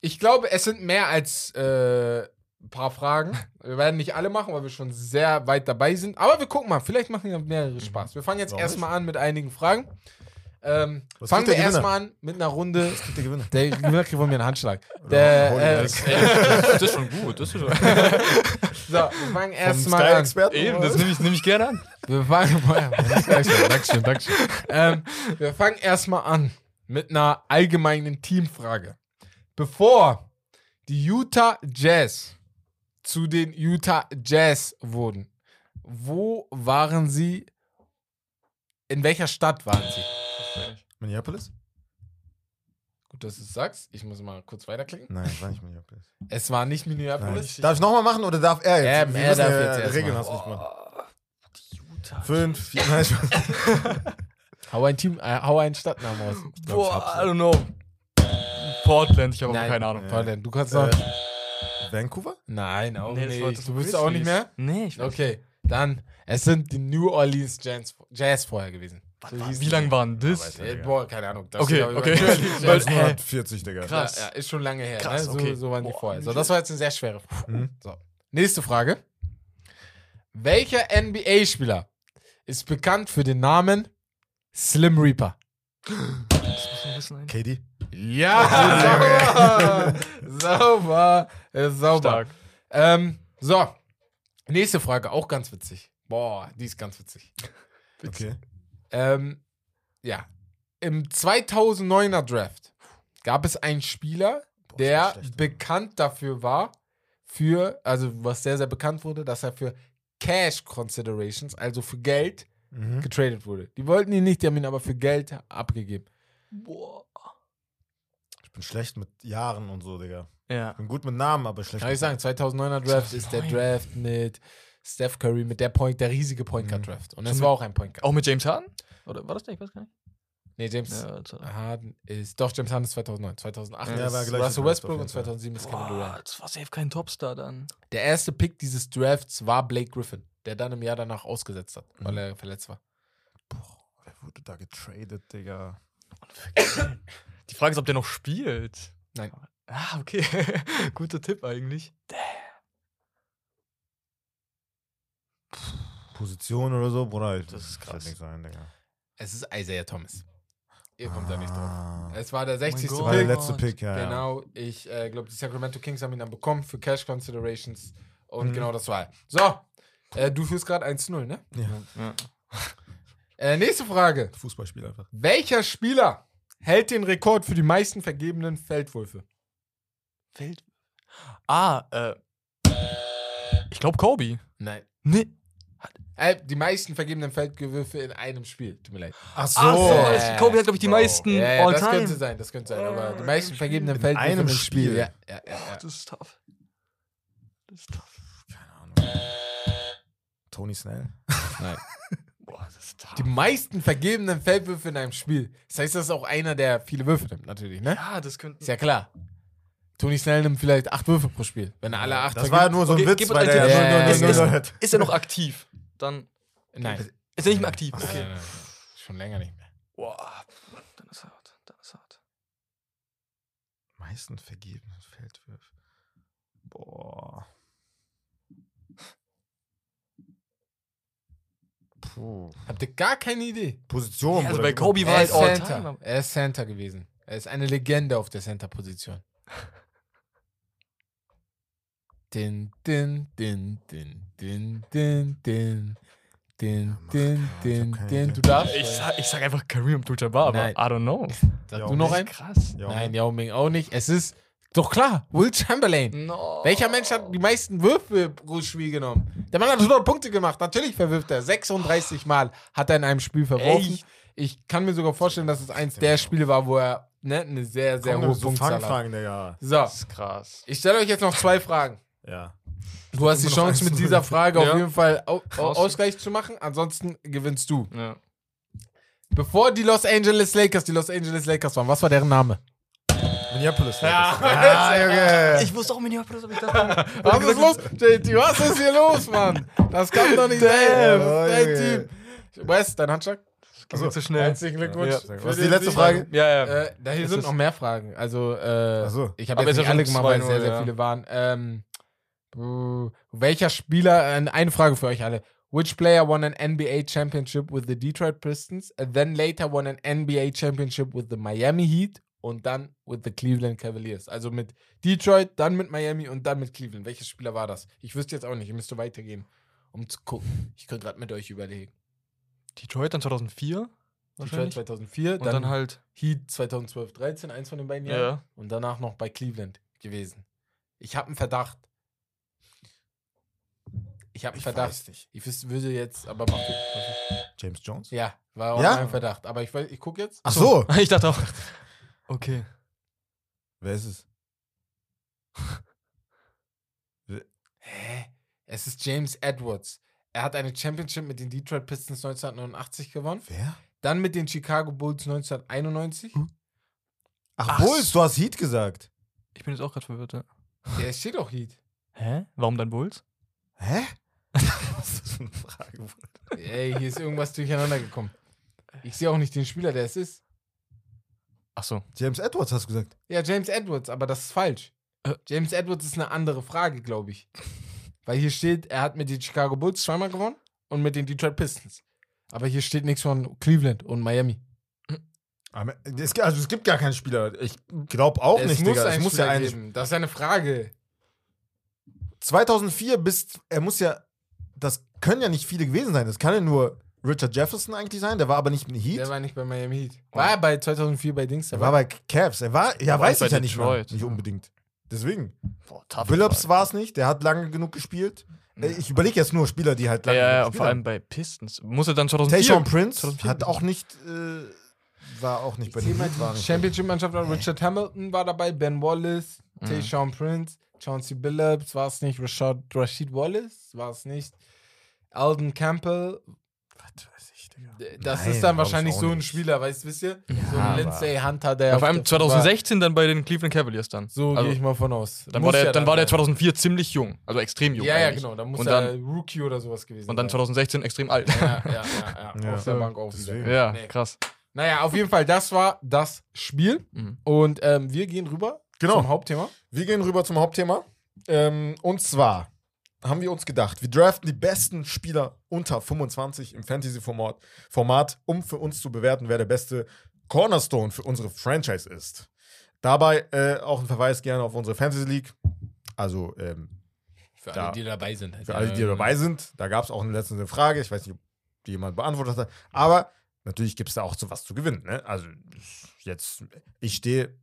Ich glaube, es sind mehr als äh, ein paar Fragen. Wir werden nicht alle machen, weil wir schon sehr weit dabei sind. Aber wir gucken mal, vielleicht machen ja mehrere Spaß. Wir fangen jetzt Warum erstmal an mit einigen Fragen. Ähm, Was fangen wir kriegt der Gewinner? erstmal an mit einer Runde. Der Gewinner. Der Gewinner kriegt von mir einen Handschlag. Der, äh. Das ist schon gut. Das ist schon. so, wir fangen erstmal an. Sky-Experten. Eben, das was? nehme ich, nehm ich gerne an. Wir fangen, Dankeschön, Dankeschön, Dankeschön. Ähm, wir fangen erstmal an mit einer allgemeinen Teamfrage. Bevor die Utah Jazz zu den Utah Jazz wurden, wo waren sie? In welcher Stadt waren sie? Minneapolis? Gut, dass du es sagst. Ich muss mal kurz weiterklicken. Nein, war nicht Minneapolis. Es war nicht Nein. Minneapolis. Darf ich nochmal machen oder darf er jetzt? Ähm, Wir er müssen darf ja jetzt erst Regeln hast du nicht mal. Utah. Fünf, vier, nein, Spaß. Hau ein Team, äh, hau einen Stadtnamen aus. Boah. I don't know. Portland, ich habe Nein. keine Ahnung. Ja. Portland, du kannst noch. Äh, Vancouver? Nein, auch Nee, das nicht. das Du bist auch nicht mehr? Nee, ich weiß Okay, dann, es sind die New Orleans Jazz, Jazz vorher gewesen. So Wie die. lange waren das? Weiß Äh, boah, keine Ahnung. Das Okay, okay. über- New Orleans Weil- Jazz. äh, 1940, Digga. Krass. Ja, ja, ist schon lange her. Krass, ne? okay. so, so waren die Boah, vorher. So, das war jetzt eine sehr schwere. Mhm. So. Nächste Frage. Welcher NBA-Spieler ist bekannt für den Namen Slim Reaper? Das muss man wissen eigentlich. KD? Ja, sauber. sauber. Äh, sauber. Stark. Ähm, so, nächste Frage, auch ganz witzig. Boah, die ist ganz witzig. Okay. Ähm, ja, im 2009er Draft gab es einen Spieler, Boah, der schlecht, bekannt dafür war, für, also was sehr, sehr bekannt wurde, dass er für Cash Considerations, also für Geld, Mhm. getradet wurde. Die wollten ihn nicht, die haben ihn aber für Geld abgegeben. Boah. Bin schlecht mit Jahren und so, Digga. Ja. Ich bin gut mit Namen, aber schlecht Kann ich sagen, 2009er Draft ist der 2009. Draft mit Steph Curry, mit der Point, der riesige Point Guard Mhm. Draft. Und es war auch ein Point Guard. Auch mit James Harden? Oder war das der? Ich weiß gar nicht. Nee, James Ja, das- Harden ist, doch, James Harden ist 2009. 2008 Ja, ist war gleich Russell Westbrook und jeden Fall. 2007 ist Kevin Durant. Das war safe kein Topstar dann. Der erste Pick dieses Drafts war Blake Griffin, der dann im Jahr danach ausgesetzt hat, weil Mhm. er verletzt war. Boah, wer wurde da getradet, Digga? Die Frage ist, ob der noch spielt. Nein. Ah, okay. Guter Tipp eigentlich. Position oder so, Bruder. Ich, Das ist krass. nichts ein, Digga. Es ist Isaiah Thomas. Ihr kommt da nicht drauf. Ah. Es war der 60. Gott. War der Pick. letzte Pick, ja. ja. Genau, ich äh, glaube, die Sacramento Kings haben ihn dann bekommen für Cash Considerations. Und Mhm. genau das war er. So, äh, du führst gerade 1-0, ne? Ja. Ja. Äh, nächste Frage. Fußballspiel einfach. Welcher Spieler hält den Rekord für die meisten vergebenen Feldwürfe? Feld. Ah, äh. Ich glaube Kobe. Nein. Nee. Äh, die meisten vergebenen Feldwürfe in einem Spiel. Tut mir leid. Ach so. Ach so, Äh, Kobe hat, glaube ich, die Bro. meisten Ja, ja, das time. könnte sein, das könnte sein. Aber die meisten vergebenen Feldwürfe einem im Spiel. Ja, ja, ja, ja. Das ist tough. Das ist tough. Keine Ahnung. Tony Snell. Nein. Boah, das ist tough. Die meisten vergebenen Feldwürfe in einem Spiel. Das heißt, das ist auch einer, der viele Würfe nimmt, natürlich, ne? Ja, das könnte. Ist ja klar. Tony Snell nimmt vielleicht acht Würfe pro Spiel. Wenn er alle acht Das war nur so ein Okay, Witz, weil der ja ja. nur- Ist er noch aktiv? Dann. Nein. Ist er nicht mehr aktiv? Nein, Okay. nein, nein. Schon länger nicht mehr. Boah, dann ist hart. Dann ist hart. Meisten vergebenen Feldwürfe. Boah. Puh. Habt ihr gar keine Idee? Position. Ja, also bei Kobe war Er halt Center. Er ist Center gewesen. Er ist eine Legende auf der Center-Position. Din, din, din, din, din, din, din. Din, din, din, din. Du darfst. Ich sag, ich sag einfach Kareem Abdul-Jabbar, aber. I don't know. Sag du noch einen? Krass. Nein, Yao Ming auch nicht. Es ist doch klar, Will Chamberlain. No. Welcher Mensch hat die meisten Würfe pro Spiel genommen? Der Mann hat 100 Punkte gemacht. Natürlich verwirft er. 36 Mal hat er in einem Spiel verworfen. Echt? Ich kann mir sogar vorstellen, dass es eins der Spiele war, wo er ne, eine sehr, sehr Komm, hohe so Punktzahl hat. Digga. So, Das ist krass. ich stelle euch jetzt noch zwei Fragen. Ja. Du hast die Chance, mit 1-0. dieser Frage auf Ja. jeden Fall au au Aus- Ausgleich zu machen. Ansonsten gewinnst du. Ja. Bevor die Los Angeles Lakers die Los Angeles Lakers waren, was war deren Name? Minneapolis. Ja. ja Junge. Ich wusste auch Minneapolis, aber ich dachte. Was ist los, JT? Was ist hier los, Mann? Das kann doch nicht sein. Junge. Team. Wes, dein Handschlag? Das geht zu schnell. Herzlichen Glückwunsch. Ja. Was ist die letzte. Frage? Ja, ja. Äh, da hier sind noch mehr Fragen. Also, äh, so. ich habe jetzt nicht alle gemacht, weil es 2-0, sehr, sehr ja. viele waren. Ähm, äh, welcher Spieler, äh, eine Frage für euch alle. Which player won an NBA championship with the Detroit Pistons and then later won an NBA championship with the Miami Heat und dann with the Cleveland Cavaliers? Also mit Detroit, dann mit Miami und dann mit Cleveland. Welcher Spieler war das? Ich wüsste jetzt auch nicht. Ich müsste weitergehen, um zu gucken. Ich könnte gerade mit euch überlegen. Detroit dann 2004? Detroit Wahrscheinlich. 2004, Und dann, dann halt. Heat 2012, 13, eins von den beiden Ja. Jahren. Und danach noch bei Cleveland gewesen. Ich habe einen Verdacht. Ich habe einen Ich Verdacht. weiß nicht. Ich wüsste, würde jetzt, aber mach du. James Jones? Ja, war auch Ja? mein Verdacht. Aber ich, weiß- ich gucke jetzt. Ach so. Ich dachte auch. Okay. Wer ist es? Hä? Es ist James Edwards. Er hat eine Championship mit den Detroit Pistons 1989 gewonnen. Wer? Dann mit den Chicago Bulls 1991. Ach, Ach Bulls, du hast Heat gesagt. Ich bin jetzt auch gerade verwirrt. Ja. Der steht auch Heat. Hä? Warum dann Bulls? Hä? Was ist das für eine Frage? Ey, hier ist irgendwas durcheinander gekommen. Ich sehe auch nicht den Spieler, der es ist. Ach so. James Edwards hast du gesagt. Ja, James Edwards, aber das ist falsch. Äh. James Edwards ist eine andere Frage, glaube ich. Weil hier steht, er hat mit den Chicago Bulls zweimal gewonnen und mit den Detroit Pistons. Aber hier steht nichts von Cleveland und Miami. Es, gibt- also es gibt gar keinen Spieler. Ich glaube auch es nicht, muss Digga. Es einen muss ja Spieler einen. geben. Das ist eine Frage. 2004 bis. Er muss ja. Das können ja nicht viele gewesen sein. Das kann ja nur Richard Jefferson eigentlich sein. Der war aber nicht mit Heat. Der war nicht bei Miami Heat. War er bei 2004 bei Dings? er war bei Cavs. Er war. Ja, war weiß ich ja nicht, Detroit. nicht unbedingt. Deswegen. Boah, tough. Phillips war es nicht. Der hat lange genug gespielt. Äh, Ich überlege jetzt nur Spieler, die halt Ja, lange ja, genug ja, gespielt vor allem bei Pistons. Muss er dann 2004? Tayshaun Prince 2004. hat auch nicht. Äh, war auch nicht bei den Championship-Mannschaft war Richard Hamilton war dabei, Ben Wallace, Mhm. Tayshaun Prince, Chauncey Billups, war es nicht, Rashad, Rashid Wallace, war es nicht, Alden Campbell, Was weiß ich, Digga. das Nein, ist dann wahrscheinlich so ein nicht. Spieler, weißt du, wisst ihr? so aber- ein Lindsay Hunter, der. Ja, auf vor allem der- 2016 dann bei den Cleveland Cavaliers dann. So also, gehe ich mal von aus. Dann, Muss war der, ja dann war der sein. 2004 ziemlich jung. Also extrem jung. Ja, ja, eigentlich. genau. Da muss Und er dann- Rookie oder sowas gewesen Und dann sein. 2016 extrem alt. Ja, ja, ja, ja. Ja. Auf der Bank auch wieder. Ja, Nee. krass. Naja, auf jeden Fall, das war das Spiel. Mhm. Und ähm, wir gehen rüber Genau. zum Hauptthema. Wir gehen rüber zum Hauptthema. Ähm, und zwar haben wir uns gedacht, wir draften die besten Spieler unter 25 im Fantasy-Format, Format, um für uns zu bewerten, wer der beste Cornerstone für unsere Franchise ist. Dabei äh, auch ein Verweis gerne auf unsere Fantasy League. Also ähm, Für Da- alle, die dabei sind. für alle, die Ähm, dabei sind. Da gab es auch eine letzte Frage. Ich weiß nicht, ob die jemand beantwortet hat. Aber natürlich gibt es da auch so was zu gewinnen. Ne? Also jetzt, ich stehe,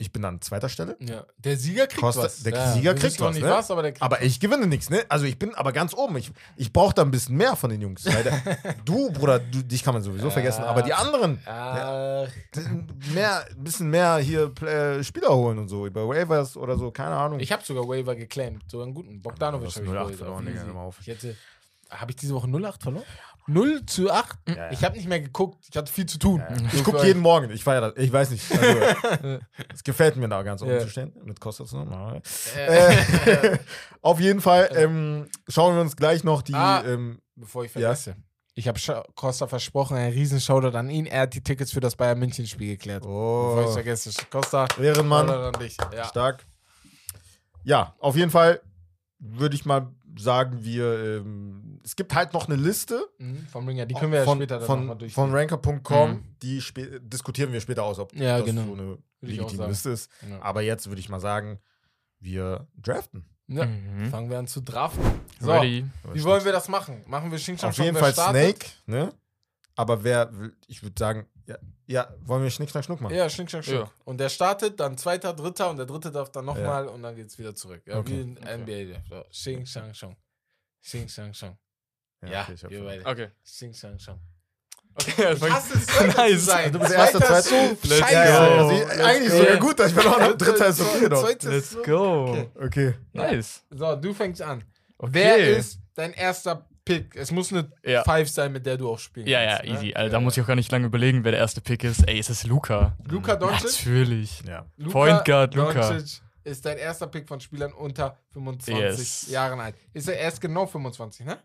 ich bin an zweiter Stelle. Ja. Der Sieger kriegt Costa- was. der ja, Sieger kriegt was, ne? was, aber der kriegt Aber ich gewinne nichts, ne? Also ich bin aber ganz oben. Ich, ich brauche da ein bisschen mehr von den Jungs. Weil der, du, Bruder, du, dich kann man sowieso vergessen. Aber die anderen, Ach, mehr, ein bisschen mehr hier äh, Spieler holen und so, über Waivers oder so, keine Ahnung. ich habe sogar Waiver geclaimed. So einen guten. Bogdanovic habe hast 0-8 ich verloren. Ich hätte. Habe ich diese Woche 0-8 verloren? 0 zu 8? ja. Ich habe nicht mehr geguckt. Ich hatte viel zu tun. Ich gucke jeden Morgen. Ich feiere das. Ich weiß nicht. Also, es gefällt mir da ganz oben Ja. zu stehen. Mit Costa zusammen. Äh, auf jeden Fall ähm, schauen wir uns gleich noch die. Ah. Ähm, Bevor ich vergesse. Ich habe Costa versprochen, ein riesen Shoutout an ihn. Er hat die Tickets für das Bayern München Spiel geklärt. Bevor ich oh, vergesse. Costa, Ehrenmann. Shoutout an dich. Ja. Stark. Ja, auf jeden Fall würde ich mal sagen, wir. Ähm, es gibt halt noch eine Liste. Mhm, vom Ringer. Die können wir ja von, später dann von, nochmal durch. von ranker.com. Mhm. Die diskutieren wir später aus, ob Ja, das genau. so eine legitime. Liste ist. Ja. Aber jetzt würde ich mal sagen, wir draften. Ja. Mhm. Fangen wir an zu draften. So, Ready. wie wollen wir das machen? Machen wir Shang Auf jeden Fall startet? Snake, ne? Aber wer will, ich würde sagen, ja, ja, wollen wir Schnick, Schnack, Schnuck machen? Ja, Schnick, Schnack, Schnuck. Ja. Und der startet, dann zweiter, dritter und der dritte darf dann nochmal und dann geht's wieder zurück. Ja, Okay, wie in NBA. So. Xing Shang Shang. Xing Shang Shang. Ja, okay, wir beide. Okay. Xing Shang Shang. Okay, das Ich hasse es, Nice. sein. Du bist erster, Zweiter so scheiße. Ja, ja, also ich- eigentlich sogar gut, dass ich verloren habe. Dritter ist okay doch. Let's go. Okay. Okay. Nice. So, du fängst an. Okay. Wer ist dein erster Pick? Es muss eine Ja. Five sein, mit der du auch spielen Ja, ja, ne? easy. Also, da muss ich auch gar nicht lange überlegen, wer der erste Pick ist. Ey, ist es Luca? Luka Doncic? Natürlich. Ja. Luka Point Guard, Luka. Doncic ist dein erster Pick von Spielern unter 25 Yes. Jahren alt. Ist er erst genau 25, ne?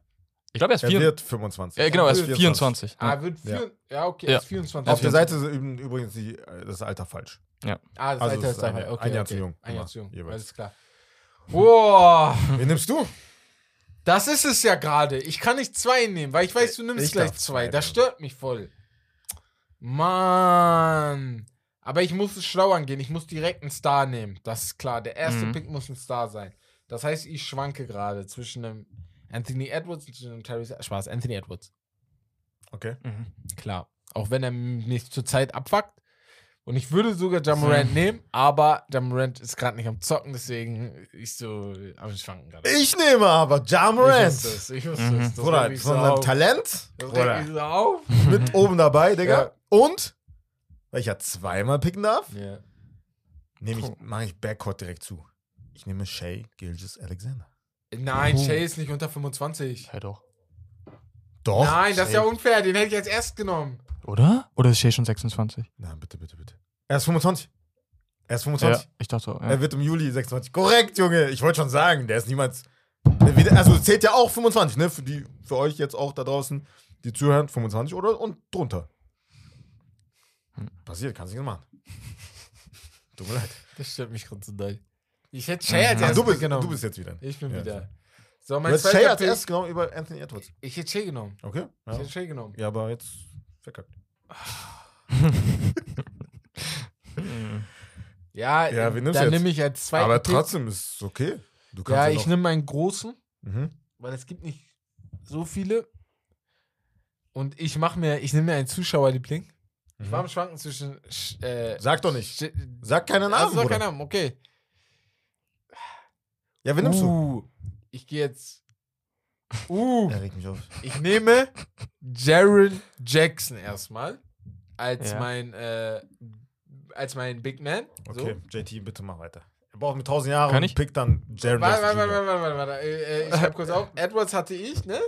Ich glaube, er ist Er vier. wird 25. Äh, genau, er ist 24. 24. Ah, wird Ja. vier, ja. okay, Ja. er ist 24. Auf der Seite ist üb- übrigens die, das Alter falsch. Ah, das Also Alter ist ist ein- dabei. Okay, ein Jahr okay. zu jung. Ein Jahr Immer, zu jung, jeweils. alles klar. Boah, Wen nimmst du? Das ist es ja gerade. Ich kann nicht zwei nehmen, weil ich weiß, du nimmst Ich gleich zwei. zwei Das stört mich voll. Mann. Aber ich muss es schlau angehen. Ich muss direkt einen Star nehmen. Das ist klar. Der erste Mhm. Pick muss ein Star sein. Das heißt, ich schwanke gerade zwischen einem Anthony Edwards und einem Tyrese. Spaß, Anthony Edwards. Okay. Mhm. Klar. Auch wenn er mich zurzeit abfuckt. Und ich würde sogar Jamorant nehmen, aber Jamorant ist gerade nicht am Zocken, deswegen ich so am Schwanken gerade. Ich nehme aber Ich Jamorant. wusste es, ich wusste Mhm. es. Das Bruder, regt mich von seinem auf. Talent. Das regt Bruder, mich so auf. mit oben dabei, Digga. Ja. Und, weil ich ja zweimal picken darf, Ja. nehme ich, mache ich Backcourt direkt zu. Ich nehme Shay Gilgis Alexander. Nein. Shay ist nicht unter 25. Ja, doch. Doch. Nein, das ist ja unfair. Den hätte ich als erst genommen. Oder? Oder ist Shea schon 26? Nein, bitte, bitte, bitte. Er ist 25. Er ist 25. Ja, ich dachte auch. Ja. Er wird im Juli 26. Korrekt, Junge. Ich wollte schon sagen, der ist niemals. Also es zählt ja auch 25, ne? Für, die, für euch jetzt auch da draußen, die zuhören, 25 oder und drunter. Hm. Passiert, kannst du nicht machen. Tut mir leid. Das stört mich gerade so doll. Ich hätte Shay als Mhm. Erstes du, bist, genommen. du bist jetzt wieder. ich bin Ja, wieder. So. So, Du mein hast zweiter als Pick. erstes genommen über Anthony Edwards. Ich hätte Shay genommen. Okay? Ich Ja, hätte Shay genommen. ja aber jetzt verkackt. Ja, Ja, wen dann nehme ich als zweiten aber Pick. trotzdem ist es okay. Du kannst Ja, ja ich nehme einen großen, Mhm. weil es gibt nicht so viele. Und ich mache mir, ich nehme mir einen Zuschauerliebling. Ich war am Schwanken zwischen. Sch- Äh, Sag doch nicht. Sag keine Namen, Also, sag keinen Namen, okay. Ja, wen nimmst du? Ich gehe jetzt. Uh, Er regt mich auf. ich nehme Jaron Jackson erstmal als Ja. mein äh, als mein Big Man. Okay, JT, bitte mach weiter. Er braucht mit 1000 Jahren Kann und ich? pickt dann Jaron Warte, Jackson warte, warte, warte, warte, warte. Äh, äh, Ich schreibe kurz auf. Edwards hatte ich, ne?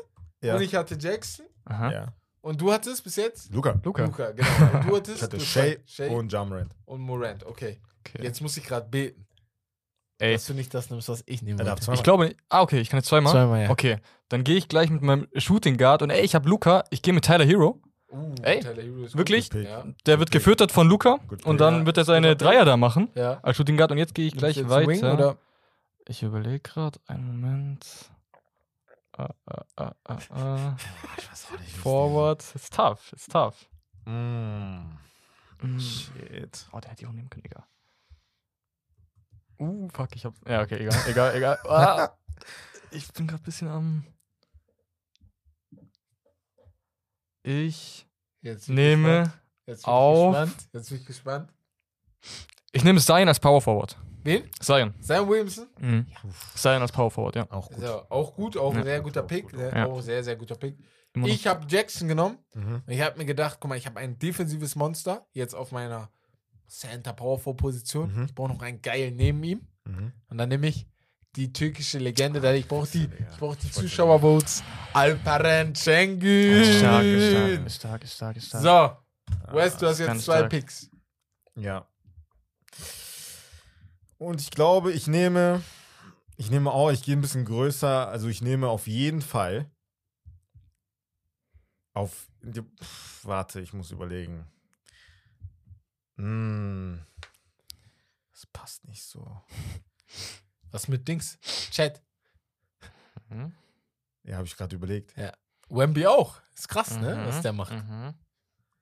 Ja. Und ich hatte Jackson. Aha. ja. Und du hattest bis jetzt? Luca. Luca. Luca, genau. Und du hattest Ich hatte Shay, Shay und Jamrand. und Morant. Okay. Okay. Jetzt muss ich gerade beten, Ey, dass du nicht das nimmst, was ich nehme. Ich glaube nicht. Ah, okay, ich kann jetzt zweimal. Zweimal, ja. Okay, dann gehe ich gleich mit meinem Shooting Guard und ey, ich habe Luca, ich gehe mit Tyler Hero. Uh, Ey, Tyler Hero ist gut. wirklich? Ja. Der wird gefüttert von Luca und dann Ja, wird er seine Pick. Dreier da machen Ja. als Shooting Guard und jetzt gehe ich gleich jetzt weiter. Wing, oder? Ich überlege gerade, einen Moment. Ah, ah, ah, ah, ah. Ich weiß auch nicht. Forward. Ist tough, ist tough. Mm. Mm. Shit. Oh, der hätte ich auch nehmen können, egal. Uh, fuck, ich hab. Ja, okay, egal, egal, egal. Ah, ich bin gerade ein bisschen am. Ich Jetzt bin ich nehme, gespannt. Jetzt bin auf- ich gespannt. Jetzt bin ich gespannt. ich nehme Zion als Power Forward. Wen? Zion. Sam Williamson? Mhm. Zion als Power Forward, ja. Auch gut. Ja auch gut, auch ein Ja. sehr guter Auch Pick. gut, sehr- Ja. Auch sehr, sehr guter Pick. Immer noch. Ich habe Jackson genommen. Mhm. Ich habe mir gedacht, guck mal, ich habe ein defensives Monster jetzt auf meiner Center Power Forward Position. Mhm. Ich brauche noch einen geilen neben ihm. Mhm. Und dann nehme ich die türkische Legende, da ich brauche die, ich brauche die Zuschauervotes. Alperen Şengün. Stark, stark, ist stark, stark, stark. So, Wes, du Ah, hast jetzt zwei. Picks. Ja. Und ich glaube, ich nehme, ich nehme auch, ich gehe ein bisschen größer, also ich nehme auf jeden Fall auf, warte, ich muss überlegen. Hm, das passt nicht so. Was mit Dings? Chat. Mhm. Ja, habe ich gerade überlegt. Wemby auch. Ist krass, ne? Mhm. Was der macht. Mhm.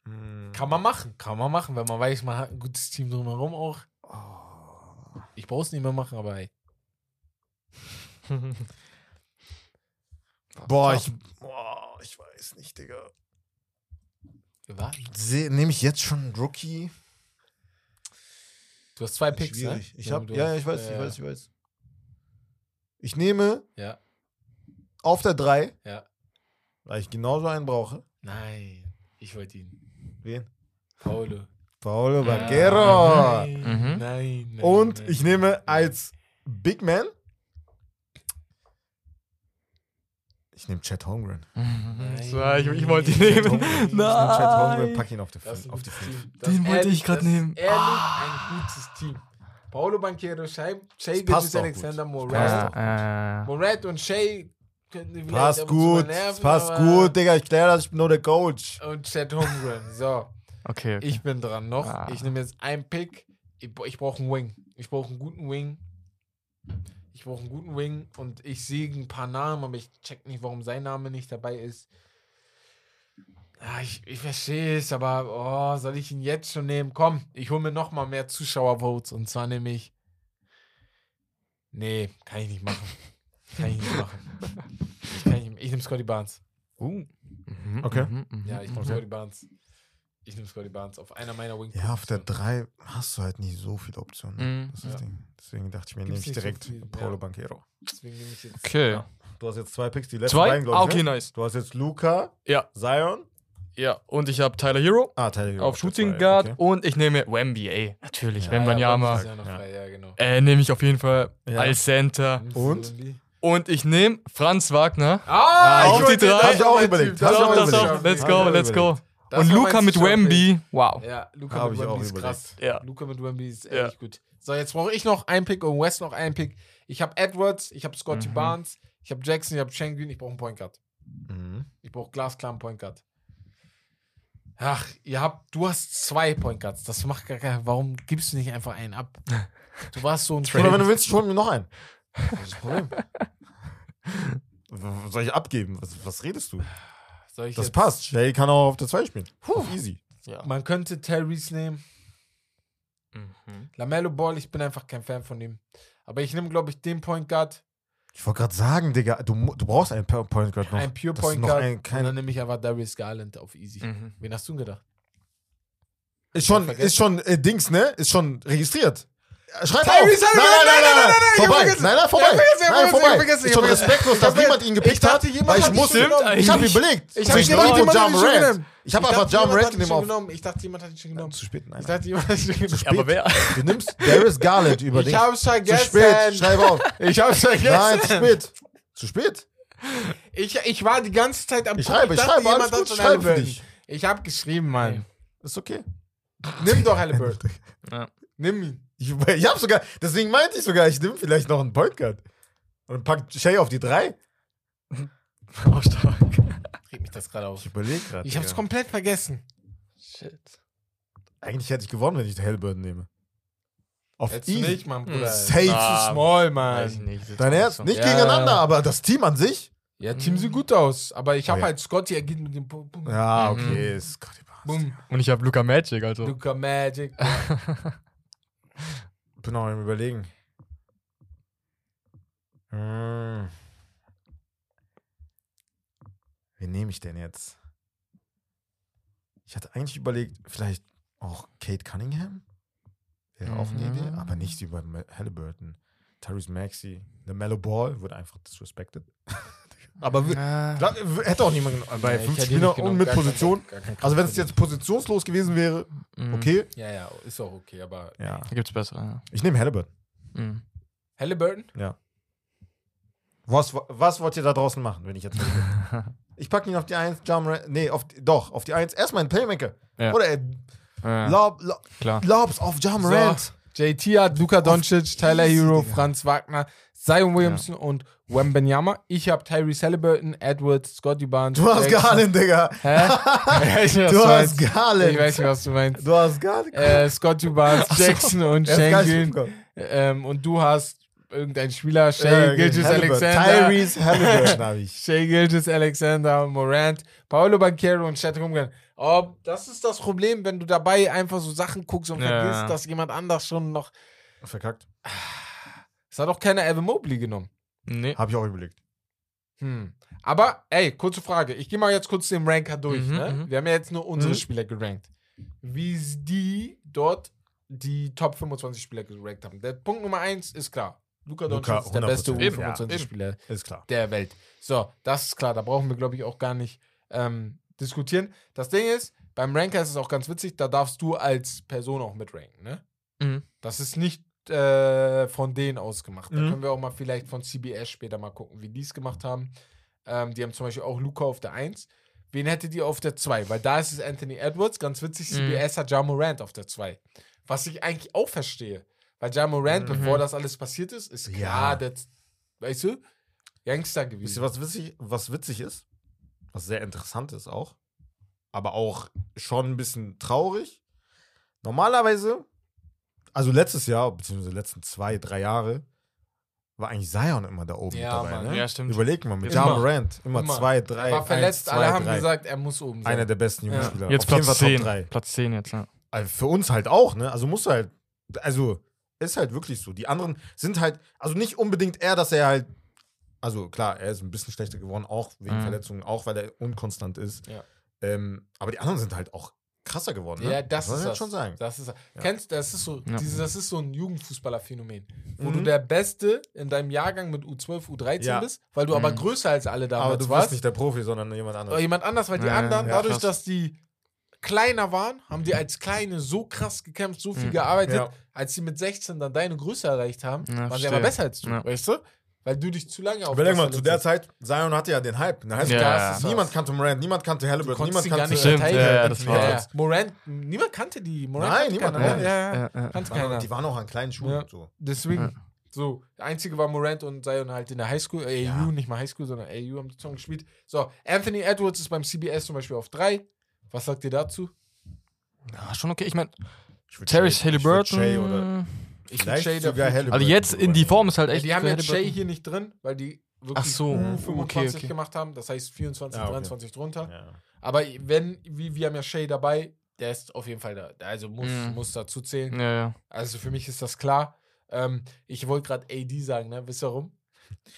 Hm. Kann man machen, kann man machen, wenn man weiß, man hat ein gutes Team drumherum auch. Oh. Ich brauch's nicht mehr machen, aber ey. Boah, ich, boah, ich weiß nicht, Digga. Wir warten. Se- Nehme ich jetzt schon einen Rookie? Du hast zwei Picks, Schwierig. ne? Ich hab, ja, ja, ich weiß, ich äh, weiß, ich weiß. Ich nehme Ja, auf der 3, ja. weil ich genauso einen brauche. Nein, ich wollte ihn. Wen? Paulo. Paolo Ja, Banquero. Nein, Mhm. nein, nein. Und nein, ich nehme nein. als Big Man. Ich nehme Chad Holmgren. So, ich, ich wollte ihn Nein. nehmen. Ich nehme Chad Holmgren, Nein. pack ihn auf die Das ist 5. ein Auf die gutes fünf. Team. Das Den wollte ich ist nehmen. Ehrlich, Ah. ein gutes Team. Paulo Banquero, Shay, Shay auch Alexander. Morat. Passt äh, Morat und Shay könnten vielleicht Passt gut, nerven, passt gut, Digga. Ich kläre das, ich bin nur der Coach. Und Chad Holmgren. So, okay, okay. ich bin dran noch. Ah. Ich nehme jetzt einen Pick. Ich, ich brauche einen Wing. Ich brauche einen guten Wing. Ich brauche einen guten Wing und ich sehe ein paar Namen, aber ich check nicht, warum sein Name nicht dabei ist. Ja, ich, ich verstehe es, aber oh, soll ich ihn jetzt schon nehmen? Komm, ich hole mir noch mal mehr Zuschauervotes und zwar nehme ich. Nee, kann ich nicht machen. Kann ich nicht machen. Ich, nicht, ich nehme Scotty Barnes. Uh. Mhm, Okay. mhm, mhm, Ja, ich nehme mhm. Scotty Barnes. Ich nehme Scotty Barnes auf einer meiner Wing. Ja, auf der 3 hast du halt nicht so viele Optionen. Mhm. Das ist das Ja. Ding. Deswegen dachte ich mir, Gibt's nehme ich so direkt viel, Paolo ja. Banquero. Deswegen nehme ich jetzt. Okay. Ja. Du hast jetzt zwei Picks, die letzten Zwei? beiden, Ah, glaube ich. okay, ne? nice. Du hast jetzt Luca, Ja, Zion. ja. Und ich habe Tyler Hero Ah, Tyler Hero auf Shooting zwei, Guard okay. und ich nehme Wemby, ey. Natürlich, Ja, wenn Ah, man ja ja frei, ja, genau. Äh, nehme ich auf jeden Fall Ja. als Center. Und? Wemby. Und ich nehme Franz Wagner. Ah, auf die drei. das Hab ich auch überlegt. Hab das ich auch überlegt. Let's go, let's go. Das Und Luca mit Wemby. Wow. Ja, Luca Hab mit Wemby ist überlegt. krass. Ja. Luca mit Wemby ist Ja. echt gut. So, jetzt brauche ich noch einen Pick und West noch einen Pick. Ich habe Edwards, ich habe Scotty Mhm. Barnes, ich habe Jackson, ich habe Schengen, ich brauche einen Point Guard. Mhm. Ich brauche glasklaren Point Guard. Ach, ihr habt, du hast zwei Point Guards. Das macht gar keinen. Warum gibst du nicht einfach einen ab? Du warst so ein Oder wenn du willst, ich hol mir noch einen. Das ist das Problem. Soll ich abgeben? Was, was redest du? Soll ich Das jetzt- passt. Shay kann auch auf der 2 spielen. Puh. Easy. Ja. Man könnte Tyrese nehmen. Mhm. Lamello Ball, ich bin einfach kein Fan von ihm. Aber ich nehme, glaube ich, den Point Guard, Ich wollte gerade sagen, Digga, du, du brauchst einen Po- Point Guard noch. ein Pure Das Point Guard. ein- und kein- dann nehme ich einfach Darius Garland auf Easy. Mhm. Wen hast du denn gedacht? Ist schon, ist schon äh, Dings, ne? Ist schon registriert. Schreib Tyrese auf! Nein, nein, nein, nein, nein, ich. Nein, nein, Ich vorbei! ich Nein, ich vorbei! Ist ich schon respektlos, dass Ich niemand ihn gepickt ich hat, weil ich ihn musste. Ich habe Eigentlich- überlegt. Ich hab zwischen gedacht, ihm und jemand hat Ja ihn schon Morant. genommen. Ich habe dachte, einfach Ja jemand hat Morant ihn genommen schon auf. genommen. Ich dachte, jemand hat ihn schon genommen. Zu spät, nein. Ich dachte, jemand hat ihn schon genommen. Aber wer? Du nimmst Darius Garland über Ich Dings. hab's Zu vergessen. spät, schreib auf. Ich hab's vergessen. Nein, zu spät. Zu spät. Ich, ich war die ganze Zeit am Ich schreibe, ich schreibe, alles gut, schon ich schreibe für dich. Ich hab geschrieben, Mann. Ist okay. Nimm doch Halliburton. Ja. Nimm ihn. Ich, ich hab sogar, deswegen meinte ich sogar, ich nehme vielleicht noch einen Point Guard. Und pack Shay auf die 3. Oh, stark. Regt mich das gerade auf. Ich überlege gerade. Ich hab's komplett vergessen. Shit. Eigentlich hätte ich gewonnen, wenn ich Hellburn nehme. Auf Hättest du easy. nicht, Mann, Bruder. Safe. Ah, Zu small, Weiß ich Mann. nicht. Dein Ernst? Nicht Ja. gegeneinander, aber das Team an sich? Ja, Team sieht gut aus. Aber ich hab Oh ja. halt Scotty, er geht mit dem Bum, Ja, Mhm. okay. Die Basis. Bum. Und ich habe Luca Magic, also. Luca Magic. Bin auch am überlegen. Hm. Wen nehme ich denn jetzt? Ich hatte eigentlich überlegt, vielleicht auch Kate Cunningham. Wäre auch eine Mhm. Idee, aber nicht über Halliburton. Tyrese Maxey, der Mellow Ball wurde einfach disrespected. aber w- hätte auch niemand genommen. Bei Ja, fünf hätte ihn Spieler nicht genommen, und mit gar kein- Position. gar kein Also wenn es jetzt positionslos gewesen wäre, Mhm. okay. Ja, ja, ist auch okay, aber. Ja. Da gibt's bessere. Ja. Ich nehme Halliburton. Mhm. Halliburton? Was, was wollt ihr da draußen machen, wenn ich jetzt Ich packe ihn auf die 1, Jam Nee, auf die, doch, auf die 1. Erstmal ein Playmaker. Ja. Oder er Ja, lob, klar. lobs auf Jam So. JT hat Luka Doncic, Tyler Hero, Digga. Franz Wagner, Zion Williamson und Wembenyama. Ich habe Tyrese Halliburton, Edwards, Scotty Barnes. Du hast Jackson. Garland, Digga. Hä? Ich weiß nicht, Du du hast meinst. Garland. Ich weiß nicht, was du meinst. Du hast Garland. Äh, Scotty Barnes, Ach so. Jackson und Schengen. Ähm, und du hast irgendein Spieler, Ja, Shay okay. Gilgis. Alexander. Tyrese Halliburton habe ich. Shay Gilgis Alexander, Morant, Paolo Banquero und Chet Rumgen. Oh, das ist das Problem, wenn du dabei einfach so Sachen guckst und Ja. vergisst, dass jemand anders schon noch. Verkackt. Es hat auch keiner Evan Mobley genommen. Nee. Habe ich auch überlegt. Hm. Aber, ey, kurze Frage. Ich gehe mal jetzt kurz den Ranker durch. Mhm, ne? mhm. Wir haben ja jetzt nur unsere Mhm. Spieler gerankt. Wie die dort die Top 25 Spieler gerankt haben. Der Punkt Nummer 1 ist klar. Luka Doncic ist der beste 100%. Eben, ja, U25-Spieler Ist klar. der Welt. So, das ist klar. Da brauchen wir, glaube ich, auch gar nicht ähm, diskutieren. Das Ding ist, beim Ranker ist es auch ganz witzig, da darfst du als Person auch mitranken. Ne? Mhm. Das ist nicht äh, von denen ausgemacht. Da Mhm. können wir auch mal vielleicht von CBS später mal gucken, wie die es gemacht haben. Ähm, die haben zum Beispiel auch Luca auf der 1. Wen hättet ihr auf der 2? Weil da ist es Anthony Edwards. Ganz witzig, Mhm. CBS hat Ja Morant auf der 2. Was ich eigentlich auch verstehe. Weil Ja Morant, Mhm. bevor das alles passiert ist, ist Ja. klar, der, weißt du, Gangster Wisst gewesen. ihr, was witzig, was witzig ist? Was sehr interessant ist auch. Aber auch schon ein bisschen traurig. Normalerweise, also letztes Jahr, beziehungsweise die letzten zwei, drei Jahre, war eigentlich Zion immer da oben Ja, mit dabei. Mann. Ne? Ja, stimmt. Überleg mal, mit. Ja Morant, immer, Immer. zwei, drei. Er war verletzt, eins, alle zwei, haben drei. gesagt, er muss oben sein. Einer der besten Ja. Jugendspieler. Jetzt Platz 10. Top 3. Platz 10 jetzt, ja. Also für uns halt auch, ne? Also musst du halt, also ist halt wirklich so. Die anderen sind halt, also nicht unbedingt er, dass er halt, also klar, er ist ein bisschen schlechter geworden, auch wegen Mhm. Verletzungen, auch weil er unkonstant ist. Ja. Ähm, aber die anderen sind halt auch krasser geworden, ne? Ja, das muss ist das. schon sagen. Das ist, Kennst das ist so, Ja. dieses, das ist so ein Jugendfußballerphänomen, wo Mhm. du der Beste in deinem Jahrgang mit U12, U13 Ja. bist, weil du aber Mhm. größer als alle damals Aber du warst. nicht der Profi, sondern jemand oder anderes. jemand anders, weil die Ja, anderen, ja, dadurch, krass. dass die kleiner waren, haben die als Kleine so krass gekämpft, so viel Mhm. gearbeitet, Ja. als sie mit 16 dann deine Größe erreicht haben, Ja, waren sie aber besser als du, Ja. weißt du? Weil du dich zu lange auf Überleg mal, zu der Zeit, Zion hatte ja den Hype. Ne? Heißt, Ja, das ist niemand kannte Morant, niemand kannte Halliburton, niemand kannte Stimmt, ja, ja, das war- Ja, ja. Morant, niemand kannte die. Morant Nein, kannte niemand keiner, ne? ja, ja. Ja, ja. Kannte Die waren, keiner. die waren auch an kleinen Schuhen. Ja. So. Deswegen, Ja. so, der einzige war Morant und Zion halt in der Highschool, äh, AU, Ja. nicht mal Highschool, sondern AU haben die Song gespielt. So, Anthony Edwards ist beim CBS zum Beispiel auf 3. Was sagt ihr dazu? Ja, schon okay. Ich meine, Terry Halliburton. Ich vielleicht Shay sogar Halliburton. Also jetzt in die Form ist halt Ja, echt. die haben jetzt Shay hier nicht drin, weil die wirklich so, U25 okay, okay. gemacht haben. Das heißt 24, Ja, okay. 23 drunter. Ja. Aber wenn, wie, wir haben ja Shay dabei, der ist auf jeden Fall da. Also muss, Mhm. muss dazu zählen. Ja, ja. Also für mich ist das klar. Ähm, ich wollte gerade AD sagen, ne? Wisst ihr warum?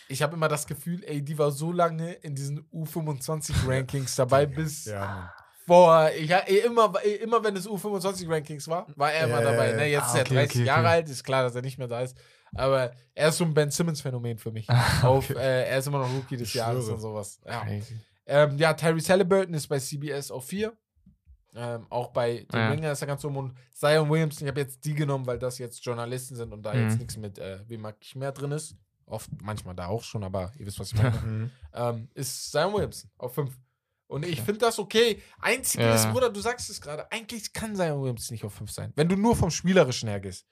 Ich habe immer das Gefühl, AD war so lange in diesen U25-Rankings dabei, bis Vor. Ich, eh, immer, eh, immer wenn es U25-Rankings war, war er immer Ja, dabei. Ne? Jetzt Ah, ist er okay, 30 okay, Jahre okay. alt, ist klar, dass er nicht mehr da ist. Aber er ist so ein Ben Simmons-Phänomen für mich. Ah, Auf, äh, er ist immer noch Rookie des Jahres und sowas. Ja. Ähm, ja, Tyrese Halliburton ist bei CBS auf 4. Ähm, auch bei dem Ja. Ringer ist er ganz oben. Und Zion Williamson, ich habe jetzt die genommen, weil das jetzt Journalisten sind und da Mhm. jetzt nichts mit, äh, wem mag ich mehr drin ist. Oft, manchmal da auch schon, aber ihr wisst, was ich meine. Mhm. ähm, ist Zion Williamson auf 5. Und ich finde das okay. Einzige Ja. ist, Bruder, du sagst es gerade, eigentlich kann Zion Williamson nicht auf 5 sein. Wenn du nur vom Spielerischen her gehst.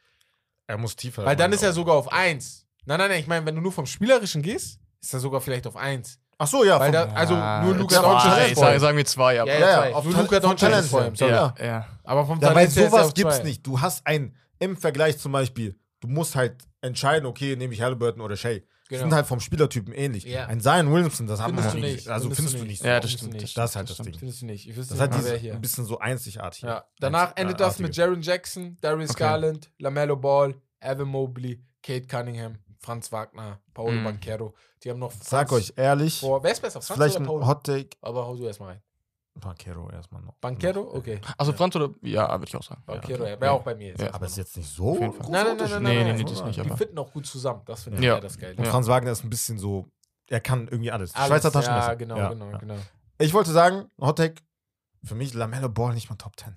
Er muss tiefer. Weil dann ist er sogar auf 1. Nein, nein, nein, ich meine, wenn du nur vom Spielerischen gehst, ist er sogar vielleicht auf 1. Ach so, ja. Weil vom- da, also nur Luka zwei, Doncic ist vor ihm. sagen, sagen wir zwei, aber. Ja, Ja, ja, ja, zwei. auf Nur vom Doncic ist vor ihm. Ja. ja. Aber vom Ja, weil Talent er sowas gibt's zwei. nicht. Du hast ein, im Vergleich zum Beispiel, du musst halt entscheiden, okay, nehme ich Halliburton oder Shay. Die Genau. sind halt vom Spielertypen ähnlich. Ja. Ein Zion Williamson, das haben wir Findest noch du nicht. nicht. Also Findest findest du nicht. nicht. Ja, so. das stimmt, nicht. Das ist halt das stimmt. Ding. Findest du nicht. Ich wüsste Das mal, wer dieses hier. ein bisschen so einzigartig. Ja. Danach endet das mit. Jaron Jackson, Darius Okay. Garland, LaMelo Ball, Evan Mobley, Kate Cunningham, Franz Wagner, Paulo Mhm. Banquero. Die haben noch Franz Sag euch ehrlich, vor. Wer ist besser? Franz vielleicht oder ein Paulo? Hot Take. Aber hau du erstmal rein. Banquero erstmal noch. Banquero? Noch. Okay. Also Franz oder. Ja, würde ich auch sagen. Banquero, ja. ja, wäre auch bei mir jetzt. Ja. Aber ist jetzt nicht so. Nein, nein, nein, nein, Nee, nein, nee, nicht, Die aber- fitten auch gut zusammen. Das finde ich Ja. das Geile. Und Franz Wagner ist ein bisschen so, er kann irgendwie alles. Alles, Schweizer Taschenmesser. Ja, genau, Ja, genau, ja. genau. Ich wollte sagen, Hottake, für mich Lamello Ball nicht mal Top 10.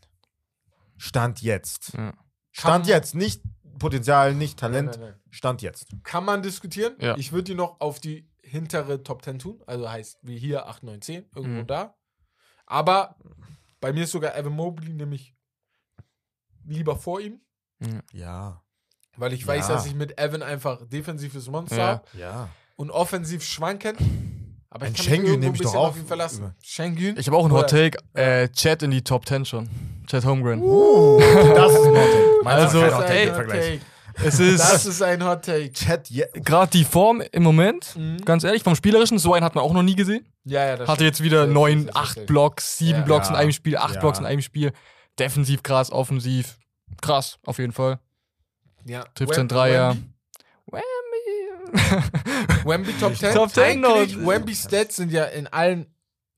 Stand jetzt. Ja. Stand Kann- jetzt. Nicht Potenzial, nicht Talent. Nein, nein, nein. Stand jetzt. Kann man diskutieren. Ja. Ich würde die noch auf die hintere Top 10 tun. Also heißt wie hier 8, 9, 10, irgendwo Mhm. da. Aber bei mir ist sogar Evan Mobley nämlich lieber vor ihm. Ja. Weil ich weiß, Ja. dass ich mit Evan einfach defensives Monster Ja. habe Ja. und offensiv schwanken. Aber Ein ich kann Schengen nehme ein ich doch bisschen auch auf ihn verlassen. Schengen? Ich habe auch einen Hot Take. Äh, Chat in die Top 10 schon. Chat Holmgren. Uh, das ist ein Hot Take. Meins Also, ist kein Hot Take Es Das ist ist ein Hot Take. Chat, ja. gerade die Form im Moment, Mhm. ganz ehrlich, vom Spielerischen, so einen hat man auch noch nie gesehen. Ja, ja, das Hatte stimmt. jetzt wieder neun, acht Blocks, sieben Ja. Blocks in einem Spiel, acht Ja. Blocks in einem Spiel. Defensiv krass, offensiv krass, auf jeden Fall. Ja. Trifft sein Dreier. Wemby- Wemby Top 10. Top 10 Eigentlich, noch. Wemby Stats sind ja in allen,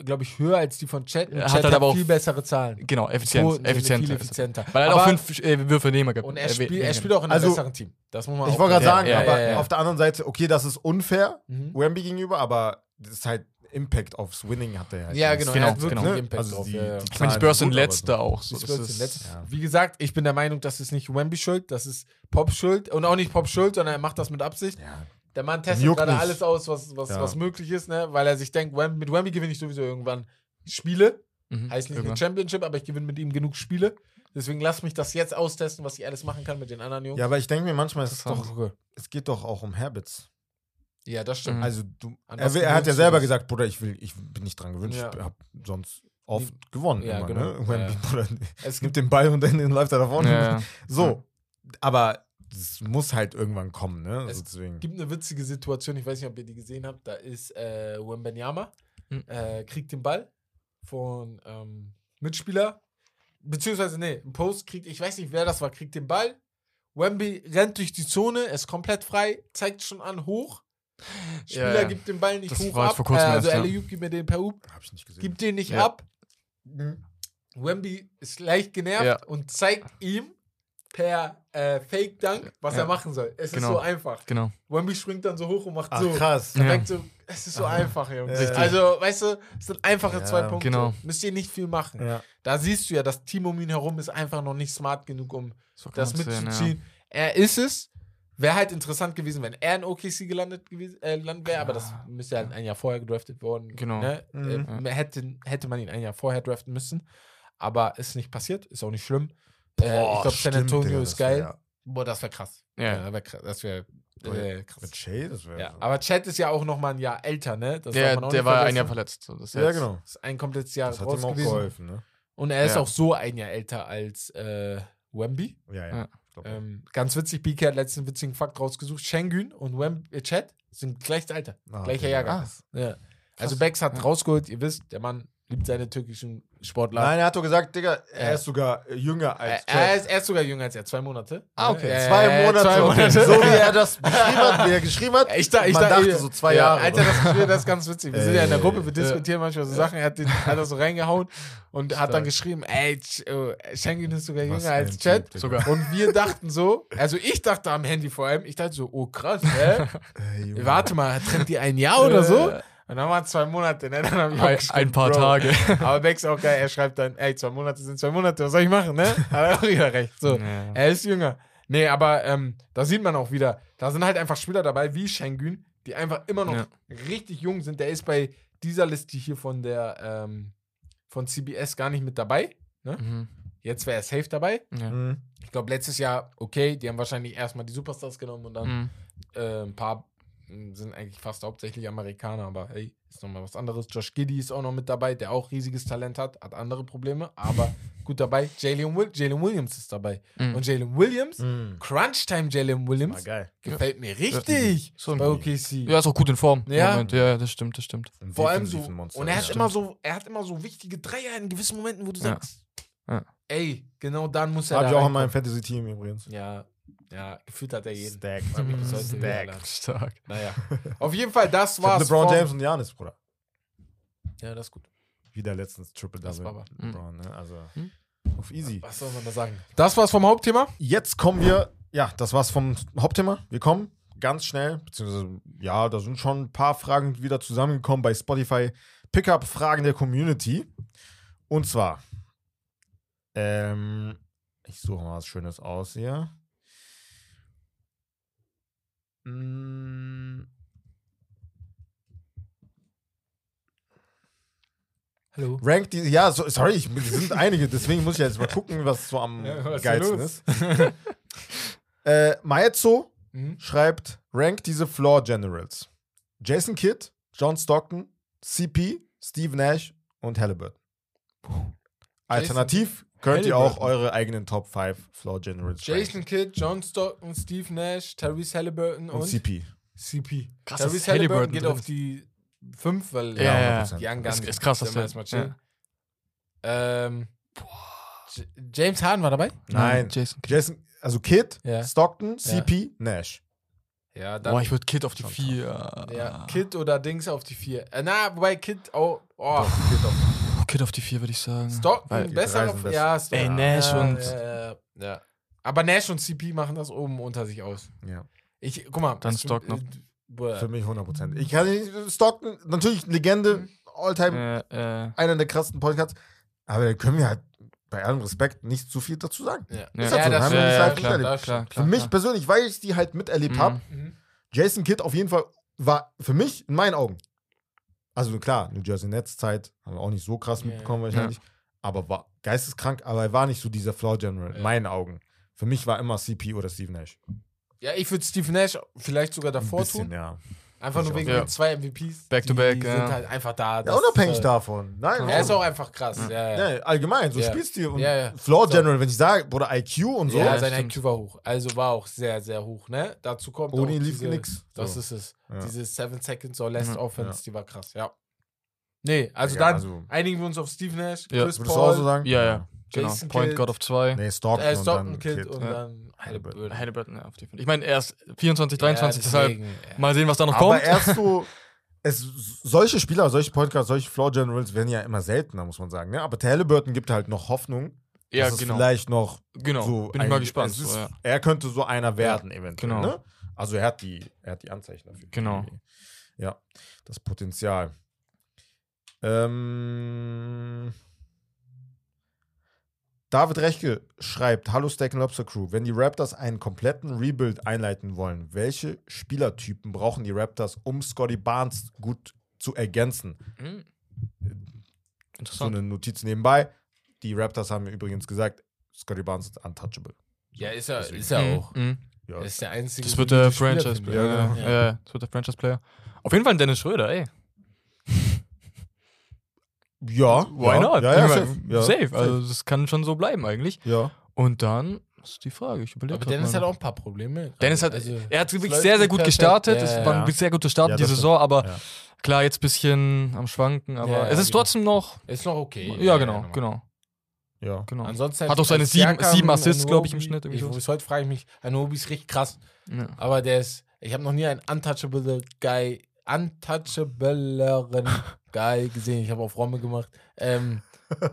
glaube ich, höher als die von Chat. Und Er Chat hat hat, halt aber auch- viel bessere Zahlen. genau, Effizienz, sind Effizienz. Viel effizienter. Weil er hat auch Aber- fünf äh, Würfe Nehmer gehabt. Und er, Äh, spielt, er weniger. spielt auch in einem Also, besseren Team. Das muss man Ich auch wollte gerade Ja, sagen, ja, aber ja, ja. auf der anderen Seite, okay, das ist unfair, Mhm. Wemby gegenüber, aber das ist halt Impact aufs Winning hat er halt. Ja, genau. Genau, er hat wirklich genau. Impact Also drauf. die- ja, ja. die Ich meine, die Spurs sind letzter aber auch. So. Die Spurs sind ist, letzt- ja. Wie gesagt, ich bin der Meinung, das ist nicht Wemby schuld, das ist Pop schuld und auch nicht Pop schuld, sondern er macht das mit Absicht. Ja. Der Mann testet juckt gerade nicht. alles aus, was, was, Ja. was möglich ist, ne? weil er sich denkt, Wem- mit Wemby gewinne ich sowieso irgendwann Spiele. Mhm, Heißt nicht eine irgendwann. Championship, aber ich gewinne mit ihm genug Spiele. Deswegen lass mich das jetzt austesten, was ich alles machen kann mit den anderen Jungs. ja, aber ich denke mir manchmal, es, ist doch, Doch, es geht doch auch um Habits. ja, das stimmt. Mhm. Also du, An er, was will, er hat gewöhnst ja du selber dich? gesagt, Bruder, ich will, ich bin nicht dran gewöhnt, Ja. ich habe sonst oft gewonnen. Ja, immer, genau. ne? Wemby, Ja. Bruder, Es nimmt gibt, den Ball und dann läuft er davon. Ja, ja. So, aber es muss halt irgendwann kommen, ne? Es Also deswegen. gibt eine witzige Situation, ich weiß nicht, ob ihr die gesehen habt. Da ist äh, Wembenyama, Mhm. äh, kriegt den Ball von ähm, Mitspieler, beziehungsweise, nee, ein Post kriegt, ich weiß nicht, wer das war, kriegt den Ball. Wemby rennt durch die Zone, ist komplett frei, zeigt schon an, hoch. Spieler Ja, ja. gibt den Ball nicht Das hoch ab. vor kurzem äh, also erst, ja. Gibt mir den per Up, Hab ich nicht gesehen. gibt den nicht Ja. ab. Wemby ist leicht genervt Ja. und zeigt ihm per äh, Fake Dunk, was Ja. er machen soll. Es Genau. ist so einfach. Genau. Wemby springt dann so hoch und macht Ach, so. krass. Man Ja. denkt so, es ist so einfach, Jungs. Richtig. Also, weißt du, es sind einfache Ja, zwei Punkte. genau. Müsst ihr nicht viel machen. Ja. Da siehst du ja, das Team um ihn herum ist einfach noch nicht smart genug, um So das mitzuziehen. Er ist es. Wäre halt interessant gewesen, wenn er in OKC gelandet gewesen, äh, gelandet wäre, aber das müsste halt ein Jahr vorher gedraftet worden. Genau. Ne? Mhm. Äh, hätte, hätte man ihn ein Jahr vorher draften müssen. Aber ist nicht passiert, ist auch nicht schlimm. Äh, ich Boah, glaube, San Antonio ist geil. wär- Boah, das wäre krass. Ja. Das wäre Oh äh, krass. Mit Shay, das wäre. Ja, aber Chad ist ja auch noch mal ein Jahr älter, ne? Das Der, darf man auch der war ein vergessen. Jahr verletzt. So, das ja, jetzt- genau. Ist ein komplettes Jahr Das hat ihm auch gewesen. geholfen, ne? Und er ist Ja. auch so ein Jahr älter als äh, Wemby. Ja, ja. Ja. Ähm, ganz witzig, BK hat letzten witzigen Fakt rausgesucht. Schengen und Wem äh, Chad sind gleiches Alter. Ah, gleicher okay. Jahrgang. Ah. Ja. Also. Bex hat Ja. rausgeholt, ihr wisst, der Mann liebt seine türkischen Sportler. Nein, er hat doch gesagt, Digga, er Ja. ist sogar äh, jünger er, als er, Chad. ist, er ist sogar jünger als er, zwei Monate. Ah, okay. Ja, Zwei Monate. Zwei okay. Monate. So wie er das beschrieben hat, wie er geschrieben hat. Ich, da, ich, man da, dachte so zwei ja, Jahre. Alter, das, ist- das ist ganz witzig. Wir sind ja in der Ey. Gruppe, wir diskutieren manchmal so Sachen. Er hat, den, hat das so reingehauen und hat dann Stark. geschrieben, ey, Ch- äh, Schengen ist sogar jünger als Chad. Sogar. Und wir dachten so, also ich dachte am Handy vor allem, ich dachte so, oh krass, hä? Warte mal, trennt die ein Jahr oder so? Und dann waren es zwei Monate, ne? Dann hab ich auch ein, geschrieben, ein paar Bro. Tage. Aber Bex auch geil, er schreibt dann, ey, zwei Monate sind zwei Monate, was soll ich machen, ne? Hat er auch wieder recht. So. Ja. Er ist jünger. Nee, aber ähm, da sieht man auch wieder, da sind halt einfach Spieler dabei, wie Schengen, die einfach immer noch Ja. richtig jung sind. Der ist bei dieser Liste hier von der ähm, von CBS gar nicht mit dabei. Mhm. Jetzt wäre er safe dabei. Ja. Mhm. Ich glaube, letztes Jahr, okay, die haben wahrscheinlich erstmal die Superstars genommen und dann Mhm. äh, ein paar sind eigentlich fast hauptsächlich Amerikaner, aber hey, ist nochmal was anderes. Josh Giddy ist auch noch mit dabei, der auch riesiges Talent hat, hat andere Probleme, aber gut dabei. Jalen, Will Jalen Williams ist dabei. Mhm. Und Jalen Williams, Mhm. Crunch-Time Jalen Williams, geil. gefällt mir richtig So ein- bei OKC. Ja, ist auch gut in Form. Ja. Moment. ja, das stimmt, das stimmt. Vor allem so. Monster. Und er hat Ja. immer so, er hat immer so wichtige Dreier in gewissen Momenten, wo du Ja. sagst, Ja. ey, genau dann muss er Hab da ich auch in meinem Fantasy-Team übrigens. Ja, ja, gefühlt hat er jeden. Stack. Stack. Stark. Naja. Auf jeden Fall, das war's. LeBron James und Janis, Bruder. Ja, das ist gut. Wieder letztens Triple Das Double aber- LeBron, ne? Also Hm. auf easy. Was soll man da sagen? Das war's vom Hauptthema. Jetzt kommen wir, ja, das war's vom Hauptthema. Wir kommen ganz schnell, beziehungsweise, ja, da sind schon ein paar Fragen wieder zusammengekommen bei Spotify. Pickup-Fragen der Community. Und zwar, ähm, ich suche mal was Schönes aus hier. Mm, Hallo. Rank die, ja, so, sorry, ich, es sind einige, deswegen muss ich jetzt mal gucken, was so am Ja, was ist geilsten los? ist. äh, Maezo Mhm. schreibt, rank diese Floor Generals. Jason Kidd, John Stockton, CP, Steve Nash und Halliburton. Alternativ könnt ihr auch eure eigenen Top 5 Floor Generals Jason Kidd, John Stockton, Steve Nash, Tyrese Halliburton und und, CP. CP. Krass, Tyrese Halliburton Halliburton geht drin auf ist. die 5, weil Ja, ja, 100%. die Angaben Ist- ist krass, dass wir erstmal chillen. Ähm, J- James Harden war dabei? Nein, Jason Kidd. Jason, also Kidd, Ja. Stockton, CP, Nash. Ja, dann Boah, ich würde Kid auf die Schon 4. ja, Kid oder Dings auf die 4. Äh, na, wobei Kid, oh, oh. Kid auf- Kid auf die 4 würde ich sagen. Stockton Weil- die besser auf, ja, Stockton. Ey, Nash ja, und- Ja, ja. Aber Nash und CP machen das oben unter sich aus. Ja. Ich, guck mal. Dann Stockton. Für mich 100%. Ich kann nicht, Stockton, natürlich Legende, Alltime, Äh, äh, einer der krassesten Podcasts. Aber da können wir halt bei allem Respekt nicht zu viel dazu sagen. Ja, Ja. So, ja, klar, klar, klar. Für mich persönlich, weil ich die halt miterlebt Mhm. habe. Jason Kidd auf jeden Fall war für mich in meinen Augen. Also klar, New Jersey Nets Zeit haben wir auch nicht so krass mitbekommen wahrscheinlich. Aber war geisteskrank, aber er war nicht so dieser Floor General, in Ja. meinen Augen. Für mich war immer CP oder Steve Nash. Ja, ich würde Steve Nash vielleicht sogar davor Ein bisschen, tun. ja. Einfach nur wegen den zwei MVPs. Back to die back, sind ja. halt einfach da. Ja, Das, unabhängig äh, davon. Nein, Er ist auch einfach krass. Ja, ja. Ja, allgemein, so Ja. Spielstil und Ja, ja. Floor So. General, wenn ich sage, Bruder, IQ und so. ja, Ja, sein stimmt. IQ war hoch. Also war auch sehr, sehr hoch, ne? Dazu kommt Ohne ihn lief diese, nix. Das So. ist es. Ja. Diese 7 Seconds or Less Ja. Offense, die war krass, ja. Nee, also Ja, dann also- einigen wir uns auf Steve Nash, Ja. Chris Würdest du auch Paul, so sagen? Ja, ja. Genau. Jason Point. Guard auf 2. Nee, Stockton, äh, Stockton und dann Kid und Ja. dann Halliburton. Halliburton, ja, auf die 5. Ich meine, erst 24, 23, Ja, deshalb deswegen, ja. mal sehen, was da noch Aber kommt. erst so, es, solche Spieler, solche Podcasts, solche Floor Generals werden ja immer seltener, muss man sagen. Ne? Aber der Halliburton gibt halt noch Hoffnung, ja, dass es genau. vielleicht noch Genau. so Bin ich mal ein- gespannt. es ist, So, ja. Er könnte so einer werden, eventuell. genau. Ne? Also er hat die, er hat die Anzeichen dafür. Genau. Ja, das Potenzial. Ähm, David Rechke schreibt: Hallo Steak Lobster Crew. Wenn die Raptors einen kompletten Rebuild einleiten wollen, welche Spielertypen brauchen die Raptors, um Scotty Barnes gut zu ergänzen? Hm. So eine Notiz nebenbei. Die Raptors haben mir übrigens gesagt, Scotty Barnes ist untouchable. Ja, ist er, Deswegen. ist er Mhm, auch. mhm. Ja, Er ist der einzige. Das wird der solide Spieler, Franchise finde Player. ich. Ja, Ja, genau. ja. ja, das wird der Franchise Player. Auf jeden Fall ein Dennis Schröder, ey. Ja, Why ja, not? Ja, ja, safe. Ja, safe. Also, das kann schon so bleiben eigentlich. ja. Und dann ist die Frage. Ich überlege Aber Dennis mal. hat auch ein paar Probleme. Dennis hat, Also, er hat wirklich sehr, sehr gut perfekt. gestartet. Ja, Es war ja. ein sehr guter Start Ja, die das Saison, aber Ja. klar, jetzt ein bisschen am Schwanken, aber Ja, es ist genau. trotzdem noch. Ist noch okay. Ja, genau, genau, Ja. genau. Ansonsten Hat auch seine sieben- sieben Assists, glaub ich, im Schnitt irgendwie Ich, bis heute frage ich mich, Anobi ist richtig krass. Ja. Aber der ist, ich habe noch nie einen untouchable Guy, untouchableren Guy gesehen. Ich habe auf Romme gemacht. Ähm,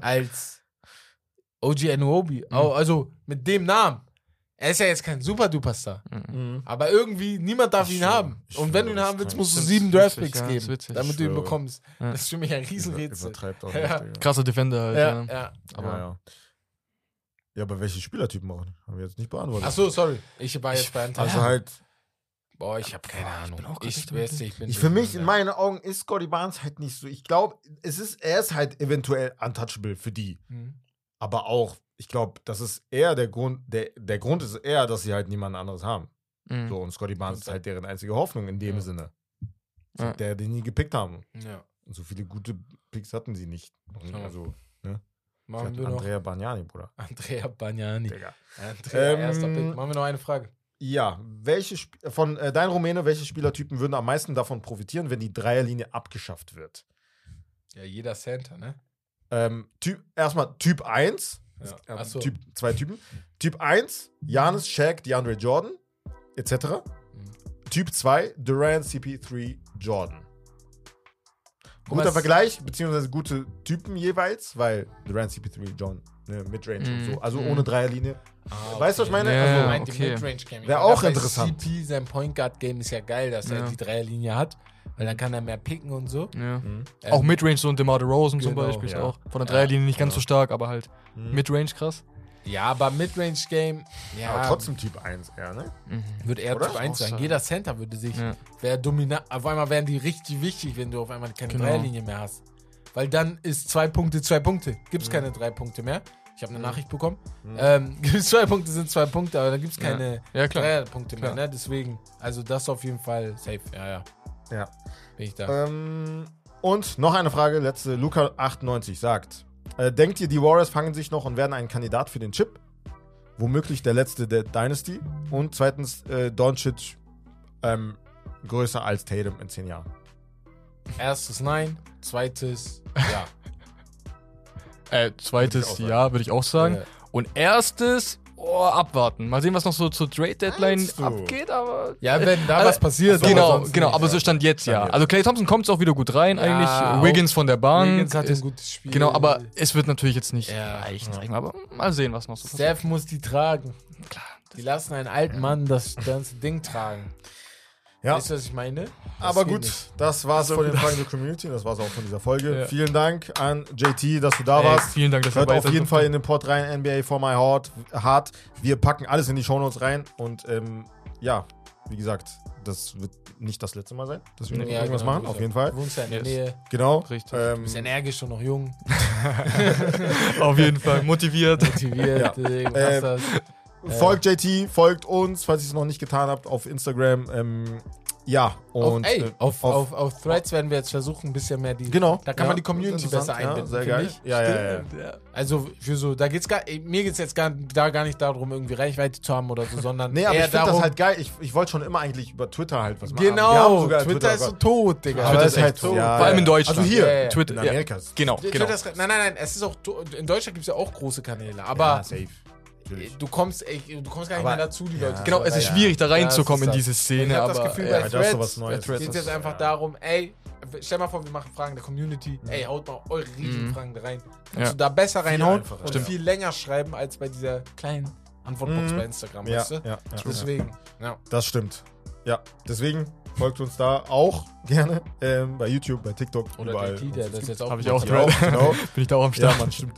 als OG Anuobi. Mhm. Also mit dem Namen. Er ist ja jetzt kein Super-Duper-Star. Mhm. Aber irgendwie, niemand darf Ich ihn schwöre, haben. Und wenn du ihn haben willst, musst du sieben Draftpicks ja, geben, witzig. damit du ihn bekommst. Ja. Das ist für mich ein Über- Riesenrätsel. Übertreibt auch Ja. nicht. Krasser Defender halt. Ja, Ja, ja. Aber ja, ja. ja, aber welche Spielertypen auch? Haben wir jetzt nicht beantwortet. Ach so, sorry. Ich war jetzt bei Also halt, Boah, ich habe keine Ahnung. bin Ich, damit. nicht, ich bin ich, für mich, in meinen Augen, ist Scotty Barnes halt nicht so. Ich glaube, es ist, er ist halt eventuell untouchable für die. Mhm. Aber auch, ich glaube, das ist eher der Grund, der, der Grund ist eher, dass sie halt niemanden anderes haben. Mhm. So, und Scotty Barnes ist halt deren einzige Hoffnung in dem Ja. Sinne. Ja. Der, den nie gepickt haben. Ja. Und so viele gute Picks hatten sie nicht. Also, Machen Vielleicht wir noch Andrea Bagnani, Bruder. Andrea Bagnani. Digga. Andrea, Ähm, erster Pick. Machen wir noch eine Frage. Ja, welche Sp von äh, dein Rumäne, welche Spielertypen würden am meisten davon profitieren, wenn die Dreierlinie abgeschafft wird? Ja, jeder Center, ne? Ähm, typ, erstmal Typ 1, Ja. ähm, Achso. typ, zwei Typen. Typ 1, Janis, Shaq, DeAndre Jordan, etc. Mhm. Typ 2, Durant, CP3, Jordan. Guter Was- Vergleich, beziehungsweise gute Typen jeweils, weil Durant, CP3, John, ne, Midrange und Mhm. so. Also Mhm. ohne Dreierlinie. Ah, Weißt du, was ich meine? Ja, also, meint okay. die Midrange-Game. Wär Ja, auch interessant. CP, sein Point Guard Game ist ja geil, dass er Ja. die Dreierlinie hat, weil dann kann er mehr picken und so. Ja. Mhm. Ähm, Auch Midrange, so ein DeMar DeRozan zum Genau, Beispiel ist ja. auch. Von der. Dreierlinie nicht ganz so stark, aber halt Mhm. Midrange krass. Ja, aber Midrange Game, ja, Aber trotzdem Typ 1 eher, ne? wird eher Oder? Typ 1 sein. Jeder Center würde sich, Ja. wäre dominant, auf einmal wären die richtig wichtig, wenn du auf einmal keine Genau. Dreierlinie mehr hast. Weil dann ist zwei Punkte, zwei Punkte. Gibt es Mhm. keine drei Punkte mehr. Ich habe eine Nachricht bekommen. Mhm. Ähm, zwei Punkte sind zwei Punkte, aber dann gibt es Ja. keine Ja, klar. drei Punkte mehr. Ne? Deswegen, also das auf jeden Fall safe. Ja, ja. Ja. Bin ich da. Ähm, und noch eine Frage, letzte. Luca98 sagt: äh, Denkt ihr, die Warriors fangen sich noch und werden ein Kandidat für den Chip? Womöglich der letzte der Dynasty. Und zweitens, äh, Doncic ähm, größer als Tatum in zehn Jahren. Erstes nein, zweites ja. Äh, Würde ich auch zweites sagen. Ja, würde ich auch sagen. Äh, Und erstes, oh, abwarten. Mal sehen, was noch so zur Trade Deadline abgeht, aber. ja, wenn da Also, was passiert. Genau, genau, nicht, aber ja. so stand jetzt Stand ja. jetzt. Also Clay Thompson kommt auch wieder gut rein, Ja, eigentlich. Wiggins von der Bank. Wiggins hatte ein gutes Spiel. genau, aber es wird natürlich jetzt nicht Ja. reichen, mal. Aber mal sehen, was noch so passiert. Steph muss die tragen. Klar. Die lassen einen alten Mann das ganze Ding tragen. Ja. Weißt du, was ich meine? Das Aber gut, nicht. das war's Also von den Fragen der Community. Das war's auch von dieser Folge. Ja. Vielen Dank an JT, dass du da Ey, warst. vielen Dank, dass Hört dabei auf jeden Fall in den Pod rein, NBA for my heart. Hart. Wir packen alles in die Shownotes rein. Und ähm, ja, wie gesagt, das wird nicht das letzte Mal sein, dass wir. Ja, irgendwas genau, machen. du Auf jeden Fall. Du wohnst ja in der Yes. Nähe. Genau. Richtig. Ähm, bist energisch und noch jung, Auf jeden Fall motiviert. motiviert. äh, Ähm, das. Folgt JT, folgt uns, falls ihr es noch nicht getan habt, auf Instagram. Ähm, ja, und auf, ey, äh, auf, auf, auf Threads werden wir jetzt versuchen, ein bisschen mehr die. genau. Da kann ja, man die Community besser einbinden, Ja, sehr geil. ich. Ja, ja, ja. ja. Also für so, da geht's gar, mir geht's jetzt gar, da gar nicht darum, irgendwie Reichweite zu haben oder so, sondern Nee, aber eher ich finde das halt geil. Ich, ich wollte schon immer eigentlich über Twitter halt was machen. Wir haben genau, sogar Twitter, ist so tot, Digga. aber Twitter das ist halt tot. Ja, Vor allem in. Deutschland. Also hier, Ja, ja, ja. Twitter, in. Amerika. ist- Genau, Twitter genau. ist, nein, nein, nein, es ist auch, in Deutschland gibt's ja auch große Kanäle, aber ja, safe. Natürlich. du kommst, ey, du kommst gar nicht Aber- mehr dazu, die ja. Leute. zu Genau, es ist Ja, schwierig, da Ja, reinzukommen das in diese. Szene, Ich hab aber das Gefühl, ja, bei das ist so was Threads, geht ist- jetzt einfach ja. darum, ey, stell mal vor, wir machen Fragen der Community, ey, haut mal eure riesigen Mhm. Fragen da rein. Kannst Ja. du da besser reinhauen und stimmt. viel länger schreiben als bei dieser kleinen Antwortbox Mhm. bei Instagram, Ja, weißt du? ja, ja, ja. Deswegen, ja. Das stimmt. Ja, deswegen folgt uns da auch gerne ähm, bei YouTube, bei TikTok, Oder überall. Der das jetzt auch Hab ich auch Ja, auch, genau. bin ich da auch am ja, Start. man, stimmt.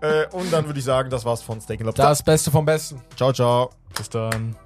äh, und dann würde ich sagen, das war's von Steak Lobster. Das Beste vom Besten. Ciao, ciao. Bis dann.